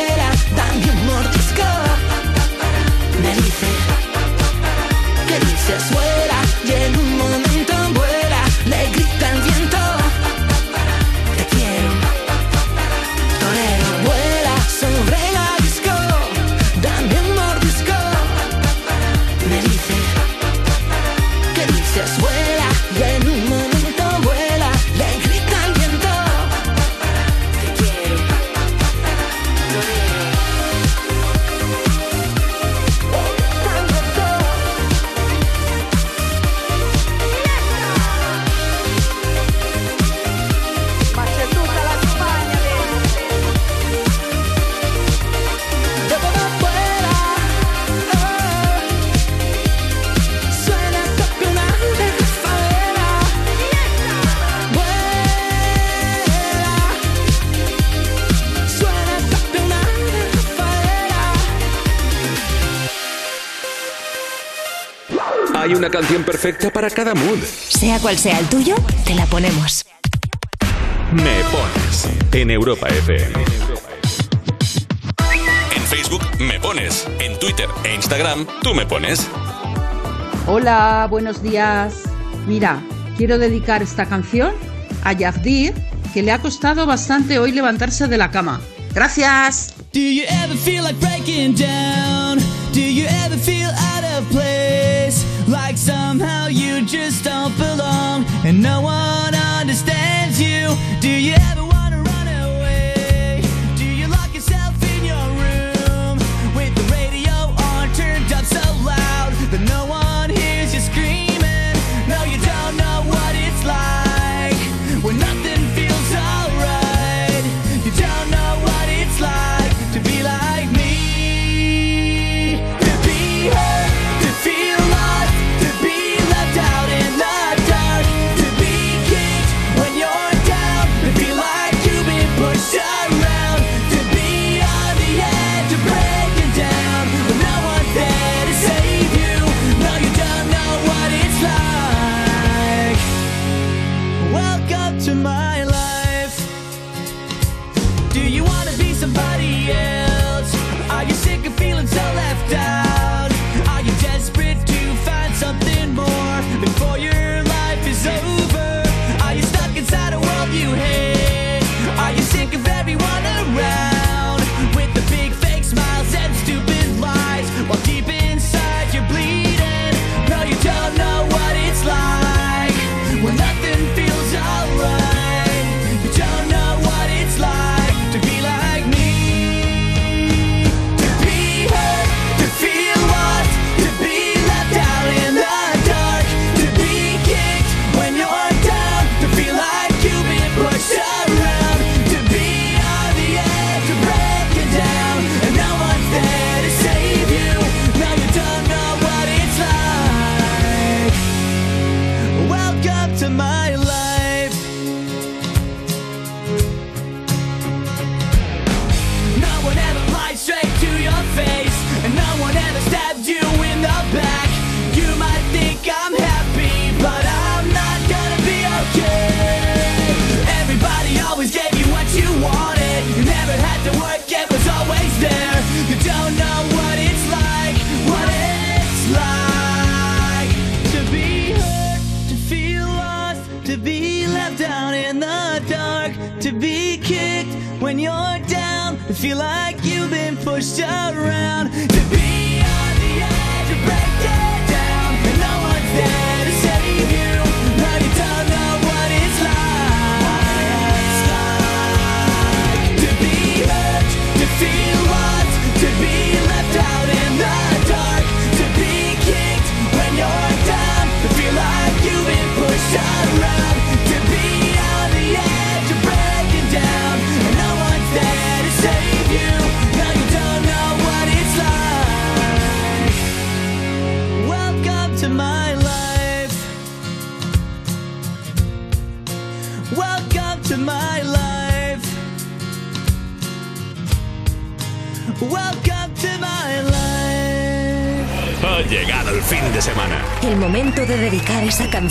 una canción perfecta para cada mood. Sea cual sea el tuyo, te la ponemos. Me pones en Europa FM. En Facebook me pones, en Twitter e Instagram tú me pones. Hola, buenos días. Mira, quiero dedicar esta canción a Yagdir, que le ha costado bastante hoy levantarse de la cama. Gracias. Do you ever feel like breaking down? Do you ever feel out of place? Like somehow you just don't belong and no one understands you? Do you ever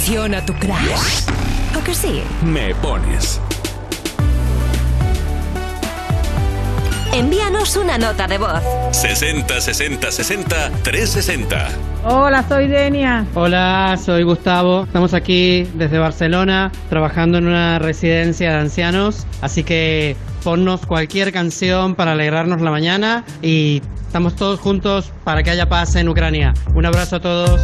a tu crush. ¿O que sí? Me pones. Envíanos una nota de voz. 60 60 60 360. Hola, soy Denia. Hola, soy Gustavo. Estamos aquí desde Barcelona trabajando en una residencia de ancianos. Así que ponnos cualquier canción para alegrarnos la mañana y estamos todos juntos para que haya paz en Ucrania. Un abrazo a todos.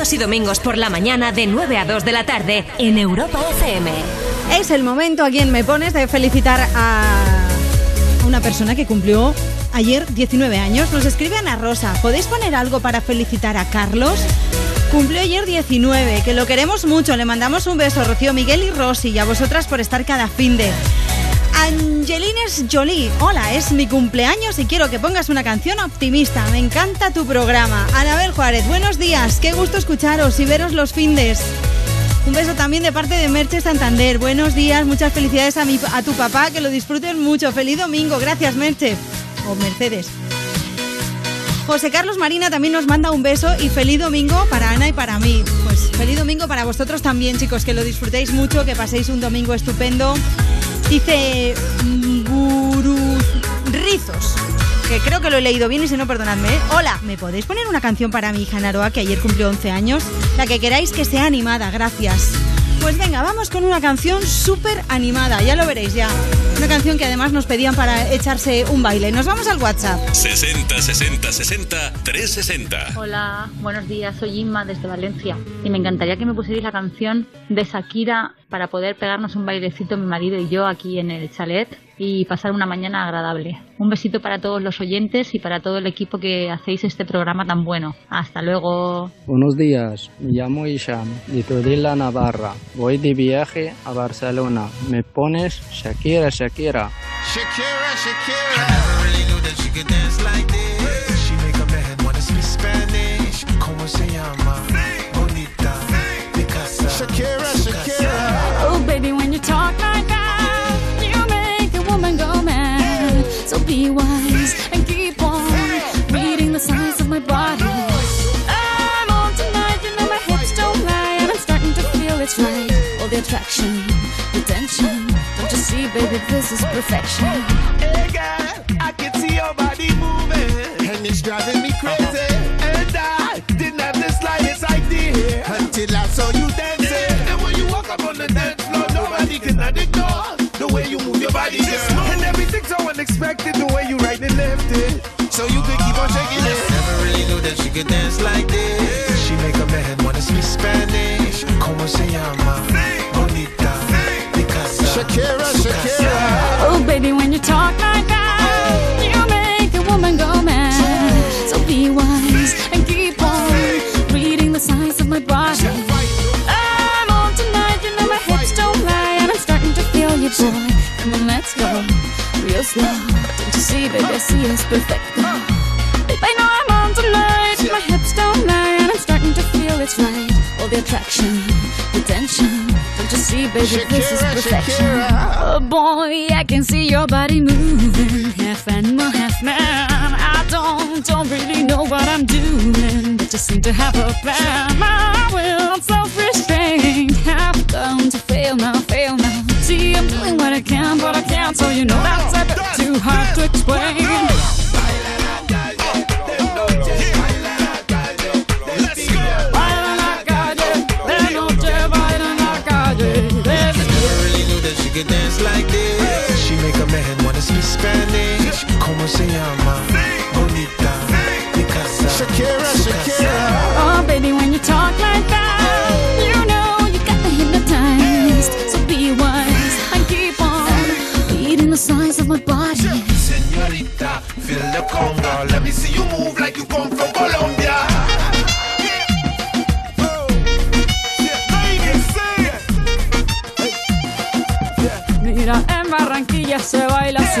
y domingos por la mañana de 9 a 2 de la tarde en Europa FM. Es el momento a quien me pones de felicitar a una persona que cumplió ayer 19 años. Nos escribe Ana Rosa. ¿Podéis poner algo para felicitar a Carlos? Cumplió ayer 19, que lo queremos mucho. Le mandamos un beso, Rocío, Miguel y Rosy, y a vosotras por estar cada fin de. Angelines Jolie, hola, es mi cumpleaños y quiero que pongas una canción optimista. Me encanta tu programa. Anabel Juárez, buenos días, qué gusto escucharos y veros los findes. Un beso también de parte de Merche Santander. Buenos días, muchas felicidades a, mi, a tu papá, que lo disfruten mucho. Feliz domingo, gracias Merche. O Mercedes. José Carlos Marina también nos manda un beso y feliz domingo para Ana y para mí. Pues feliz domingo para vosotros también, chicos, que lo disfrutéis mucho, que paséis un domingo estupendo. Dice mm, Guruz Rizos, que creo que lo he leído bien y si no, perdonadme. ¿eh? Hola, ¿me podéis poner una canción para mi hija Naroa, que ayer cumplió 11 años? La que queráis que sea animada, gracias. Pues venga, vamos con una canción súper animada, ya lo veréis ya. Una canción que además nos pedían para echarse un baile. Nos vamos al WhatsApp. 60 60 60 360. Hola, buenos días, soy Inma desde Valencia y me encantaría que me pusierais la canción de Shakira para poder pegarnos un bailecito mi marido y yo aquí en el chalet y pasar una mañana agradable. Un besito para todos los oyentes y para todo el equipo que hacéis este programa tan bueno. Hasta luego. Buenos días, me llamo Isham, de Tordilla, Navarra. Voy de viaje a Barcelona. ¿Me pones Shakira, Shakira? Shakira, Shakira. I never really knew that she could dance like this. She make a man wanna speak Spanish. ¿Cómo se llama? Bonita. Picasa. Shakira, Shakira. Talk like that, you make a woman go mad. So be wise and keep on reading the signs of my body. I'm on tonight, you know my hips don't lie, and I'm starting to feel it's right. All the attraction, the tension. Don't you see, baby, this is perfection. Knew that she could dance like this. She make a man wanna speak Spanish. ¿Cómo se llama? Bonita. Picasa. Shakira, Shakira. Oh, baby, when you talk like that, you make a woman go mad. So be wise and keep on reading the signs of my body. I'm on tonight, you know my hips don't lie, and I'm starting to feel you, boy. Come on, let's go, real slow. Don't you see, baby, I see it's perfect. Attraction, attention. Don't you see, baby, this is Shakira, perfection. Shakira. Oh boy, I can see your body moving, half animal, half man. I don't, don't really know what I'm doing, but just seem to have a plan. My will, I'm self-restrained, half done to fail now, fail now. See, I'm doing what I can, but I can't, so you know that's a bit too hard to explain. Se llama? Bonita. Picasa. Shakira, Shakira. Oh, baby, when you talk like that, you know you got me hypnotized. So be wise and keep on reading the signs of my body. Señorita, feel the conga. Let me see you move like you come from Colombia. Mira, en Barranquilla se baila así.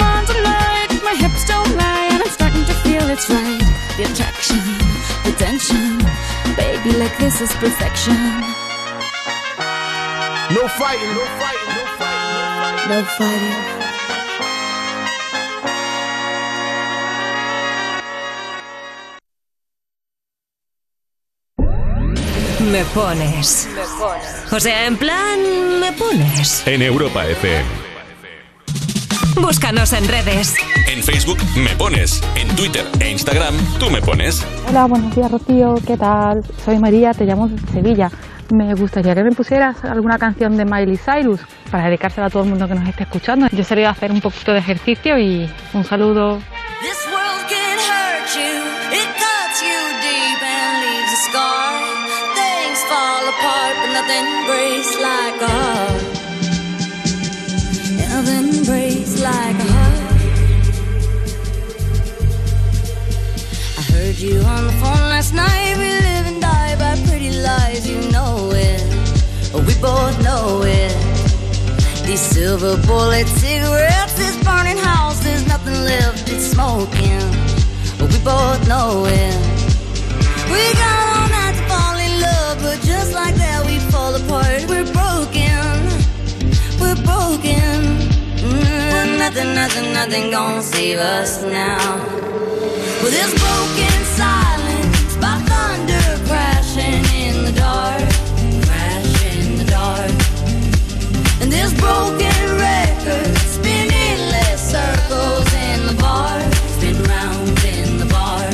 on tonight, my hips don't lie, and I'm starting to feel it's right. The attraction, the tension. Baby, like this is perfection. No fighting, no fighting, no fighting. No fighting. Me pones. O sea, en plan, me pones. En Europa FM. Búscanos en redes. En Facebook me pones, en Twitter e Instagram tú me pones. Hola, buenos días Rocío, ¿qué tal? Soy María, te llamo de Sevilla. Me gustaría que me pusieras alguna canción de Miley Cyrus para dedicársela a todo el mundo que nos esté escuchando. Yo sería hacer un poquito de ejercicio y un saludo. This world can hurt you, it cuts you deep and leaves a scar. Things fall apart, but nothing breaks like a you on the phone last night. We live and die by pretty lies, you know it. We both know it. These silver bullet cigarettes, this burning house, there's nothing left, it's smoking. We both know it. We got all night to fall in love, but just like that we fall apart. We're broken, we're broken. Nothing, nothing, nothing gonna save us now. Well, this broken silence by thunder crashing in the dark, crash in the dark. And this broken record spinning less circles in the bar, spin round in the bar.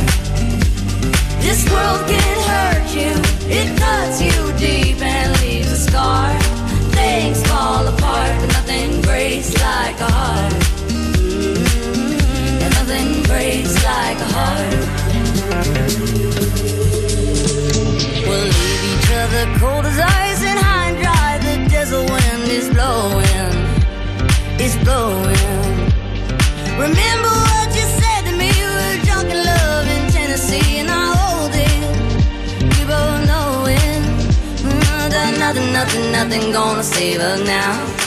This world can hurt you, it cuts you deep and leaves a scar. Breaks like a heart. Mm, and nothing breaks like a heart. We'll leave each other cold as ice and high and dry. The desert wind is blowing, it's blowing. Remember what you said to me? We were drunk in love in Tennessee, and I hold it. We both know it. Mm, nothing, nothing, nothing gonna save us now.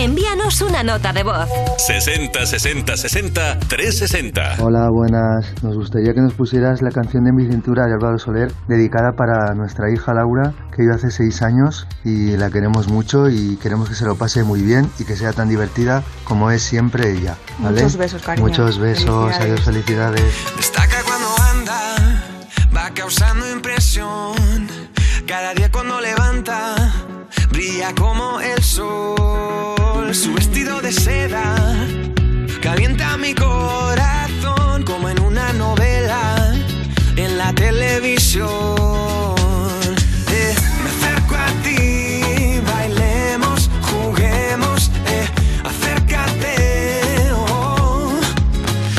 Envíanos una nota de voz. 60 60 60 360. Hola, buenas. Nos gustaría que nos pusieras la canción de Mi Cintura de Álvaro Soler, dedicada para nuestra hija Laura, que vive hace seis años y la queremos mucho y queremos que se lo pase muy bien y que sea tan divertida como es siempre ella. ¿vale? Muchos besos, cariño. Muchos besos, Felicidades. adiós, felicidades. Destaca cuando anda, va causando impresión. Cada día cuando levanta, brilla como el sol. Su vestido de seda calienta mi corazón como en una novela en la televisión. Eh, me acerco a ti, bailemos, juguemos, eh, acércate. oh.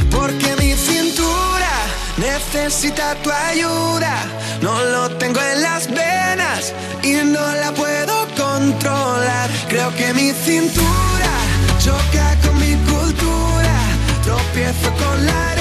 Porque mi cintura necesita tu ayuda. No lo tengo en las venas y no la puedo controlar. Creo que mi cintura choca con mi cultura. Tropiezo con la arena,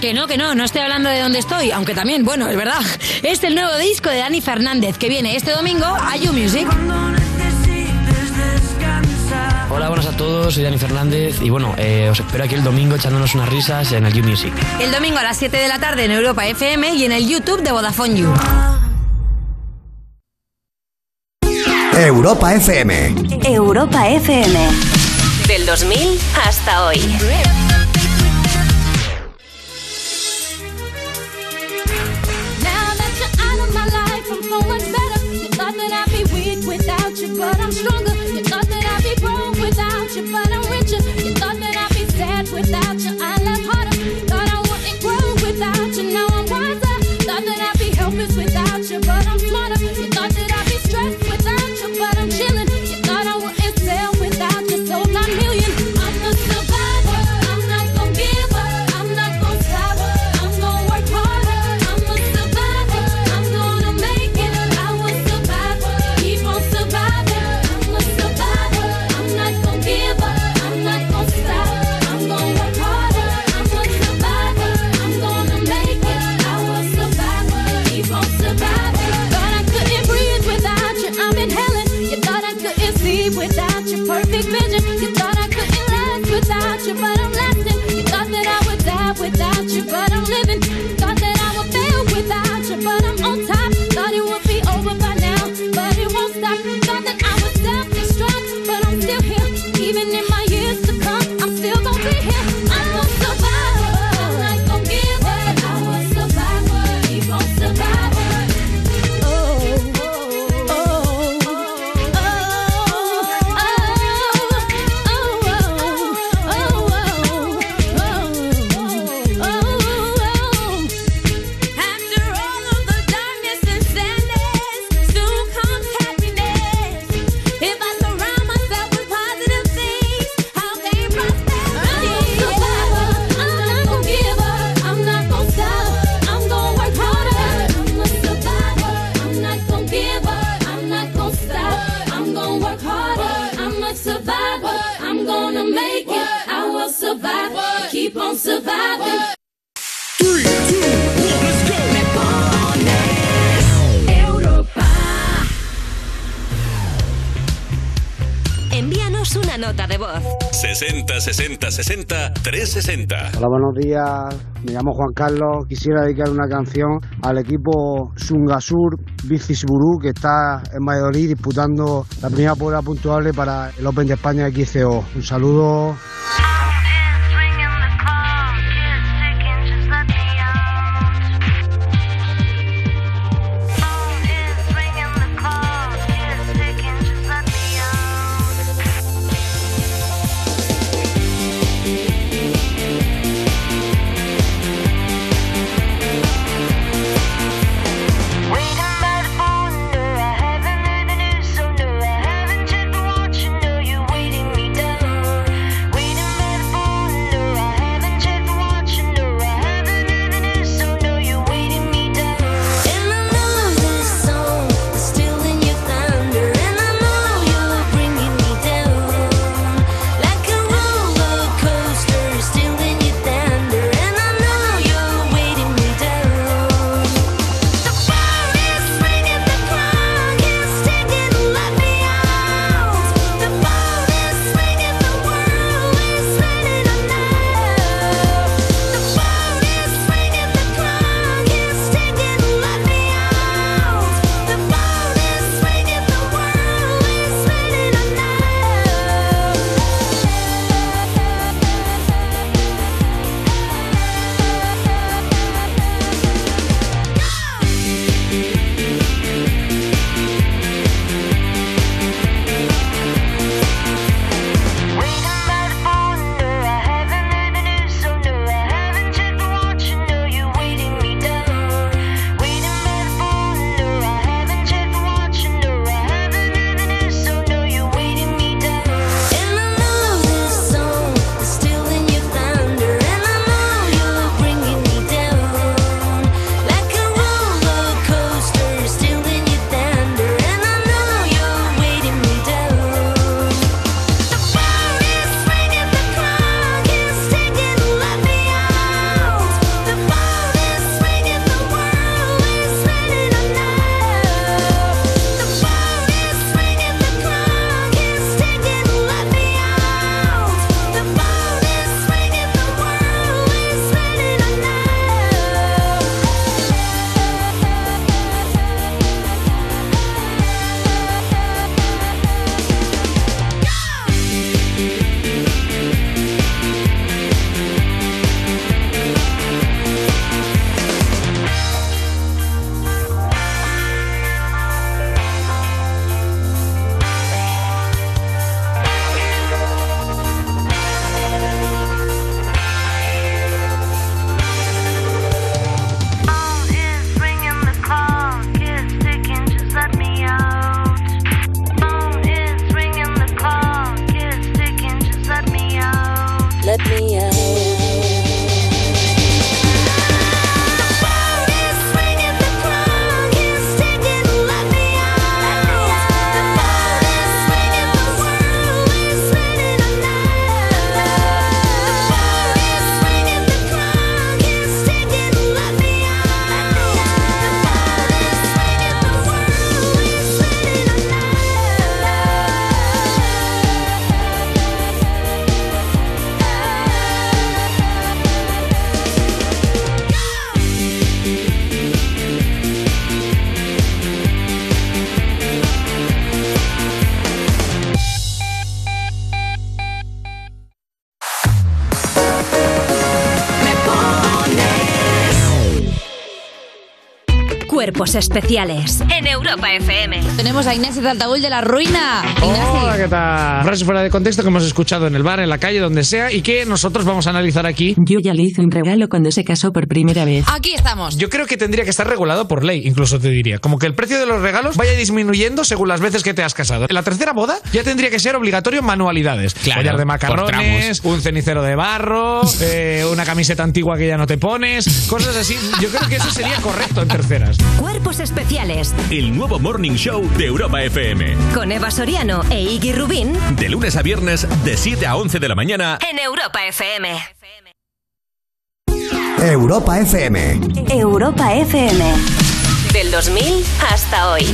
Que no, que no, no estoy hablando de dónde estoy, aunque también, bueno, es verdad. Es el nuevo disco de Dani Fernández que viene este domingo a You Music. Hola, buenas a todos, soy Dani Fernández y bueno, eh, os espero aquí el domingo echándonos unas risas en el You Music. El domingo a las 7 de la tarde en Europa FM y en el YouTube de Vodafone You. Europa FM. Europa FM. Del 2000 hasta hoy. I'm strong. Hola, buenos días. Me llamo Juan Carlos. Quisiera dedicar una canción al equipo Sungasur Bicisburú que está en Valladolid disputando la primera prueba puntuable para el Open de España XCO. Un saludo. Cuerpos especiales en Europa FM. Tenemos a Inés Zaltaúl de la Ruina. Hola, ¿qué tal? Frases fuera de contexto que hemos escuchado en el bar, en la calle, donde sea, y que nosotros vamos a analizar aquí. Yo ya le hice un regalo cuando se casó por primera vez. Aquí estamos. Yo creo que tendría que estar regulado por ley, incluso te diría. Como que el precio de los regalos vaya disminuyendo según las veces que te has casado. En la tercera boda ya tendría que ser obligatorio manualidades. Claro, Collar de macarrones, un cenicero de barro, eh, una camiseta antigua que ya no te pones, cosas así. Yo creo que eso sería correcto en terceras. Cuerpos especiales El nuevo Morning Show de Europa FM. con Eva Soriano e Iggy Rubín De lunes a viernes, de 7 a 11 de la mañana. en Europa FM. Europa FM. Europa FM. Del 2000 hasta hoy.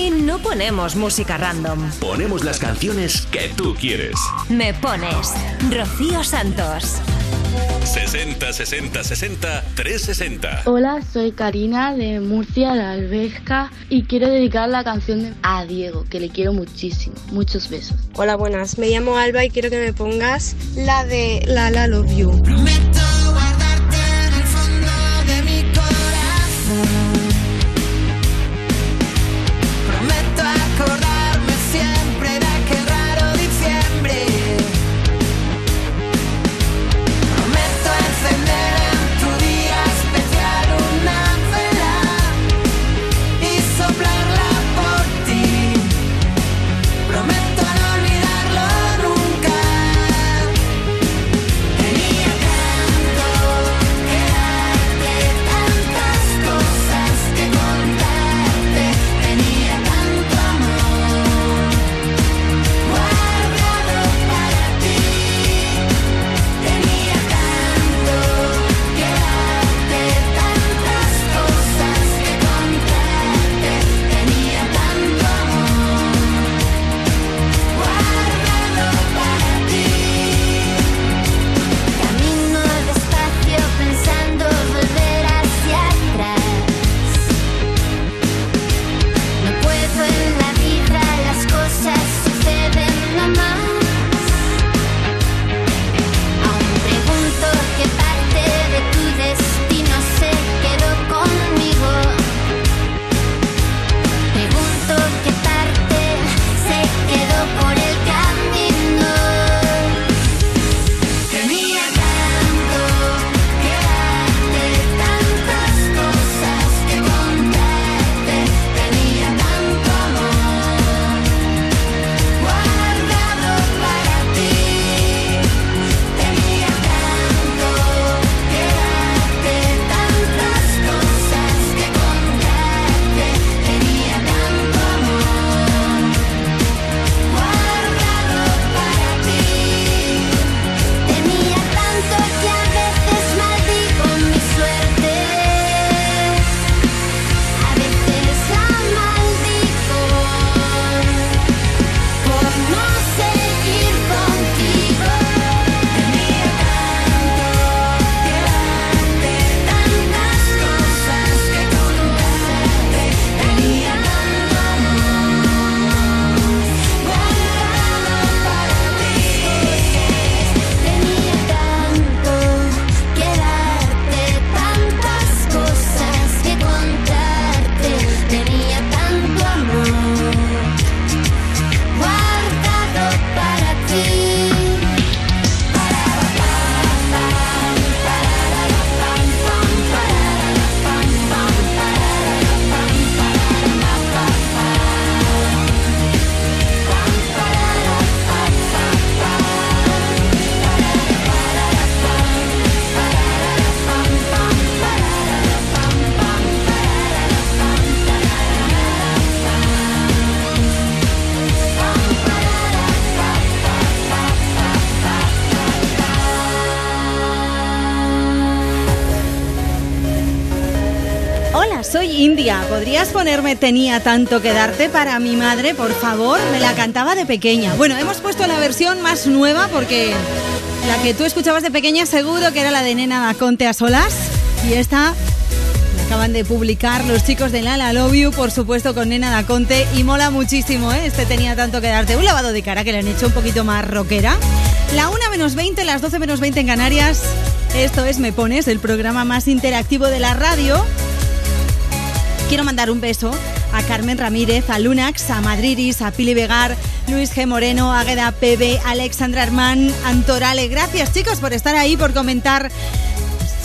Aquí no ponemos música random. Ponemos las canciones que tú quieres. Me pones Rocío Santos. 60 60 60 360. Hola, soy Karina de Murcia, de Alberca, y quiero dedicar la canción a Diego, que le quiero muchísimo. Muchos besos. Hola, buenas. Me llamo Alba y quiero que me pongas la de La La Love You. de ¿Podrías ponerme Tenía tanto que darte para mi madre, por favor? Me la cantaba de pequeña. Bueno, hemos puesto la versión más nueva porque la que tú escuchabas de pequeña seguro que era la de Nena Conte a solas. Y esta la acaban de publicar los chicos de Lala Love You, por supuesto, con Nena da Conte. Y mola muchísimo, ¿eh? Este Tenía tanto que darte. Un lavado de cara que le han hecho un poquito más rockera. La 1 menos 20, las 12 menos 20 en Canarias. Esto es Me Pones, el programa más interactivo de la radio. Quiero mandar un beso a Carmen Ramírez, a Lunax, a Madriris, a Pili Vegar, Luis G. Moreno, Águeda PB, Alexandra Armán, Antorale. Gracias chicos por estar ahí, por comentar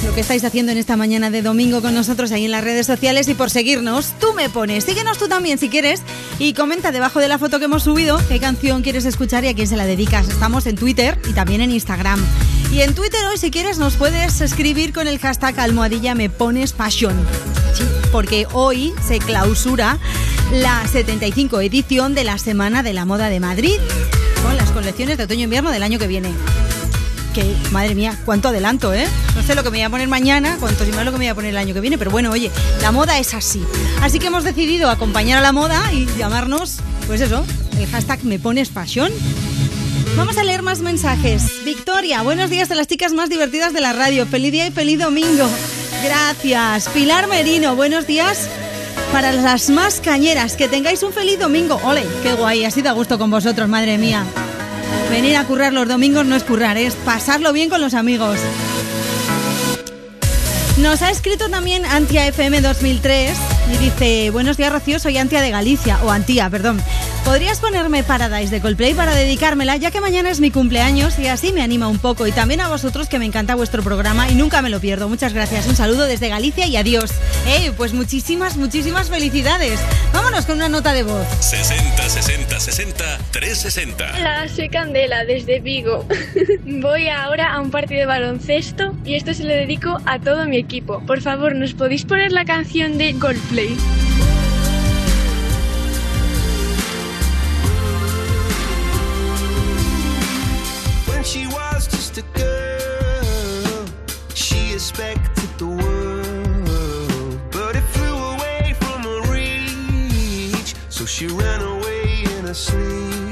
lo que estáis haciendo en esta mañana de domingo con nosotros ahí en las redes sociales y por seguirnos. Tú me pones, síguenos tú también si quieres y comenta debajo de la foto que hemos subido qué canción quieres escuchar y a quién se la dedicas. Estamos en Twitter y también en Instagram. Y en Twitter hoy si quieres nos puedes escribir con el hashtag almohadilla me pones fashion. Porque hoy se clausura la 75 edición de la Semana de la Moda de Madrid con las colecciones de otoño-invierno del año que viene que, madre mía, cuánto adelanto, ¿eh? No sé lo que me voy a poner mañana, cuánto si más lo que me voy a poner el año que viene, pero bueno, oye, la moda es así. Así que hemos decidido acompañar a la moda y llamarnos, pues eso, el hashtag me pones fashion. Vamos a leer más mensajes. Victoria, buenos días a las chicas más divertidas de la radio. Feliz día y feliz domingo. Gracias. Pilar Merino, buenos días para las más cañeras. Que tengáis un feliz domingo. Ole, qué guay, ha sido a gusto con vosotros, madre mía. Venir a currar los domingos no es currar, es pasarlo bien con los amigos. Nos ha escrito también Antia FM 2003 y dice, buenos días Rocío, soy Antia de Galicia, o Antía, perdón. ¿Podrías ponerme Paradise de Coldplay para dedicármela, ya que mañana es mi cumpleaños y así me anima un poco? Y también a vosotros que me encanta vuestro programa y nunca me lo pierdo. Muchas gracias, un saludo desde Galicia y adiós. Eh, pues muchísimas, muchísimas felicidades. Vámonos con una nota de voz. 60 60 60 360. Hola, soy Candela desde Vigo. Voy ahora a un partido de baloncesto y esto se lo dedico a todo mi equipo. Por favor, ¿nos podéis poner la canción de Coldplay? She ran away in her sleep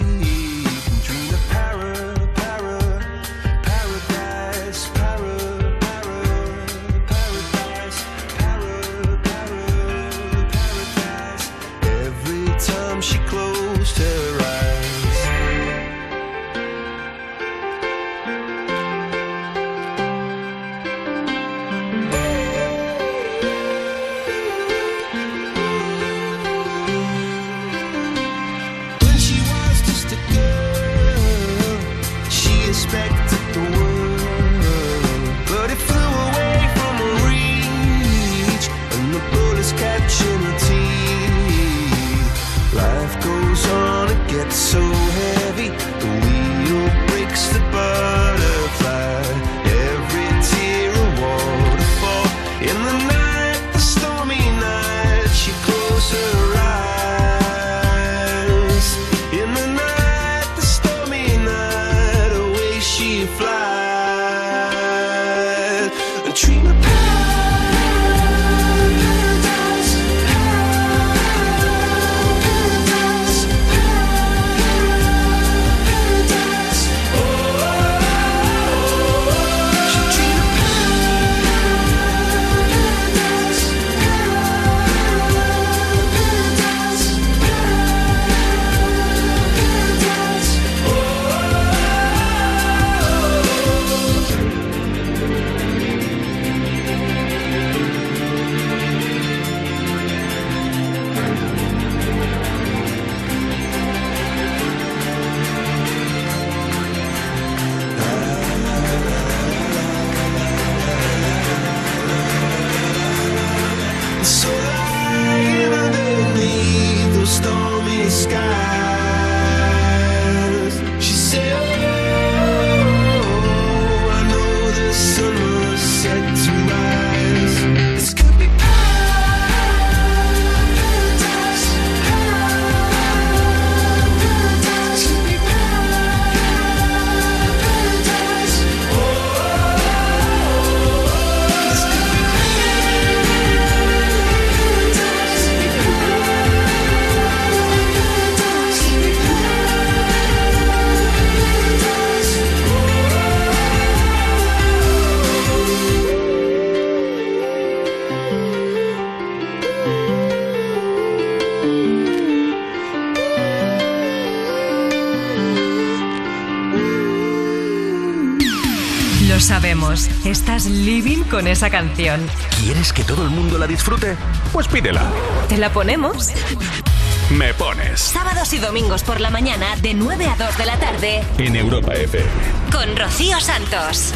estás living con esa canción. ¿Quieres que todo el mundo la disfrute? Pues pídela. ¿Te la ponemos? Me pones Sábados y domingos por la mañana de 9 a 2 de la tarde en Europa FM. con Rocío Santos.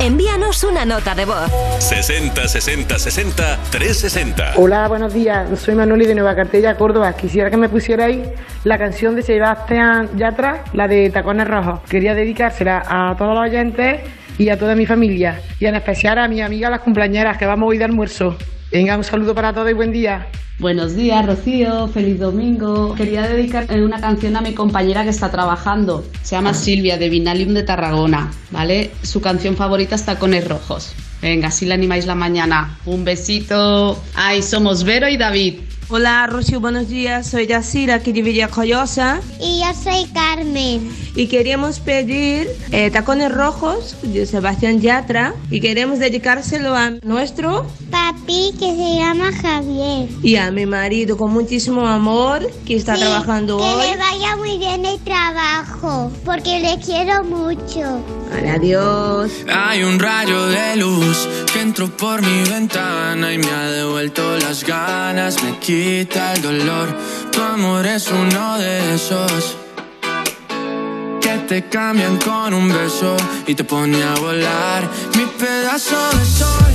Envíanos una nota de voz. 60 60 60 360. Hola, buenos días. Soy Manoli de Nueva Cartella, Córdoba. Quisiera que me pusierais la canción de Sebastián Yatra, la de Tacones Rojos. Quería dedicársela a todos los oyentes y a toda mi familia. Y en especial a mi amiga las cumpleañeras, que vamos hoy de almuerzo. Venga, un saludo para todos y buen día. Buenos días, Rocío. Feliz domingo. Quería dedicar eh, una canción a mi compañera que está trabajando. Se llama Silvia, de Vinalium de Tarragona. ¿Vale? Su canción favorita es Tacones Rojos. Venga, así la animáis la mañana. Un besito. Ay, somos Vero y David. Hola, Rocío, buenos días. Soy Yacira, aquí de Villajoyosa. Y yo soy Carmen. Y queríamos pedir eh, Tacones Rojos de Sebastián Yatra. Y queremos dedicárselo a nuestro Papi que se llama Javier. y a mi marido con muchísimo amor que está Sí, trabajando que hoy. le vaya muy bien el trabajo, porque le quiero mucho. Vale, adiós. Hay un rayo de luz que entró por mi ventana y me ha devuelto las ganas, me quita el dolor. Tu amor es uno de esos que te cambian con un beso y te pone a volar. Mi pedazo de sol,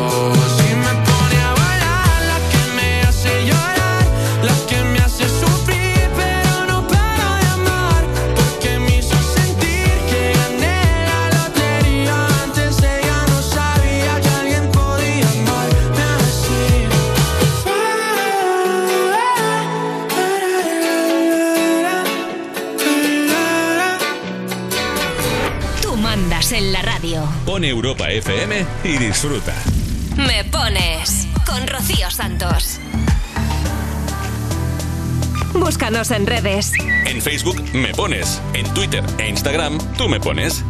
FM y disfruta. Me pones con Rocío Santos. Búscanos en redes. En Facebook me pones, en Twitter e Instagram tú me pones.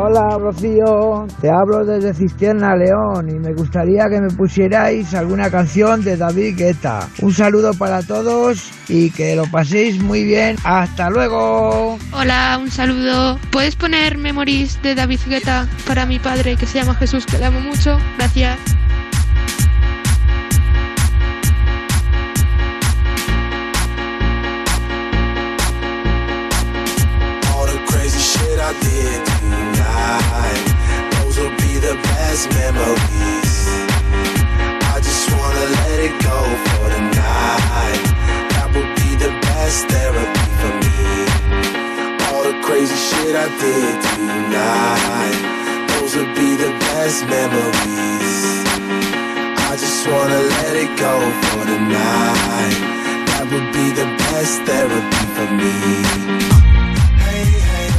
Hola Rocío, te hablo desde Cisterna León y me gustaría que me pusierais alguna canción de David Guetta. Un saludo para todos y que lo paséis muy bien. Hasta luego. Hola, un saludo. ¿Puedes poner Memories de David Guetta para mi padre que se llama Jesús, que le amo mucho? Gracias. that I did tonight. Those would be the best memories. I just wanna let it go for tonight That would be the best therapy for me. Hey, hey.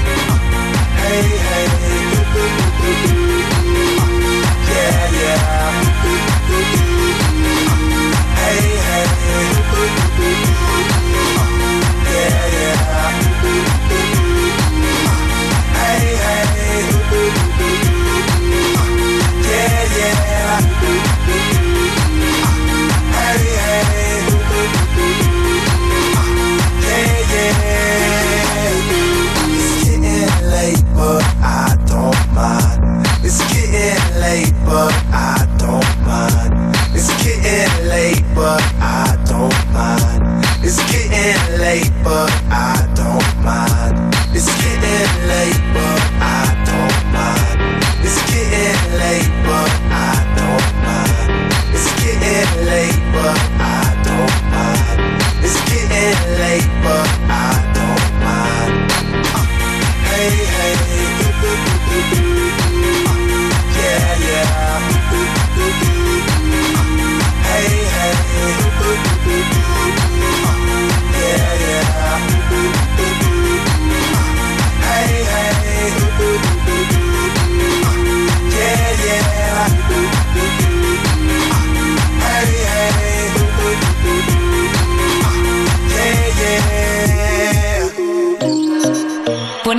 Hey. Yeah, yeah. Hey. paper.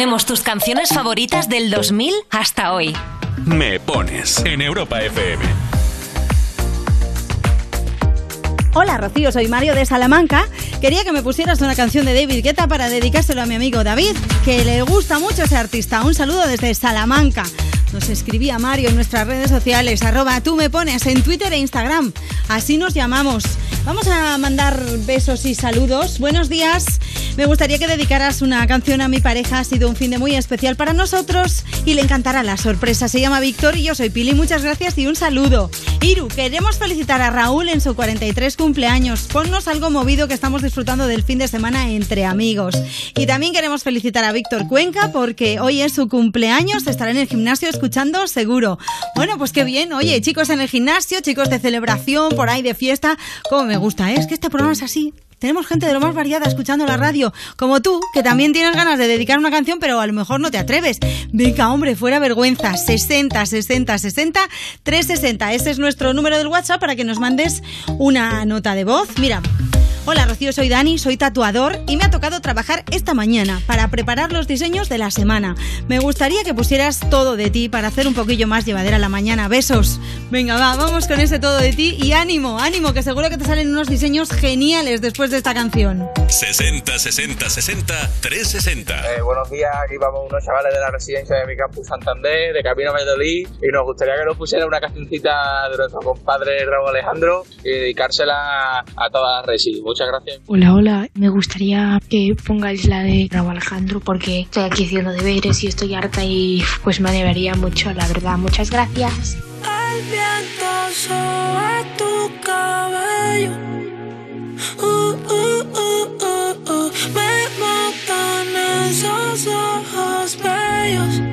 Ponemos tus canciones favoritas del 2000 hasta hoy. Me pones en Europa FM. Hola Rocío, soy Mario de Salamanca. Quería que me pusieras una canción de David Guetta para dedicárselo a mi amigo David, que le gusta mucho ese artista. Un saludo desde Salamanca. Nos escribía Mario en nuestras redes sociales, arroba tú me pones en Twitter e Instagram. Así nos llamamos. Vamos a mandar besos y saludos. Buenos días. Me gustaría que dedicaras una canción a mi pareja. Ha sido un fin de muy especial para nosotros y le encantará la sorpresa. Se llama Víctor y yo soy Pili. Muchas gracias y un saludo. Iru, queremos felicitar a Raúl en su 43 cumpleaños. Ponnos algo movido que estamos disfrutando del fin de semana entre amigos. Y también queremos felicitar a Víctor Cuenca porque hoy es su cumpleaños. Estará en el gimnasio escuchando seguro. Bueno, pues qué bien. Oye, chicos en el gimnasio, chicos de celebración, por ahí de fiesta. Como me gusta, ¿eh? Es que este programa es así. Tenemos gente de lo más variada escuchando la radio, como tú, que también tienes ganas de dedicar una canción, pero a lo mejor no te atreves. Venga, hombre, fuera vergüenza. 60 60 60 360. Ese es nuestro número del WhatsApp para que nos mandes una nota de voz. Mira. Hola Rocío, soy Dani, soy tatuador y me ha tocado trabajar esta mañana para preparar los diseños de la semana. Me gustaría que pusieras todo de ti para hacer un poquillo más llevadera la mañana. Besos. Venga, va, vamos con ese todo de ti y ánimo, ánimo, que seguro que te salen unos diseños geniales después de esta canción. 60 60 60 360. Eh, buenos días, aquí vamos unos chavales de la residencia de mi campus Santander, de Camino a Valladolid, y nos gustaría que nos pusiera una cancioncita de nuestro compadre Raúl Alejandro y dedicársela a toda la resi. Muchas gracias. Hola, hola. Me gustaría que pongáis la de Raúl Alejandro porque estoy aquí haciendo deberes y estoy harta y pues me debería mucho, la verdad. Muchas gracias. El viento sobre tu cabello. Uh, uh, uh, uh, uh. Me matan esos ojos bellos.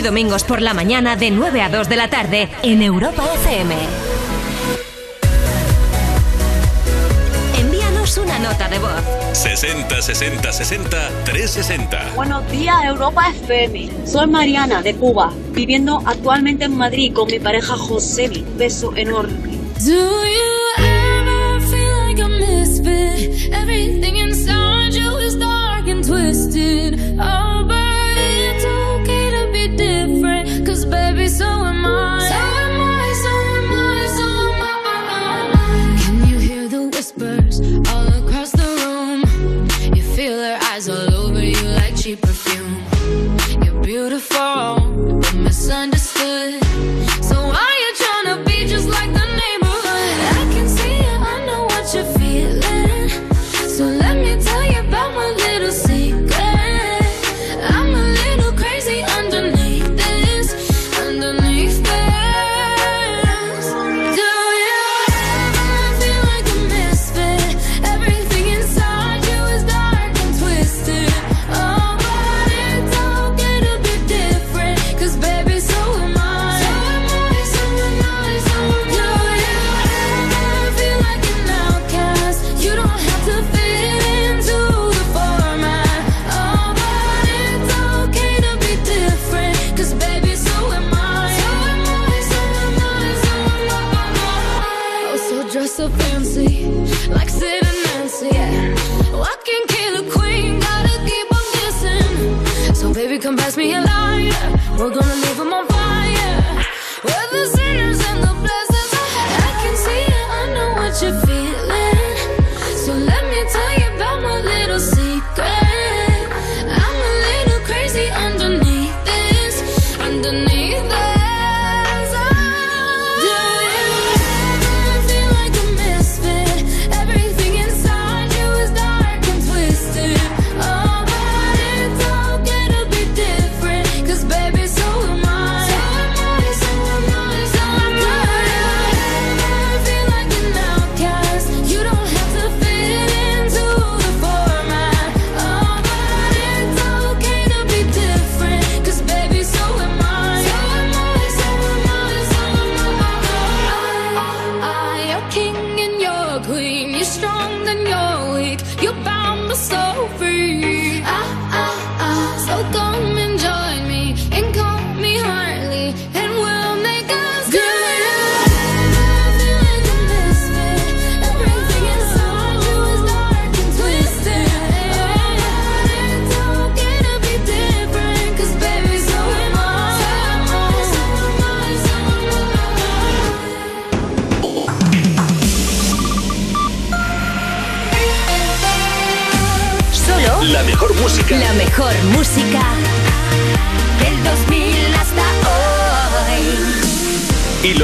Y domingos por la mañana de 9 a 2 de la tarde en Europa FM. Envíanos una nota de voz. 60 60 60 360. Buenos días, Europa FM. Soy Mariana de Cuba, viviendo actualmente en Madrid con mi pareja José. Beso enorme. Do you ever feel like a misfit? Everything inside you is dark and twisted. Oh,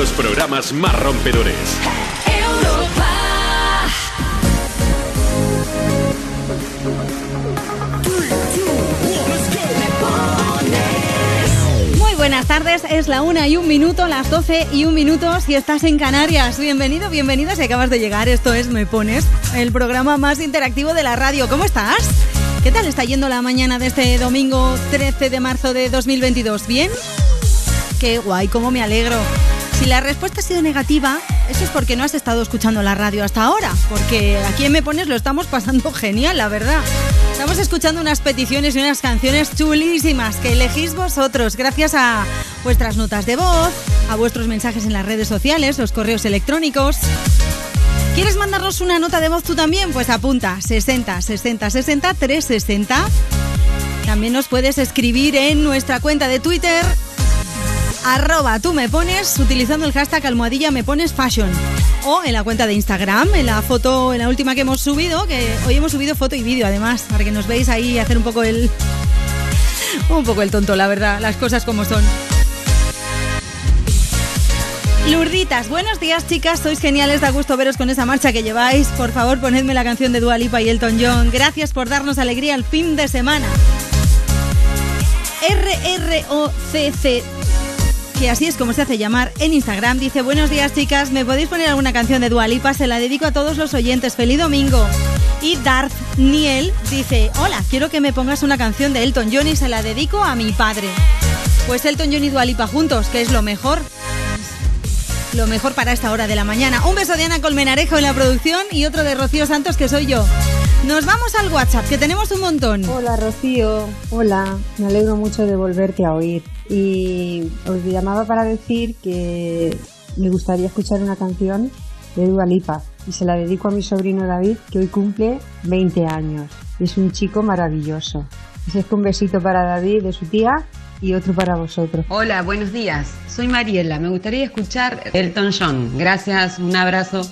los programas más rompedores. Europa. Muy buenas tardes, es la una y un minuto, las 12 y un minuto si estás en Canarias. Bienvenido, bienvenida si acabas de llegar. Esto es Me Pones, el programa más interactivo de la radio. ¿Cómo estás? ¿Qué tal está yendo la mañana de este domingo 13 de marzo de 2022? ¿Bien? Qué guay, cómo me alegro. Si la respuesta ha sido negativa, eso es porque no has estado escuchando la radio hasta ahora, porque aquí en Me Pones lo estamos pasando genial, la verdad. Estamos escuchando unas peticiones y unas canciones chulísimas que elegís vosotros gracias a vuestras notas de voz, a vuestros mensajes en las redes sociales, los correos electrónicos. ¿Quieres mandarnos una nota de voz tú también? Pues apunta 60 60 60 360. También nos puedes escribir en nuestra cuenta de Twitter arroba tú me pones utilizando el hashtag almohadilla me pones fashion o en la cuenta de Instagram, en la foto, en la última que hemos subido, que hoy hemos subido foto y vídeo además, para que nos veáis ahí hacer un poco el un poco el tonto, la verdad, las cosas como son. Lurditas, buenos días chicas, sois geniales, da gusto veros con esa marcha que lleváis. Por favor, ponedme la canción de Dua Lipa y Elton John. Gracias por darnos alegría el fin de semana. RROCC que así es como se hace llamar en Instagram, dice Buenos días chicas, ¿me podéis poner alguna canción de Dua Lipa? Se la dedico a todos los oyentes, feliz domingo. Y Darth Niel dice Hola, quiero que me pongas una canción de Elton John y se la dedico a mi padre. Pues Elton John y Dua Lipa juntos, que es lo mejor. Lo mejor para esta hora de la mañana. Un beso de Ana Colmenarejo en la producción y otro de Rocío Santos, que soy yo. Nos vamos al WhatsApp, que tenemos un montón. Hola Rocío, hola, me alegro mucho de volverte a oír y os llamaba para decir que me gustaría escuchar una canción de Dua Lipa y se la dedico a mi sobrino David que hoy cumple 20 años y es un chico maravilloso. Así es que un besito para David de su tía y otro para vosotros. Hola, buenos días. Soy Mariela. Me gustaría escuchar Elton John. Gracias, un abrazo.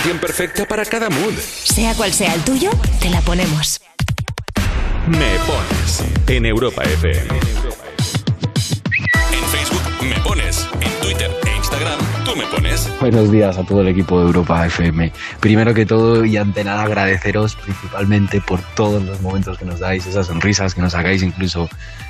Canción perfecta para cada mood. Sea cual sea el tuyo, te la ponemos. Me pones en Europa FM. En Facebook me pones, en Twitter e Instagram tú me pones. Buenos días a todo el equipo de Europa FM. Primero que todo y ante nada agradeceros principalmente por todos los momentos que nos dais, esas sonrisas que nos sacáis incluso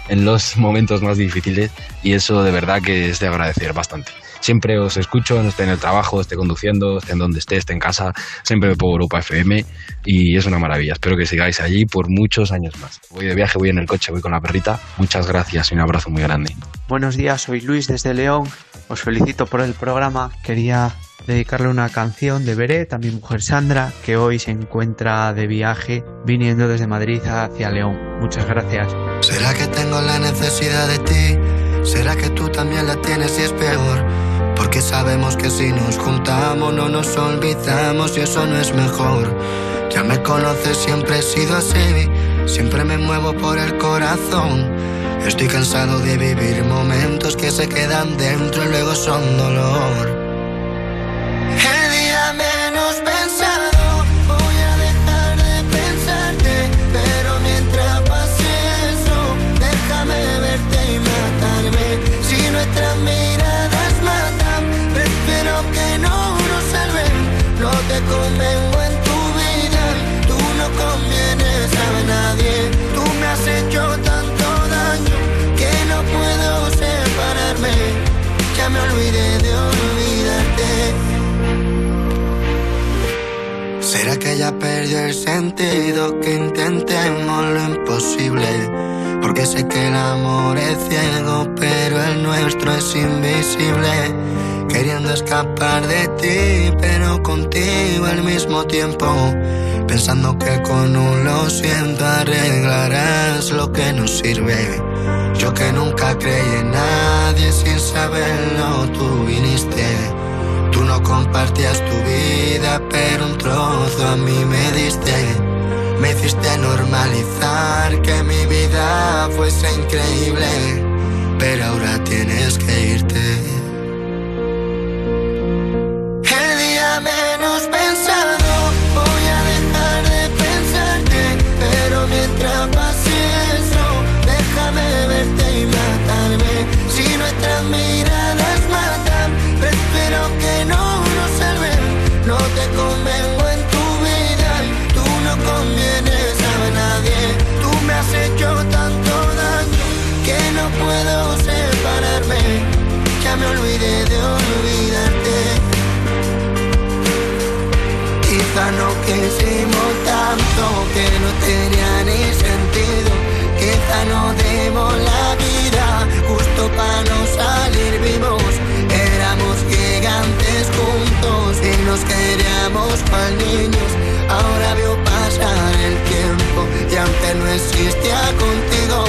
en los momentos más difíciles y eso de verdad que es de agradecer bastante. Siempre os escucho, esté en el trabajo, esté conduciendo, esté en donde esté, esté en casa, siempre me pongo Europa FM y es una maravilla. Espero que sigáis allí por muchos años más. Voy de viaje, voy en el coche, voy con la perrita. Muchas gracias y un abrazo muy grande. Buenos días, soy Luis desde León. Os felicito por el programa. Quería dedicarle una canción de Beret a mi mujer Sandra, que hoy se encuentra de viaje viniendo desde Madrid hacia León. Muchas gracias. ¿Será que tengo la necesidad de ti? ¿Será que tú también la tienes y es peor? Porque sabemos que si nos juntamos no nos olvidamos y eso no es mejor. Ya me conoces, siempre he sido así, siempre me muevo por el corazón. Estoy cansado de vivir momentos que se quedan dentro y luego son dolor. Convengo en tu vida, tú no convienes a nadie. Tú me has hecho tanto daño que no puedo separarme. Ya me olvidé de olvidarte. ¿Será que ya perdió el sentido que intentemos lo imposible? Porque sé que el amor es ciego, pero el nuestro es invisible. Queriendo escapar de ti, pero contigo al mismo tiempo. Pensando que con un lo siento arreglarás lo que nos sirve. Yo que nunca creí en nadie sin saberlo, tú viniste. Tú no compartías tu vida, pero un trozo a mí me diste. Me hiciste normalizar que mi vida fuese increíble, pero ahora tienes que irte. Cual niños. Ahora veo pasar el tiempo y aunque no existía contigo,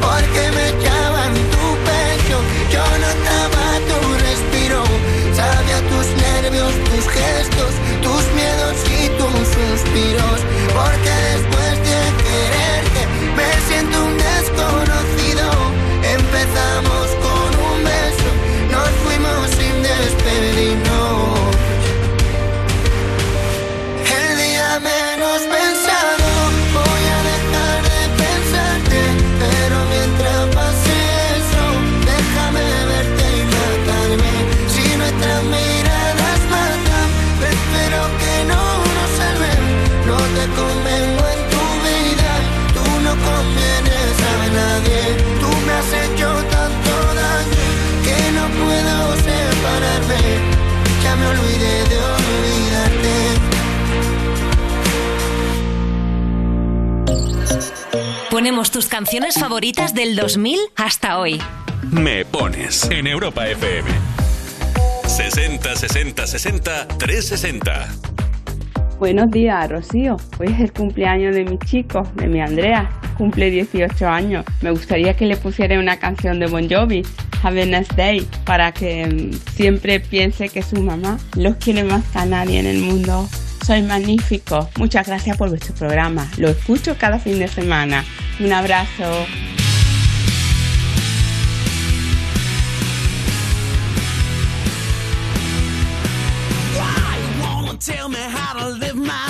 porque me echaba en tu pecho, yo notaba tu respiro, sabía tus nervios, tus gestos, Tus canciones favoritas del 2000 hasta hoy. Me pones en Europa FM. 60 60 60 360. Buenos días, Rocío. Hoy es el cumpleaños de mi chico, de mi Andrea. Cumple 18 años. Me gustaría que le pusiera una canción de Bon Jovi, Have a Nice Day, para que mm, siempre piense que su mamá los quiere más que a nadie en el mundo. Soy magnífico. Muchas gracias por vuestro programa. Lo escucho cada fin de semana. Un abrazo. tell me how to live my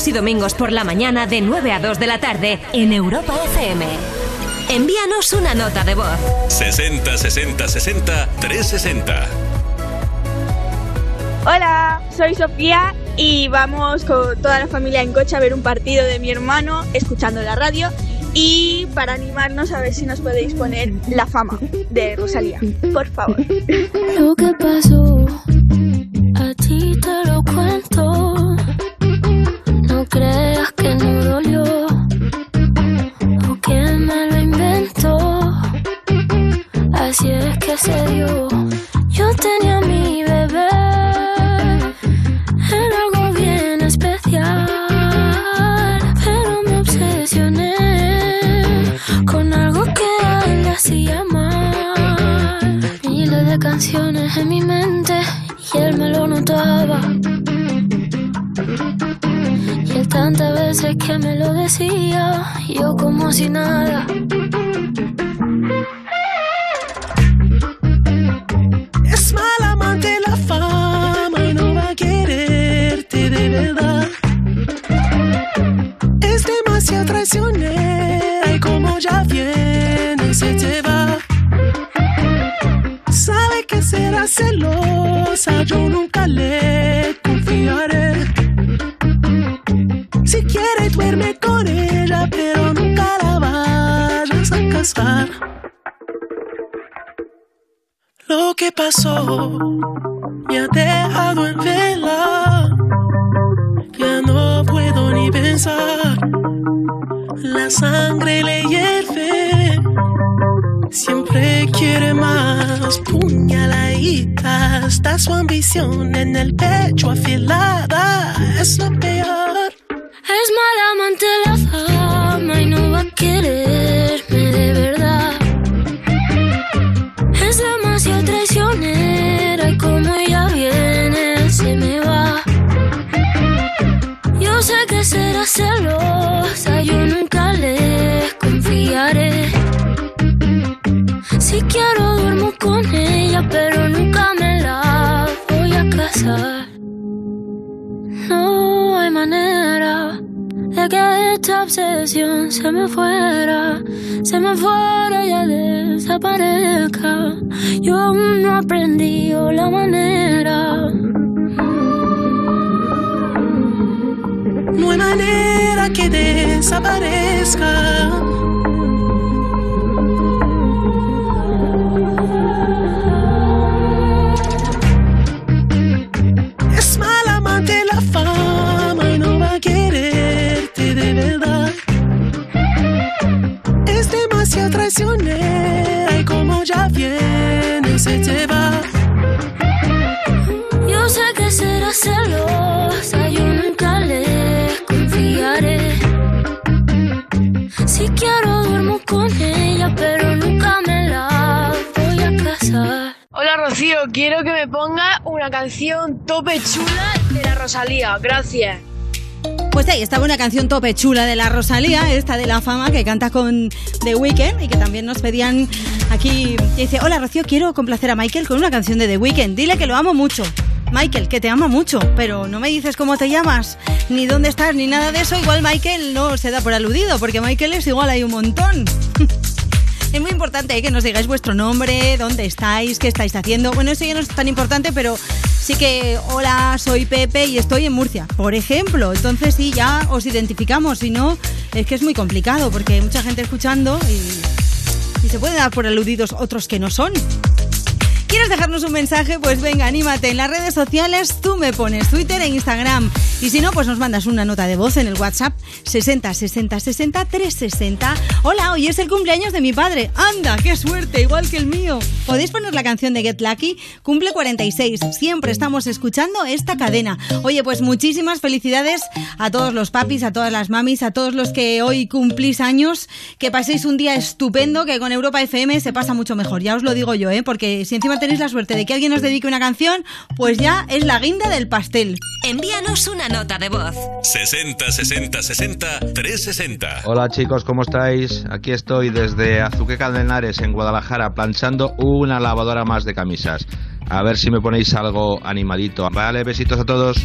sábados y domingos por la mañana de 9 a 2 de la tarde en Europa FM. Envíanos una nota de voz. 60 60 60 360. Hola, soy Sofía y vamos con toda la familia en coche a ver un partido de mi hermano escuchando la radio y para animarnos a ver si nos podéis poner la fama de Rosalía, por favor. Lo que pasó me ha dejado en vela. Ya no puedo ni pensar. La sangre le hierve. Siempre quiere más. Puñaladita. Está su ambición en el pecho afilada. Canción tope chula de la Rosalía. Gracias. Pues ahí estaba una canción tope chula de la Rosalía, esta de la fama que canta con The Weeknd y que también nos pedían aquí. que dice: Hola Rocío, quiero complacer a Michael con una canción de The Weeknd. Dile que lo amo mucho. Michael, que te ama mucho, pero no me dices cómo te llamas, ni dónde estás, ni nada de eso. Igual Michael no se da por aludido, porque Michael es igual, hay un montón. Es muy importante ¿eh? que nos digáis vuestro nombre, dónde estáis, qué estáis haciendo. Bueno, eso ya no es tan importante, pero sí que, hola, soy Pepe y estoy en Murcia, por ejemplo. Entonces sí, ya os identificamos. Si no, es que es muy complicado porque hay mucha gente escuchando y, y se pueden dar por aludidos otros que no son. ¿Quieres dejarnos un mensaje? Pues venga, anímate. En las redes sociales tú me pones Twitter e Instagram. Y si no, pues nos mandas una nota de voz en el WhatsApp 60 60 60 360. Hola, hoy es el cumpleaños de mi padre. ¡Anda, qué suerte! Igual que el mío. ¿Podéis poner la canción de Get Lucky? Cumple 46. Siempre estamos escuchando esta cadena. Oye, pues muchísimas felicidades a todos los papis, a todas las mamis, a todos los que hoy cumplís años. Que paséis un día estupendo, que con Europa FM se pasa mucho mejor. Ya os lo digo yo, ¿eh? Porque si encima tenéis la suerte de que alguien os dedique una canción, pues ya es la guinda del pastel. Envíanos una nota de voz. 60 60 60 360. Hola chicos, ¿cómo estáis? Aquí estoy desde Azuqueca de Henares, en Guadalajara, planchando una lavadora más de camisas. A ver si me ponéis algo animadito. Vale, besitos a todos.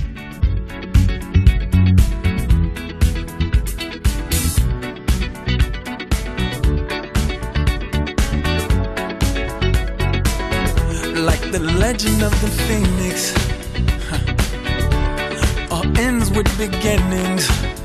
like the legend of the phoenix. All ends with beginnings.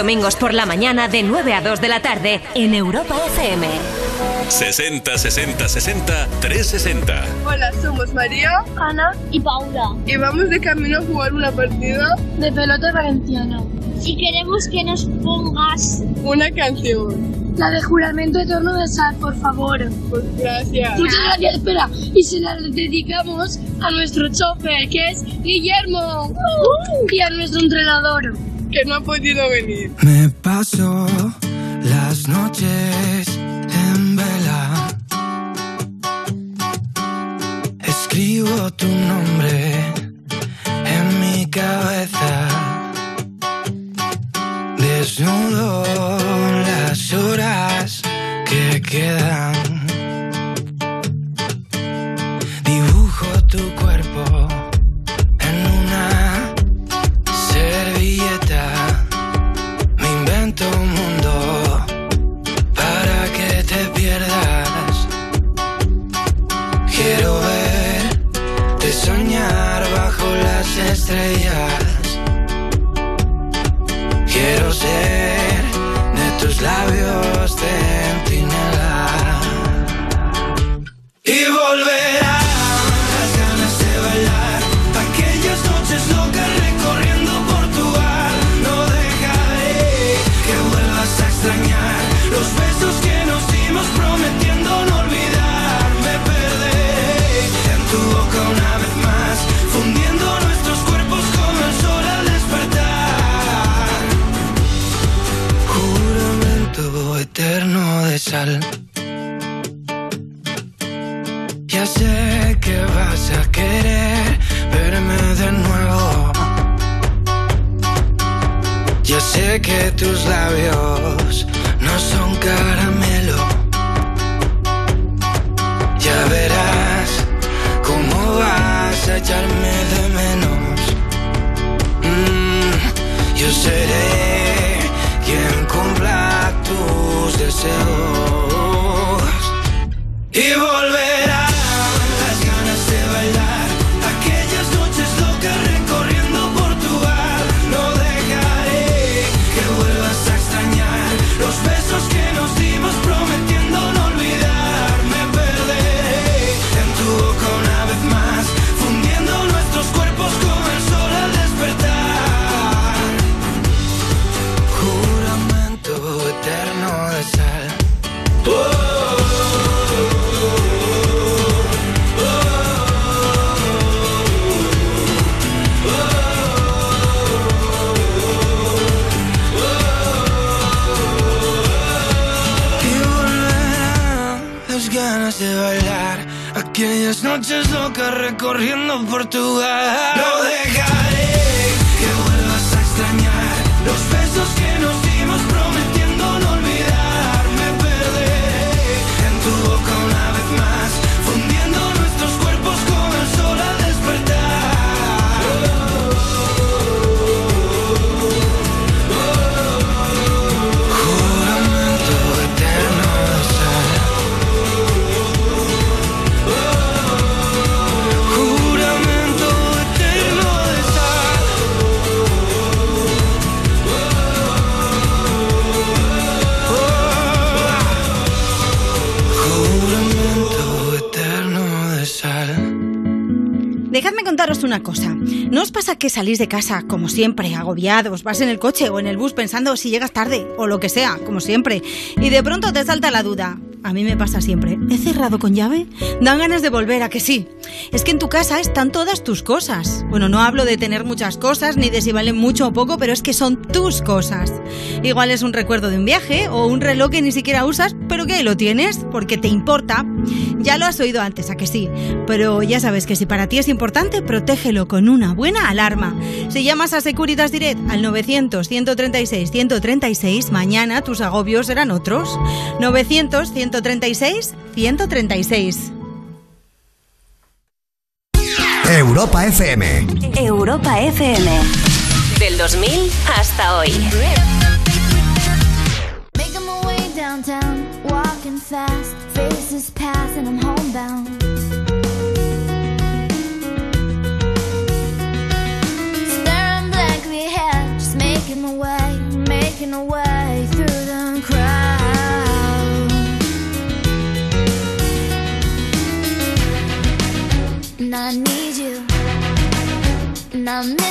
domingos por la mañana de 9 a 2 de la tarde en Europa FM. 60 60 60 360. Hola, somos María, Ana y Paula. Y vamos de camino a jugar una partida de pelota valenciana. Y queremos que nos pongas una canción. La de juramento eterno de sal, por favor. Pues gracias. Muchas gracias, espera. Y se la dedicamos a nuestro chofer, que es Guillermo. Uh -huh. Y a nuestro entrenador que no ha podido venir. Me pasó una cosa. ¿No os pasa que salís de casa, como siempre, agobiados, vas en el coche o en el bus pensando si llegas tarde o lo que sea, como siempre, y de pronto te salta la duda? A mí me pasa siempre. ¿He cerrado con llave? Dan ganas de volver, ¿a que sí? Es que en tu casa están todas tus cosas. Bueno, no hablo de tener muchas cosas ni de si valen mucho o poco, pero es que son tus cosas. Igual es un recuerdo de un viaje o un reloj que ni siquiera usas, pero que ahí lo tienes, porque te importa. Ya lo has oído antes, ¿a que sí? Pero ya sabes que si para ti es importante, protégelo con una buena alarma. Si llamas a Securitas Direct al 900-136-136, mañana tus agobios serán otros. 900-136-136. Europa FM. Europa FM. Del 2000 hasta hoy. Pass and I'm homebound. Staring blankly ahead, just making my way, making my way through the crowd. And I need you, and I miss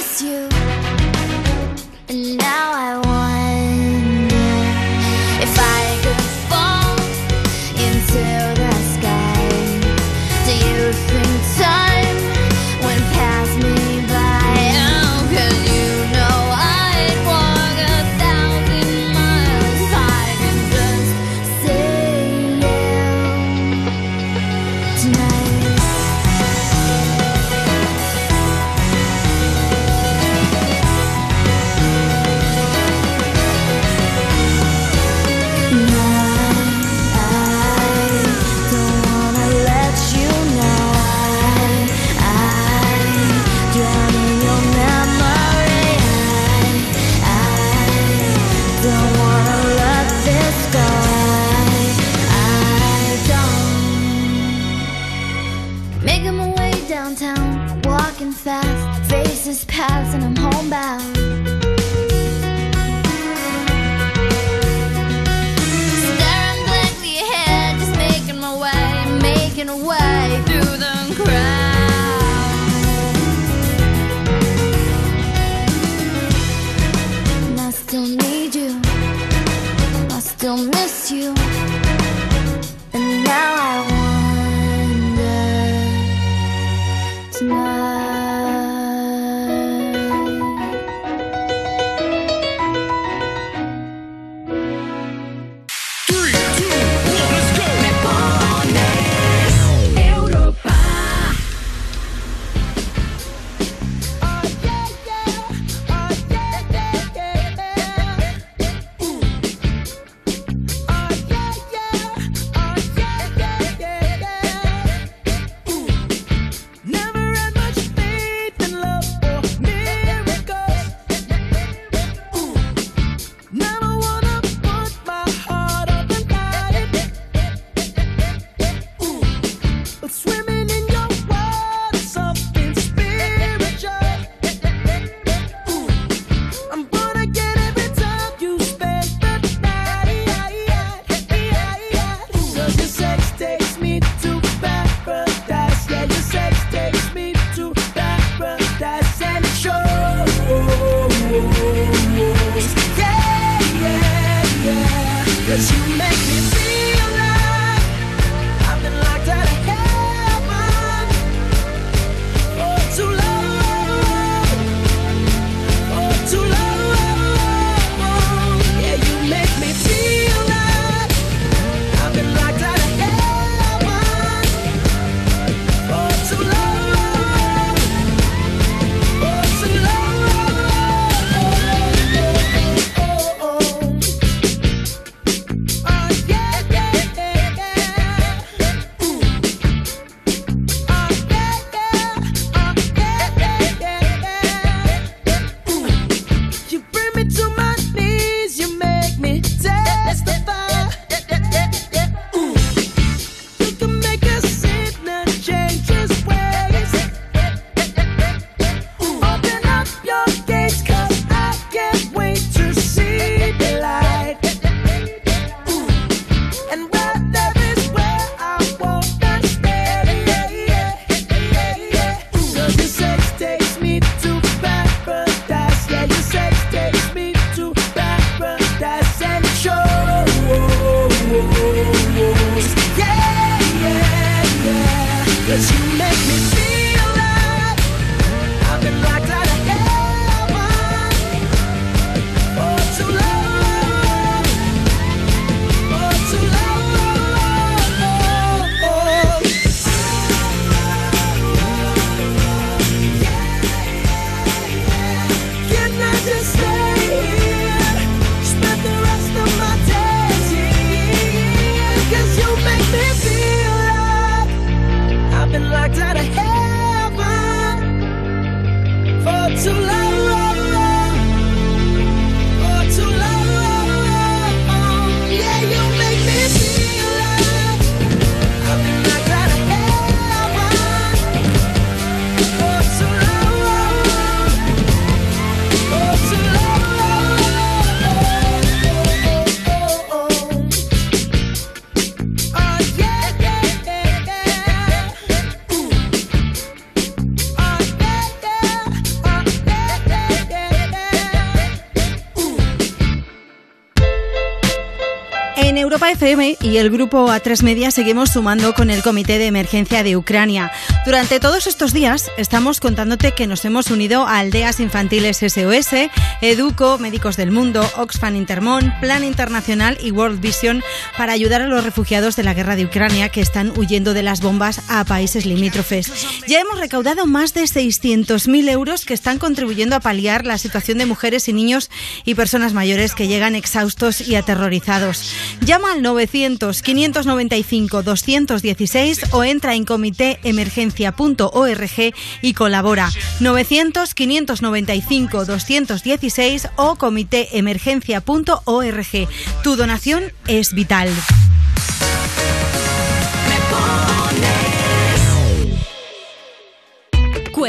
FM y el grupo A3 Media seguimos sumando con el Comité de Emergencia de Ucrania. Durante todos estos días estamos contándote que nos hemos unido a Aldeas Infantiles SOS, Educo, Médicos del Mundo, Oxfam Intermón, Plan Internacional y World Vision para ayudar a los refugiados de la guerra de Ucrania que están huyendo de las bombas a países limítrofes. Ya hemos recaudado más de 600.000 euros que están contribuyendo a paliar la situación de mujeres y niños y personas mayores que llegan exhaustos y aterrorizados. Llama al 900-595-216 o entra en comitéemergencia.org y colabora. 900-595-216 o comitéemergencia.org. Tu donación es vital.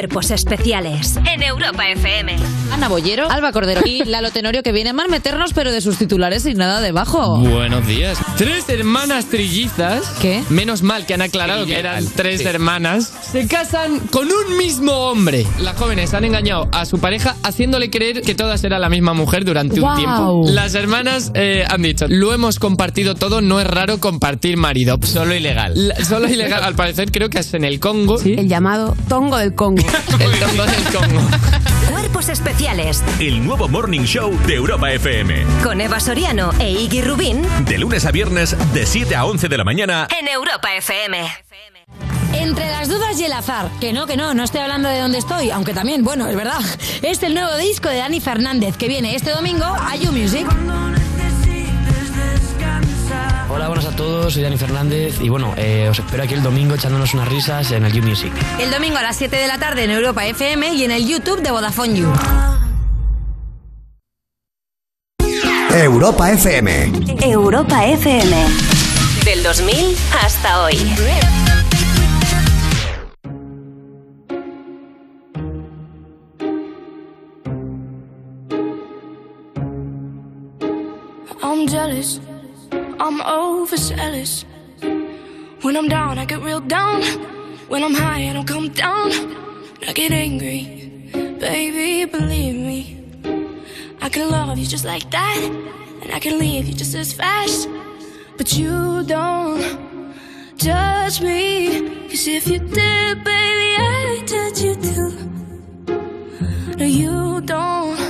Cuerpos especiales en Europa FM. Ana Bollero, Alba Cordero y Lalo Tenorio que viene a mal meternos pero de sus titulares sin nada debajo. Buenos días. Tres hermanas trillizas. ¿Qué? Menos mal que han aclarado que eran tres Sí. hermanas. Se casan con un mismo hombre. Las jóvenes han engañado a su pareja haciéndole creer que todas eran la misma mujer durante un tiempo. Las hermanas eh, han dicho, lo hemos compartido todo, no es raro compartir marido. Solo ilegal. solo ilegal. Al parecer creo que es en el Congo. El llamado tongo del Congo. el tongo del Congo. Cuerpos especiales El nuevo Morning Show de Europa FM. con Eva Soriano e Iggy Rubín De lunes a viernes, de 7 a 11 de la mañana. en Europa FM. Entre las dudas y el azar. Que no, que no, no estoy hablando de dónde estoy, aunque también, bueno, es verdad. Es el nuevo disco de Dani Fernández que viene este domingo a You Music. Hola, buenas a todos, soy Dani Fernández y bueno, eh, os espero aquí el domingo echándonos unas risas en el You Music. El domingo a las 7 de la tarde en Europa FM y en el YouTube de Vodafone You. Europa FM. Europa FM. Del 2000 hasta hoy. I'm jealous. I'm overzealous. When I'm down, I get real down. When I'm high, I don't come down. I get angry. Baby, believe me. I can love you just like that. And I can leave you just as fast. But you don't judge me. Cause if you did, baby, I'd judge you too. No, you don't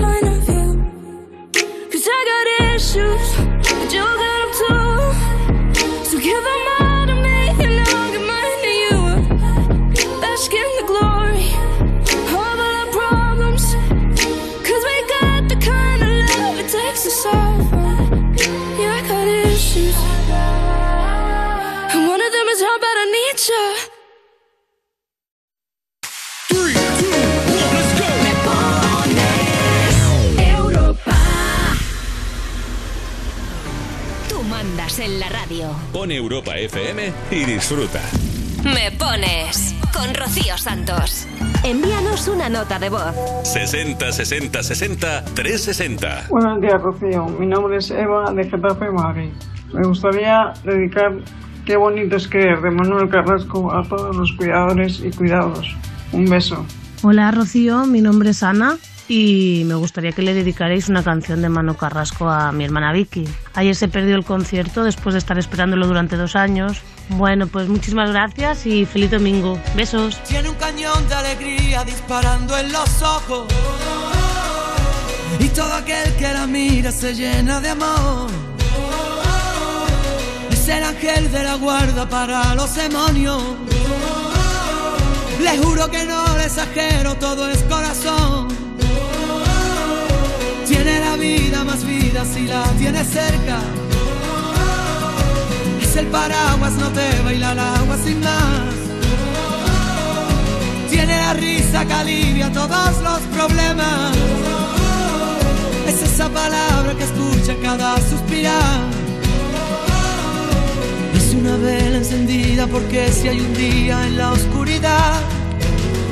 Cause I got issues, but you got them too So give them all to me and I'll give mine to you. Bask in the glory of all our problems. Cause we got the kind of love it takes to solve Yeah, I got issues. And one of them is how bad I need you en la radio. Pon Europa FM y disfruta. Me pones con Rocío Santos. Envíanos una nota de voz. 60 60 60 360. Buenos días, Rocío. Mi nombre es Eva de Getafe Madrid. Me gustaría dedicar Qué bonito es querer de Manuel Carrasco a todos los cuidadores y cuidados. Un beso. Hola Rocío, mi nombre es Ana y me gustaría que le dedicarais una canción de Mano Carrasco a mi hermana Vicky. Ayer se perdió el concierto después de estar esperándolo durante dos años. Bueno, pues muchísimas gracias y feliz domingo. Besos. Tiene un cañón de alegría disparando en los ojos. Y todo aquel que la mira se llena de amor. Es el ángel de la guarda para los demonios. Le juro que no le exagero, todo es corazón. Tiene la vida más vida si la tiene cerca. Es el paraguas, no te baila el agua sin más. Tiene la risa que alivia todos los problemas. Es esa palabra que escucha cada suspirar. Es una vela encendida porque si hay un día en la oscuridad,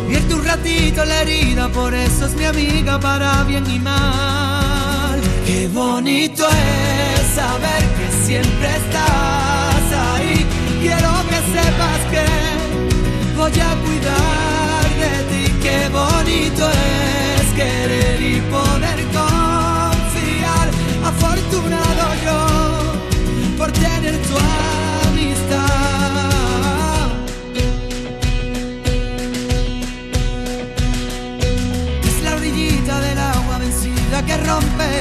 vierte un ratito la herida, por eso es mi amiga para bien y mal. Qué bonito es saber que siempre estás ahí. Quiero que sepas que voy a cuidar de ti. Qué bonito es querer y poder que rompe.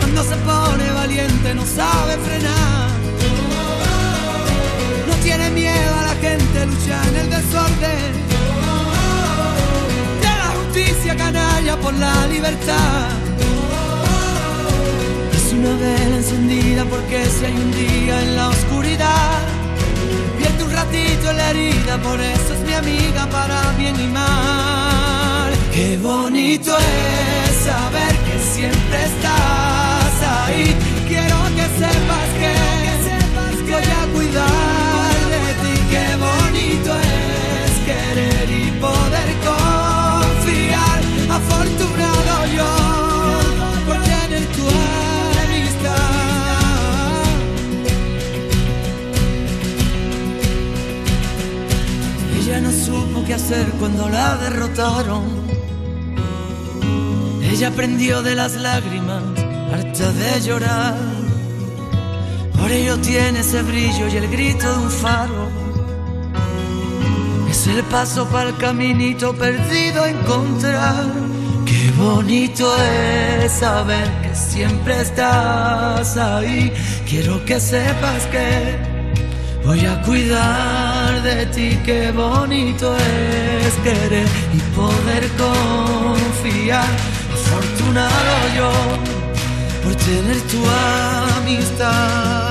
Cuando se pone valiente no sabe frenar. No tiene miedo a la gente, lucha en el desorden. De la justicia canalla por la libertad. Es una vela encendida porque si hay un día en la oscuridad, vierte un ratito la herida, por eso es mi amiga para bien y mal. Qué bonito es saber que siempre estás ahí. Quiero que sepas que, voy a cuidar de ti. Qué bonito es querer y poder confiar. Afortunado yo por tener tu amistad. Ella no supo qué hacer cuando la derrotaron. Ella aprendió de las lágrimas, harta de llorar. Por ello tiene ese brillo y el grito de un faro. Es el paso para el caminito perdido a encontrar. Qué bonito es saber que siempre estás ahí. Quiero que sepas que voy a cuidar de ti. Qué bonito es querer y poder confiar. Por tener tu amistad.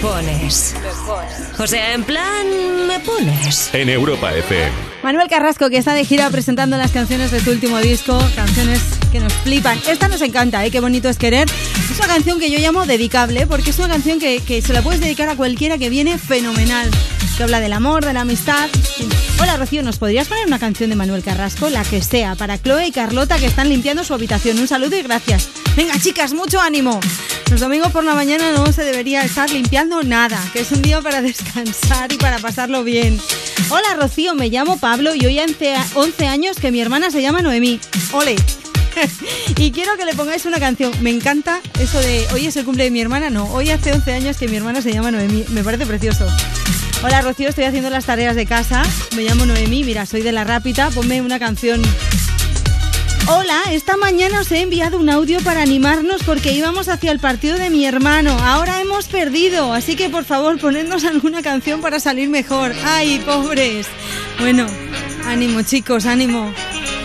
Pones. O sea, en plan, me pones. En Europa FM. Manuel Carrasco, que está de gira presentando las canciones de tu último disco, canciones que nos flipan. Esta nos encanta, ¿eh? Qué bonito es querer. Es una canción que yo llamo dedicable, porque es una canción que, que se la puedes dedicar a cualquiera que viene fenomenal. que habla del amor, de la amistad. Hola Rocío, ¿nos podrías poner una canción de Manuel Carrasco? La que sea, para Chloe y Carlota que están limpiando su habitación. Un saludo y gracias. Venga chicas, mucho ánimo. Los domingos por la mañana no se debería estar limpiando nada, que es un día para descansar y para pasarlo bien. Hola Rocío, me llamo Pablo y hoy hace 11 años que mi hermana se llama Noemí. Ole. y quiero que le pongáis una canción. Me encanta eso de hoy es el cumple de mi hermana. No, hoy hace 11 años que mi hermana se llama Noemí. Me parece precioso. Hola Rocío, estoy haciendo las tareas de casa. Me llamo Noemí, mira, soy de la Rápita. Ponme una canción. Hola, esta mañana os he enviado un audio para animarnos porque íbamos hacia el partido de mi hermano. Ahora hemos perdido, así que por favor ponednos alguna canción para salir mejor. ¡Ay, pobres! Bueno, ánimo chicos, ánimo.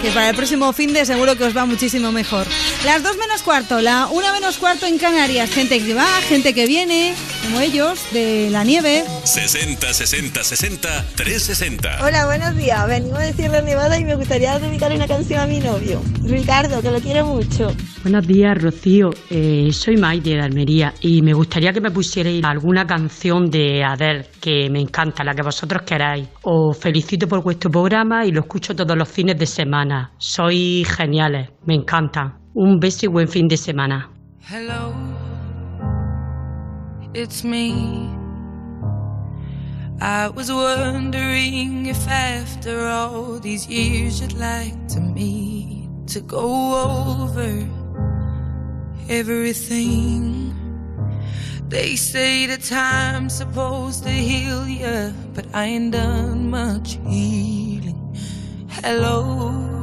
Que para el próximo fin de seguro que os va muchísimo mejor. Las dos menos cuarto, la una menos cuarto en Canarias. Gente que va, gente que viene, como ellos, de la nieve. 60 60 60 360. Hola, buenos días. Venimos de Sierra Nevada y me gustaría dedicarle una canción a mi novio, Ricardo, que lo quiero mucho. Buenos días, Rocío. Eh, soy Maite de Almería y me gustaría que me pusierais alguna canción de Adele que me encanta, la que vosotros queráis. Os felicito por vuestro programa y lo escucho todos los fines de semana. Sois geniales, me encanta. Un beso y buen fin de semana. Hello, it's me. I was wondering if after all these years you'd like to meet to go over everything. They say the time's supposed to heal ya, but I ain't done much healing. Hello,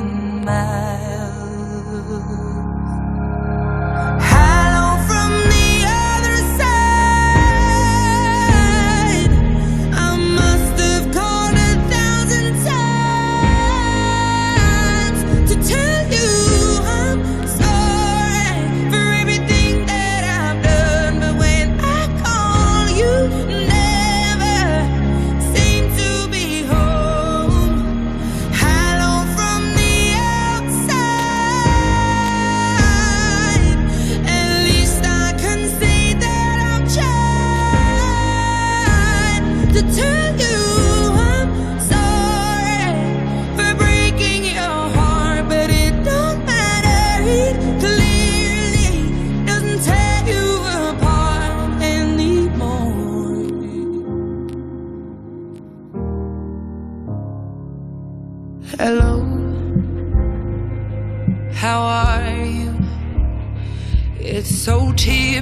买。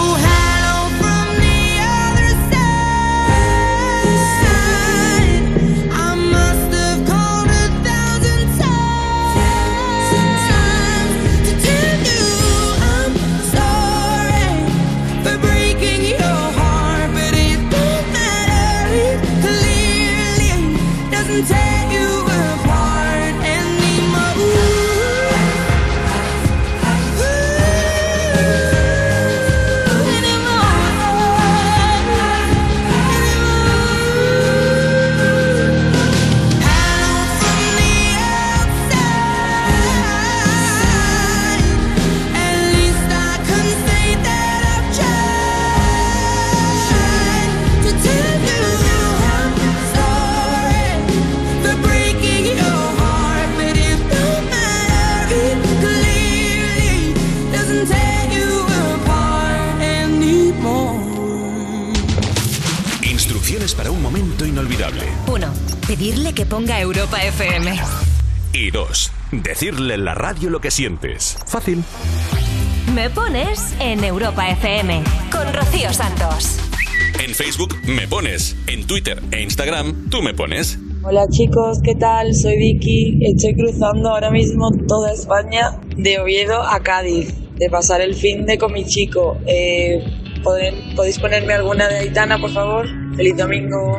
So Pedirle que ponga Europa FM. Y dos, decirle en la radio lo que sientes. Fácil. Me pones en Europa FM con Rocío Santos. En Facebook me pones. En Twitter e Instagram tú me pones. Hola chicos, ¿qué tal? Soy Vicky. Estoy cruzando ahora mismo toda España de Oviedo a Cádiz, de pasar el fin de con mi chico. Eh, ¿podré- ¿Podéis ponerme alguna de Aitana, por favor? Feliz domingo.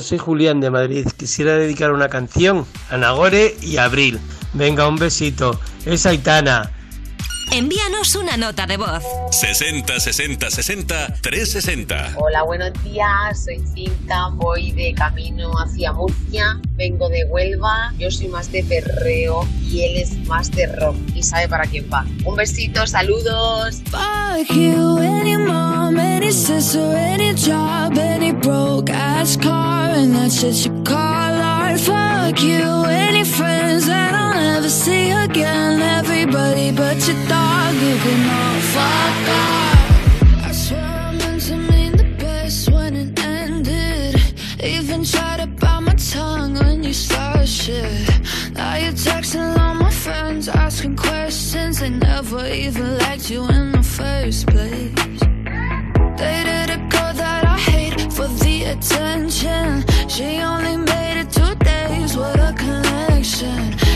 Soy Julián de Madrid. Quisiera dedicar una canción a Nagore y Abril. Venga, un besito. Es Aitana. Envíanos una nota de voz. 60 60 60 360. Hola, buenos días. Soy Cinta, voy de camino hacia Murcia, vengo de Huelva. Yo soy más de perreo y él es más de rock y sabe para quién va. Un besito, saludos. Never see again. Everybody but your dog, you can all fuck off. I swear I meant to mean the best when it ended. Even tried to bite my tongue when you started shit. Now you're texting all my friends, asking questions. They never even liked you in the first place. Dated a girl that I hate for the attention. She only made it two days. What a connection.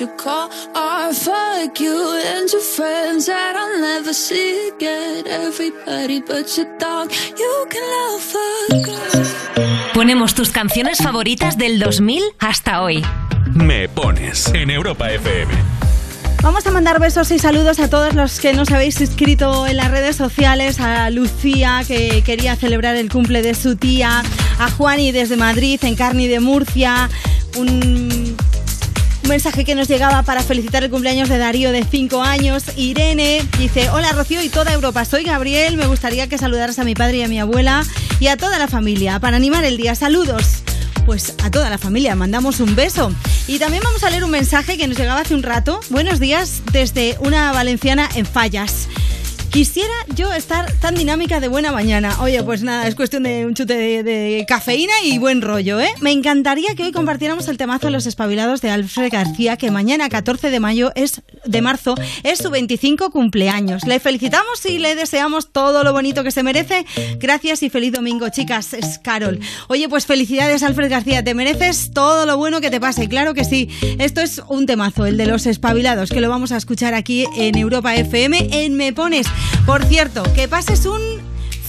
You call art. Fuck you and your friends that I'll never see again. Everybody but your dog, you can love. Ponemos tus canciones favoritas del 2000 hasta hoy. Me pones en Europa FM. Vamos a mandar besos y saludos a todos los que nos habéis inscrito en las redes sociales, a Lucía que quería celebrar el cumple de su tía, a Juani desde Madrid, Encarni de Murcia, un, un mensaje que nos llegaba para felicitar el cumpleaños de Darío de 5 años, Irene dice, hola Rocío y toda Europa, soy Gabriel, me gustaría que saludaras a mi padre y a mi abuela y a toda la familia para animar el día, saludos. Pues a toda la familia mandamos un beso. Y también vamos a leer un mensaje que nos llegaba hace un rato. Buenos días desde una valenciana en Fallas. Quisiera yo estar tan dinámica de buena mañana. Oye, pues nada, es cuestión de un chute de, cafeína y buen rollo, ¿eh? Me encantaría que hoy compartiéramos el temazo de los espabilados de Alfred García, que mañana, 14 de mayo, es de marzo, es su 25 cumpleaños. Le felicitamos y le deseamos todo lo bonito que se merece. Gracias y feliz domingo, chicas. Es Carol. Oye, pues felicidades, Alfred García. Te mereces todo lo bueno que te pase. Claro que sí. Esto es un temazo, el de los espabilados, que lo vamos a escuchar aquí en Europa FM en Me Pones. Por cierto, que pases un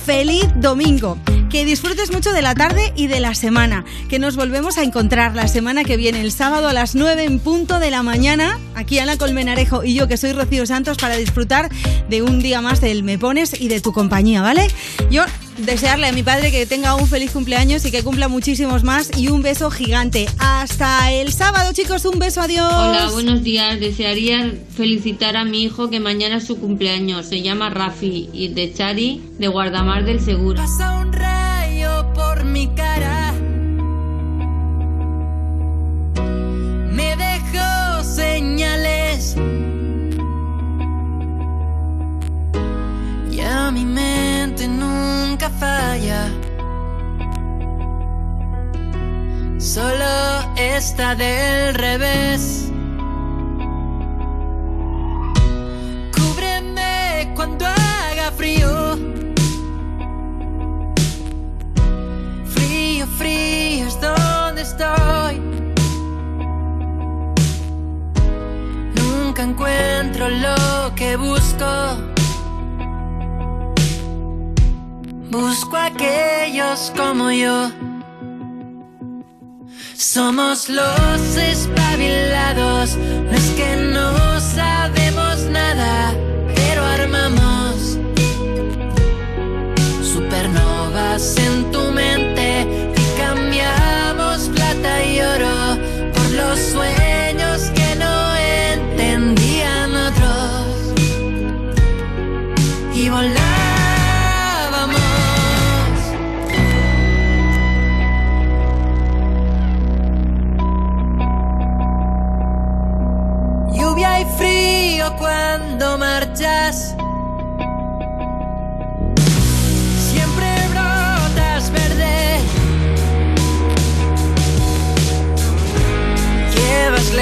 feliz domingo. Que disfrutes mucho de la tarde y de la semana. Que nos volvemos a encontrar la semana que viene, el sábado a las 9 en punto de la mañana, aquí Ana Colmenarejo y yo, que soy Rocío Santos, para disfrutar de un día más del Me Pones y de tu compañía, ¿vale? Yo desearle a mi padre que tenga un feliz cumpleaños y que cumpla muchísimos más y un beso gigante. Hasta el sábado, chicos, un beso, adiós. Hola, buenos días. Desearía felicitar a mi hijo que mañana es su cumpleaños. Se llama Rafi y de Chari de Guardamar del Seguro. Pasa un rayo por mi cara. Me dejó señales. Y a mi mente nunca falla. Solo está del revés. Cúbreme cuando haga frío. Frío es donde estoy. Nunca encuentro lo que busco. Busco a aquellos como yo. Somos los espabilados, los que no sabemos nada, pero armamos supernovas en tu mente cuando marchas. Siempre brotas verde. Llevas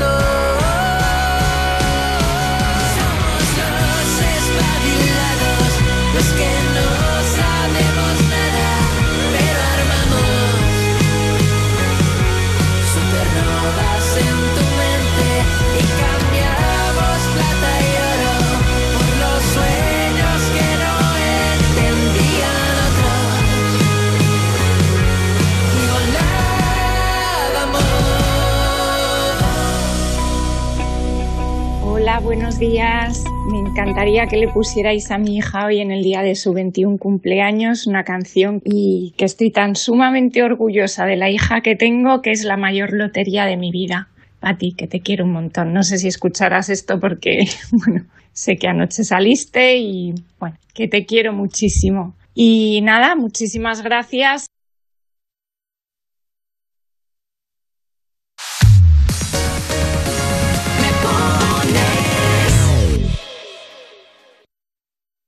no buenos días. Me encantaría que le pusierais a mi hija hoy en el día de su 21 cumpleaños una canción y que estoy tan sumamente orgullosa de la hija que tengo que es la mayor lotería de mi vida. A ti, que te quiero un montón. No sé si escucharás esto porque, bueno, sé que anoche saliste y, bueno, que te quiero muchísimo. Y nada, muchísimas gracias